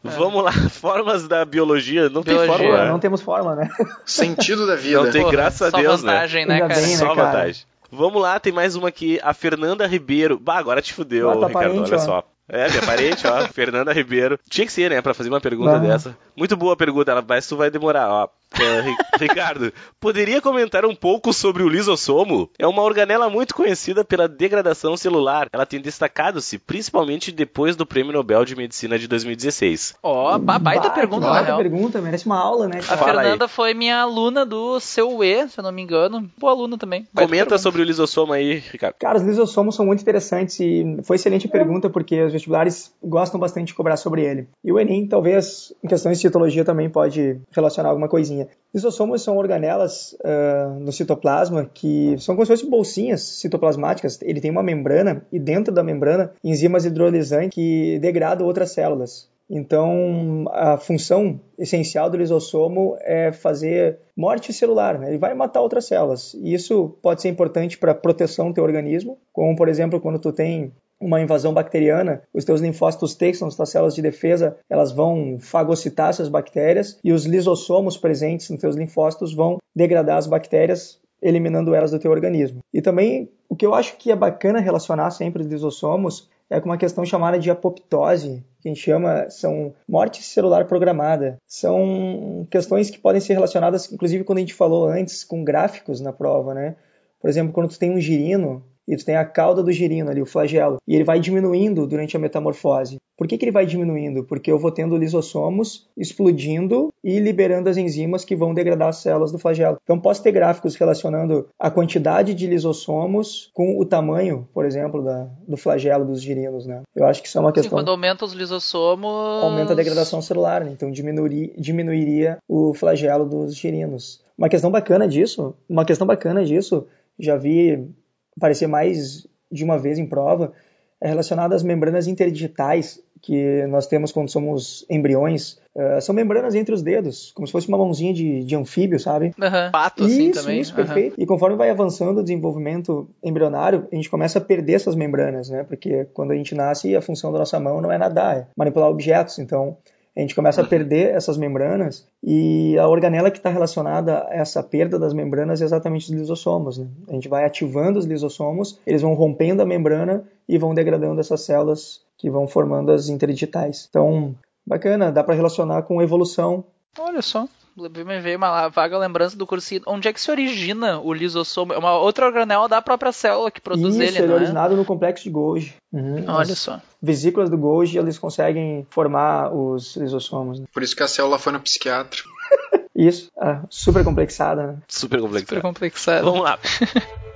Speaker 2: Vamos lá, formas da biologia. Não
Speaker 1: Biologia,
Speaker 2: tem fórmula. Né?
Speaker 4: não temos forma, né?
Speaker 3: Sentido da vida.
Speaker 2: Não tem-
Speaker 1: Porra,
Speaker 2: graças a
Speaker 1: só
Speaker 2: Deus, né?
Speaker 1: vantagem, né,
Speaker 4: Ainda
Speaker 1: cara?
Speaker 4: bem, né?
Speaker 2: Só
Speaker 4: cara?
Speaker 2: vantagem. Vamos lá, tem mais uma aqui. A Fernanda Ribeiro. Bah, agora te fudeu,
Speaker 4: Ah,
Speaker 2: Ricardo.
Speaker 4: parente,
Speaker 2: olha
Speaker 4: ó.
Speaker 2: só. É, minha parente, ó. Fernanda Ribeiro. Tinha que ser, né, pra fazer uma pergunta
Speaker 4: Ah.
Speaker 2: dessa. Muito boa a pergunta, ela, mas tu vai demorar, ó. Uh, Ricardo, poderia comentar um pouco sobre o lisossomo? É uma organela muito conhecida pela degradação celular. Ela tem destacado-se principalmente depois do Prêmio Nobel de Medicina de 2016.
Speaker 1: Ó, oh, baita pergunta, baita
Speaker 4: na pergunta, merece uma aula, né?
Speaker 1: A Fala Fernanda aí. foi minha aluna do seu E, se eu não me engano. Boa aluna também.
Speaker 2: Baita Comenta pergunta. sobre o lisossomo aí, Ricardo.
Speaker 4: Cara, os lisossomos são muito interessantes e foi excelente pergunta porque os vestibulares gostam bastante de cobrar sobre ele. E o Enem, talvez, em questões de citologia também pode relacionar alguma coisinha. Lisossomos são organelas uh, no citoplasma que são como se fossem bolsinhas citoplasmáticas. Ele tem uma membrana e dentro da membrana enzimas hidrolisantes que degradam outras células. Então, a função essencial do lisossomo é fazer morte celular, né? ele vai matar outras células. E isso pode ser importante para proteção do teu organismo, como por exemplo quando tu tem uma invasão bacteriana, os teus linfócitos T, que são as tuas células de defesa, elas vão fagocitar essas bactérias e os lisossomos presentes nos teus linfócitos vão degradar as bactérias, eliminando elas do teu organismo. E também o que eu acho que é bacana relacionar sempre os lisossomos é com uma questão chamada de apoptose, que a gente chama, são morte celular programada. São questões que podem ser relacionadas, inclusive quando a gente falou antes, com gráficos na prova, né? Por exemplo, quando tu tem um girino, e tu tem a cauda do girino ali, o flagelo, e ele vai diminuindo durante a metamorfose. Por que, que ele vai diminuindo? Porque eu vou tendo lisossomos explodindo e liberando as enzimas que vão degradar as células do flagelo. Então posso ter gráficos relacionando a quantidade de lisossomos com o tamanho, por exemplo, da, do flagelo dos girinos, né? Eu acho que isso é uma questão... Sim,
Speaker 1: quando aumenta os lisossomos...
Speaker 4: Aumenta a degradação celular, né? Então diminuiria, diminuiria o flagelo dos girinos. Uma questão bacana disso, uma questão bacana disso, já vi aparecer mais de uma vez em prova, é relacionada às membranas interdigitais que nós temos quando somos embriões. Uh, são membranas entre os dedos, como se fosse uma mãozinha de, de anfíbio, sabe?
Speaker 1: Uhum. Pato, assim,
Speaker 4: isso,
Speaker 1: também.
Speaker 4: Isso, uhum. perfeito. E conforme vai avançando o desenvolvimento embrionário, a gente começa a perder essas membranas, né? Porque quando a gente nasce, a função da nossa mão não é nadar, é manipular objetos. Então, a gente começa a perder essas membranas e a organela que está relacionada a essa perda das membranas é exatamente os lisossomos. Né? A gente vai ativando os lisossomos, eles vão rompendo a membrana e vão degradando essas células que vão formando as interdigitais. Então, bacana, dá para relacionar com evolução.
Speaker 1: Olha só me veio uma vaga lembrança do cursinho. Onde é que se origina o lisossomo? É uma outra organela da própria célula que produz
Speaker 4: Isso,
Speaker 1: ele,
Speaker 4: ele
Speaker 1: é
Speaker 4: originado no complexo de Golgi.
Speaker 1: Uhum. Olha só.
Speaker 4: Vesículas do Golgi, eles conseguem formar os lisossomos. Né?
Speaker 3: Por isso que a célula foi no psiquiatra.
Speaker 4: isso, ah, super complexada. Né?
Speaker 2: Super complexada.
Speaker 1: Super complexada.
Speaker 2: Vamos lá.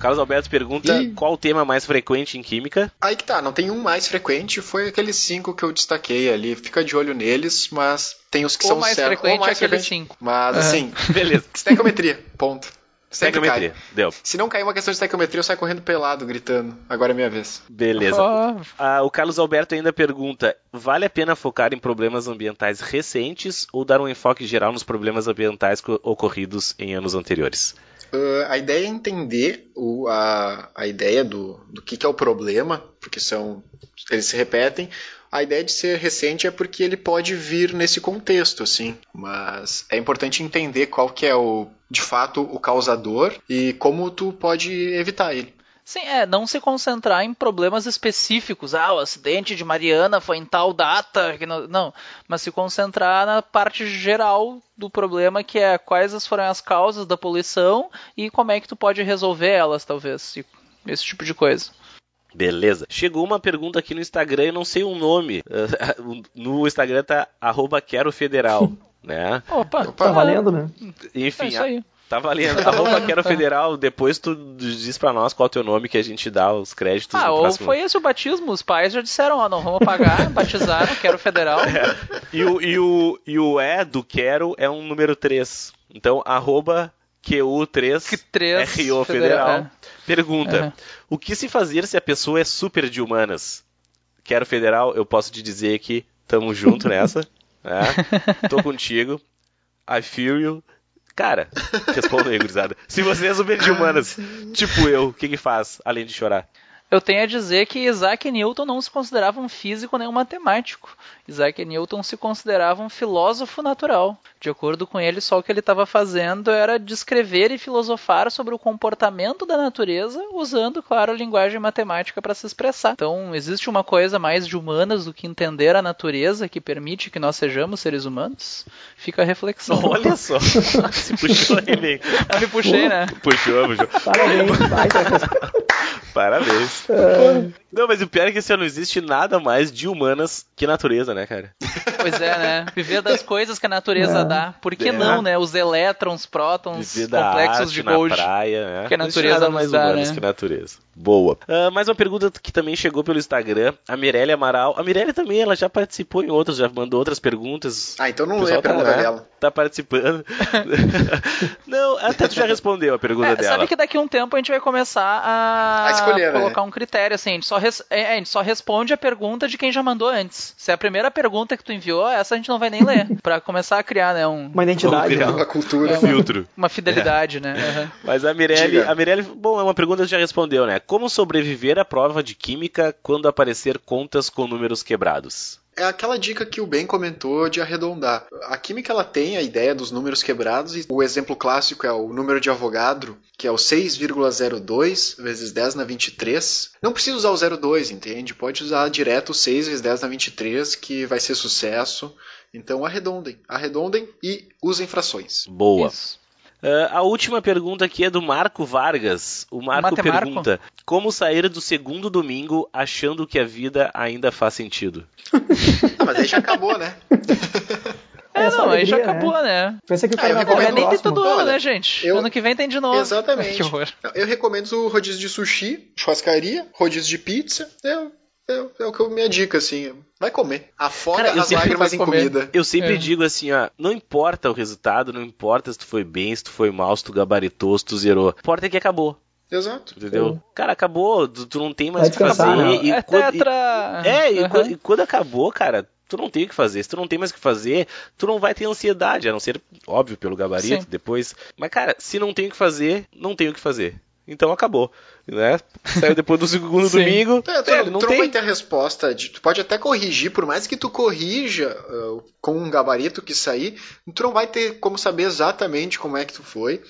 Speaker 2: Carlos Alberto pergunta e... qual o tema mais frequente em química.
Speaker 3: Aí que tá, não tem um mais frequente, foi aqueles cinco que eu destaquei ali. Fica de olho neles, mas tem os que
Speaker 1: ou
Speaker 3: são
Speaker 1: mais
Speaker 3: certos.
Speaker 1: Frequente
Speaker 3: ou mais
Speaker 1: é frequente cinco.
Speaker 3: Mas assim, beleza. Estequiometria, ponto. Sempre
Speaker 2: cai. deu.
Speaker 3: Se não cair uma questão de estequiometria, eu saio correndo pelado, gritando. Agora é minha vez.
Speaker 2: Beleza. Oh. Ah, o Carlos Alberto ainda pergunta: vale a pena focar em problemas ambientais recentes ou dar um enfoque geral nos problemas ambientais ocorridos em anos anteriores?
Speaker 3: Uh, a ideia é entender o, a, a ideia do, do que, que é o problema, porque são eles se repetem. A ideia de ser recente é porque ele pode vir nesse contexto, assim. Mas é importante entender qual que é o, de fato, o causador e como tu pode evitar ele.
Speaker 1: Sim, é, não se concentrar em problemas específicos. Ah, o acidente de Mariana foi em tal data. Não, não, mas se concentrar na parte geral do problema, que é quais foram as causas da poluição e como é que tu pode resolver elas, talvez. Esse tipo de coisa.
Speaker 2: Beleza. Chegou uma pergunta aqui no Instagram, eu não sei o nome. No Instagram tá arroba quero federal, né?
Speaker 4: Opa, tá valendo, né?
Speaker 2: Enfim, é isso aí. Tá valendo. Arroba Quero Federal, depois tu diz pra nós qual é o teu nome que a gente dá os créditos.
Speaker 1: Ah, ou próximo... foi esse o batismo. Os pais já disseram, ó, não vamos pagar, batizaram, Quero Federal. É.
Speaker 2: E, o, e, o, e o E do Quero é um número 3. Então, arroba QU3 RO Federal. É. Pergunta: uhum. O que se fazer se a pessoa é super de humanas? Quero Federal, eu posso te dizer que tamo junto nessa. É, tô contigo. I feel you. Cara, responda aí, gurizada. Se você é super de humanas, tipo eu, o que que faz, além de chorar?
Speaker 1: Eu tenho a dizer que Isaac Newton não se considerava um físico nem um matemático. Isaac Newton se considerava um filósofo natural. De acordo com ele, só o que ele estava fazendo era descrever e filosofar sobre o comportamento da natureza, usando, claro, a linguagem matemática para se expressar. Então, existe uma coisa mais de humanas do que entender a natureza que permite que nós sejamos seres humanos? Fica a reflexão.
Speaker 2: Olha só, se puxou ele.
Speaker 1: Eu me puxei, né?
Speaker 2: Puxou, puxou.
Speaker 4: Parabéns,
Speaker 2: Parabéns. É. Não, mas o pior é que assim, não existe nada mais de humanas que natureza, né, cara?
Speaker 1: Pois é, né? Viver das coisas que a natureza é. dá. Por que é. não, né? Os elétrons, prótons, Viver complexos de Gold.
Speaker 2: Na praia, né?
Speaker 1: Que a natureza
Speaker 2: nada mais
Speaker 1: dá,
Speaker 2: humanas
Speaker 1: né?
Speaker 2: que natureza. Boa. Uh, mais uma pergunta que também chegou pelo Instagram. A Mirelle Amaral. A Mirelle também, ela já participou em outras, já mandou outras perguntas.
Speaker 3: Ah, então não lê a pergunta
Speaker 2: tá,
Speaker 3: né? dela.
Speaker 2: Tá participando. não, até tu já respondeu a pergunta é, dela.
Speaker 1: Sabe que daqui a um tempo a gente vai começar a,
Speaker 3: a escolher,
Speaker 1: né? colocar
Speaker 3: né?
Speaker 1: um critério, assim. A gente, só res... é, a gente só responde a pergunta de quem já mandou antes. Se é a primeira pergunta que tu enviou, essa a gente não vai nem ler. pra começar a criar, né? Um...
Speaker 4: Uma identidade.
Speaker 3: Né? Uma cultura.
Speaker 2: Um filtro.
Speaker 1: Uma fidelidade, é. né? Uhum.
Speaker 2: Mas a Mirelle, a Mirelle, bom, é uma pergunta que já respondeu, né? Como sobreviver à prova de química quando aparecer contas com números quebrados?
Speaker 3: É aquela dica que o Ben comentou de arredondar. A química ela tem a ideia dos números quebrados e o exemplo clássico é o número de Avogadro, que é o 6,02 vezes 10 na 23. Não precisa usar o 02, entende? Pode usar direto o 6 vezes 10 na 23 que vai ser sucesso. Então arredondem, arredondem e usem frações.
Speaker 2: Boa. Isso. Uh, a última pergunta aqui é do Marco Vargas. O Marco pergunta: Como sair do segundo domingo achando que a vida ainda faz sentido?
Speaker 3: ah, mas aí já acabou, né?
Speaker 1: É, é não, aí já acabou, né?
Speaker 4: né? Pensa que o
Speaker 1: cara
Speaker 4: ah,
Speaker 1: é nem tem todo ano, né, gente?
Speaker 3: Eu...
Speaker 1: Ano que vem tem de novo.
Speaker 3: Exatamente. Eu recomendo o rodízio de sushi, churrascaria, rodízio de pizza. Eu é, é o que eu, minha dica, assim. Vai comer. Afoga Cara, as lágrimas em comida.
Speaker 2: Eu sempre é. digo assim, ó, não importa o resultado, não importa se tu foi bem, se tu foi mal, se tu gabaritou, se tu zerou. Importa é que acabou.
Speaker 3: Exato.
Speaker 2: Entendeu? Cara, acabou, tu, tu não tem mais o que fazer.
Speaker 1: Né?
Speaker 2: E,
Speaker 1: é quando, tetra...
Speaker 2: e, é, e, uhum. quando, e quando acabou, cara, tu não tem o que fazer. Se tu não tem mais o que fazer, tu não vai ter ansiedade, a não ser, óbvio, pelo gabarito, Sim. depois. Mas, cara, se não tem o que fazer, não tem o que fazer. Então acabou né? Saiu depois do segundo domingo.
Speaker 3: É, tu, não tu tem... não vai ter a resposta. De, tu pode até corrigir, por mais que tu corrija uh, com um gabarito que sair, tu não vai ter como saber exatamente como é que tu foi.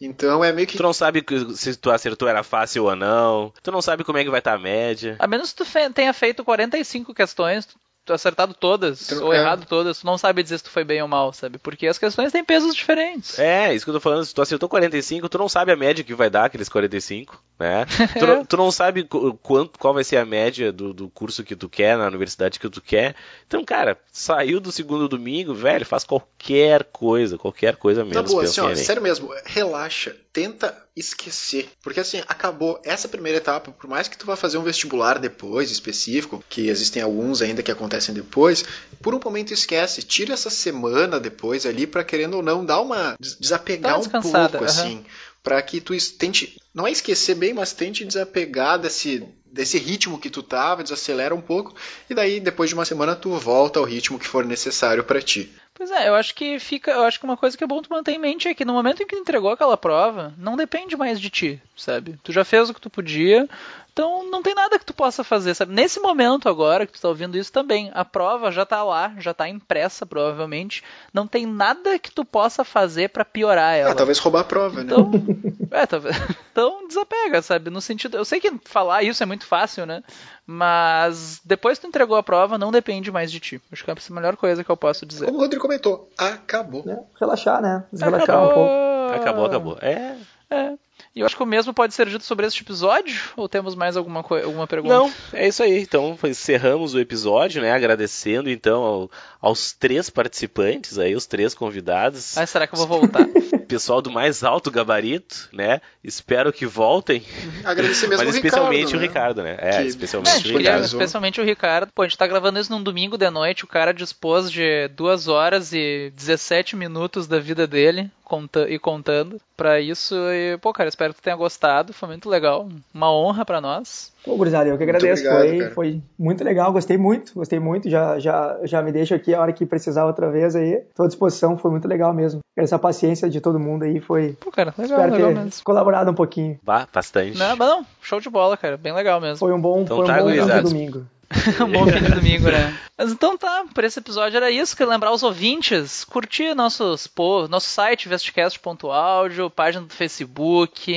Speaker 3: Então é meio que.
Speaker 2: Tu não sabe se tu acertou era fácil ou não. Tu não sabe como é que vai estar tá a média.
Speaker 1: A menos que tu tenha feito 45 questões, tu acertado todas, ou errado todas, tu não sabe dizer se tu foi bem ou mal, sabe? Porque as questões têm pesos diferentes.
Speaker 2: É, isso que eu tô falando, se tu acertou 45, tu não sabe a média que vai dar aqueles 45, né? tu, não, tu não sabe quanto, qual vai ser a média do, do curso que tu quer, na universidade que tu quer. Então, cara, saiu do segundo domingo, velho, faz qualquer coisa, qualquer coisa menos.
Speaker 3: Tá boa, assim, ó, sério mesmo, relaxa, tenta esquecer. Porque assim, acabou essa primeira etapa, por mais que tu vá fazer um vestibular depois, específico, que existem alguns ainda que acontecem depois, por um momento esquece, tira essa semana depois ali para querendo ou não dar uma desapegar um pouco uhum. assim, para que tu tente, não é esquecer bem, mas tente desapegar desse desse ritmo que tu tava, desacelera um pouco e daí depois de uma semana tu volta ao ritmo que for necessário para ti.
Speaker 1: Pois é, eu acho que fica. Eu acho que uma coisa que é bom tu manter em mente é que no momento em que tu entregou aquela prova, não depende mais de ti, sabe? Tu já fez o que tu podia, então não tem nada que tu possa fazer, sabe? Nesse momento agora que tu está ouvindo isso também, a prova já está lá, já está impressa provavelmente. Não tem nada que tu possa fazer para piorar ela.
Speaker 3: Ah, talvez roubar a prova,
Speaker 1: então, né? É, talvez. Então desapega, sabe? No sentido, eu sei que falar isso é muito fácil, né? Mas depois que tu entregou a prova, não depende mais de ti. Acho que é a melhor coisa que eu posso dizer.
Speaker 3: Como o Rodrigo comentou, acabou.
Speaker 4: É, relaxar, né? Relaxar um pouco.
Speaker 2: Acabou, acabou. É.
Speaker 1: É. E eu acho que o mesmo pode ser dito sobre este episódio, ou temos mais alguma, alguma pergunta?
Speaker 2: Não, é isso aí. Então encerramos o episódio, né? Agradecendo então ao, aos três participantes aí, os três convidados.
Speaker 1: Ah, será que eu vou voltar?
Speaker 2: Pessoal do mais alto gabarito, né? Espero que voltem.
Speaker 3: Agradecer mesmo
Speaker 2: Mas especialmente o Ricardo, né?
Speaker 3: É,
Speaker 2: que... especialmente
Speaker 1: é,
Speaker 2: o Ricardo.
Speaker 1: Especialmente o Ricardo. Pô, a gente tá gravando isso num domingo de noite, o cara dispôs de duas horas e 17 minutos da vida dele conta e contando para isso. E, pô, cara, espero que tu tenha gostado. Foi muito legal. Uma honra para nós.
Speaker 4: Pô, gurizada, eu que agradeço. Obrigado, foi, foi muito legal, gostei muito, gostei muito. Já, já, já me deixo aqui a hora que precisar outra vez aí. Tô à disposição, foi muito legal mesmo. Essa paciência de todo mundo aí foi.
Speaker 1: Pô, cara, legal, espero legal
Speaker 4: ter
Speaker 1: mesmo.
Speaker 4: colaborado um pouquinho.
Speaker 2: Bah, bastante.
Speaker 1: Não, mas não, show de bola, cara. Bem legal mesmo.
Speaker 4: Foi um bom, então, foi um tá, bom domingo.
Speaker 1: um bom fim de domingo, né? Mas então tá, por esse episódio era isso. Quero lembrar os ouvintes, curtir nossos, pô, nosso site, vestcast.audio, página do Facebook,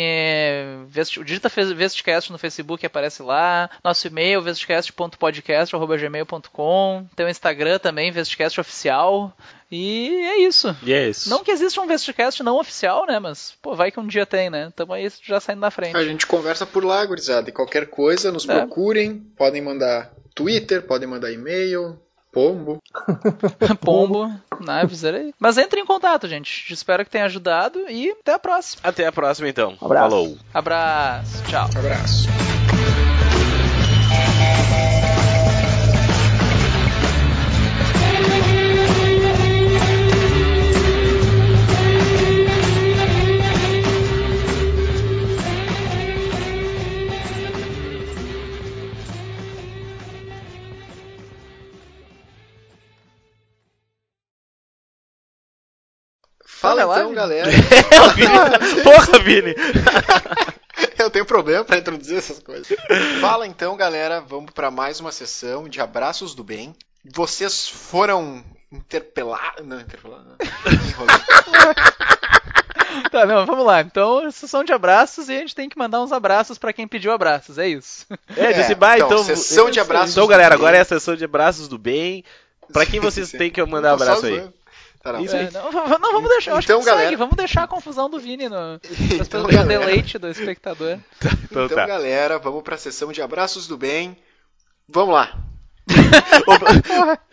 Speaker 1: vest, digita Vestcast no Facebook aparece lá, nosso e-mail, vestcast.podcast.gmail.com, tem o Instagram também, Vestcast Oficial. E é isso.
Speaker 2: E é isso.
Speaker 1: Não que exista um Vestcast não oficial, né? Mas, pô, vai que um dia tem, né? Tamo aí já saindo na frente.
Speaker 3: A gente conversa por lá, gurizada. E qualquer coisa, nos é. procurem. Podem mandar Twitter, podem mandar e-mail, pombo.
Speaker 1: pombo, naves, aí. Mas entre em contato, gente. Espero que tenha ajudado e até a próxima.
Speaker 2: Até a próxima, então.
Speaker 4: Abraço.
Speaker 2: Falou.
Speaker 1: Abraço. Tchau.
Speaker 3: Abraço. Fala então, lá, galera.
Speaker 2: Porra, Vini!
Speaker 3: Eu tenho problema para introduzir essas coisas. Fala então, galera. Vamos para mais uma sessão de abraços do bem. Vocês foram interpelados. Não, interpelados.
Speaker 1: tá, não, vamos lá. Então, sessão de abraços e a gente tem que mandar uns abraços para quem pediu abraços, é isso.
Speaker 2: É, disse, bah, então, então,
Speaker 3: sessão de abraços.
Speaker 2: Então, galera, agora é a sessão de abraços do bem. Para quem vocês têm que mandar abraço aí?
Speaker 1: Tá, não. Isso aí. É, não, não, vamos deixar, então, galera... Segue, vamos deixar a confusão do Vini no, então, galera... deleite do espectador.
Speaker 3: então, então tá. galera, vamos pra sessão de abraços do bem. Vamos lá.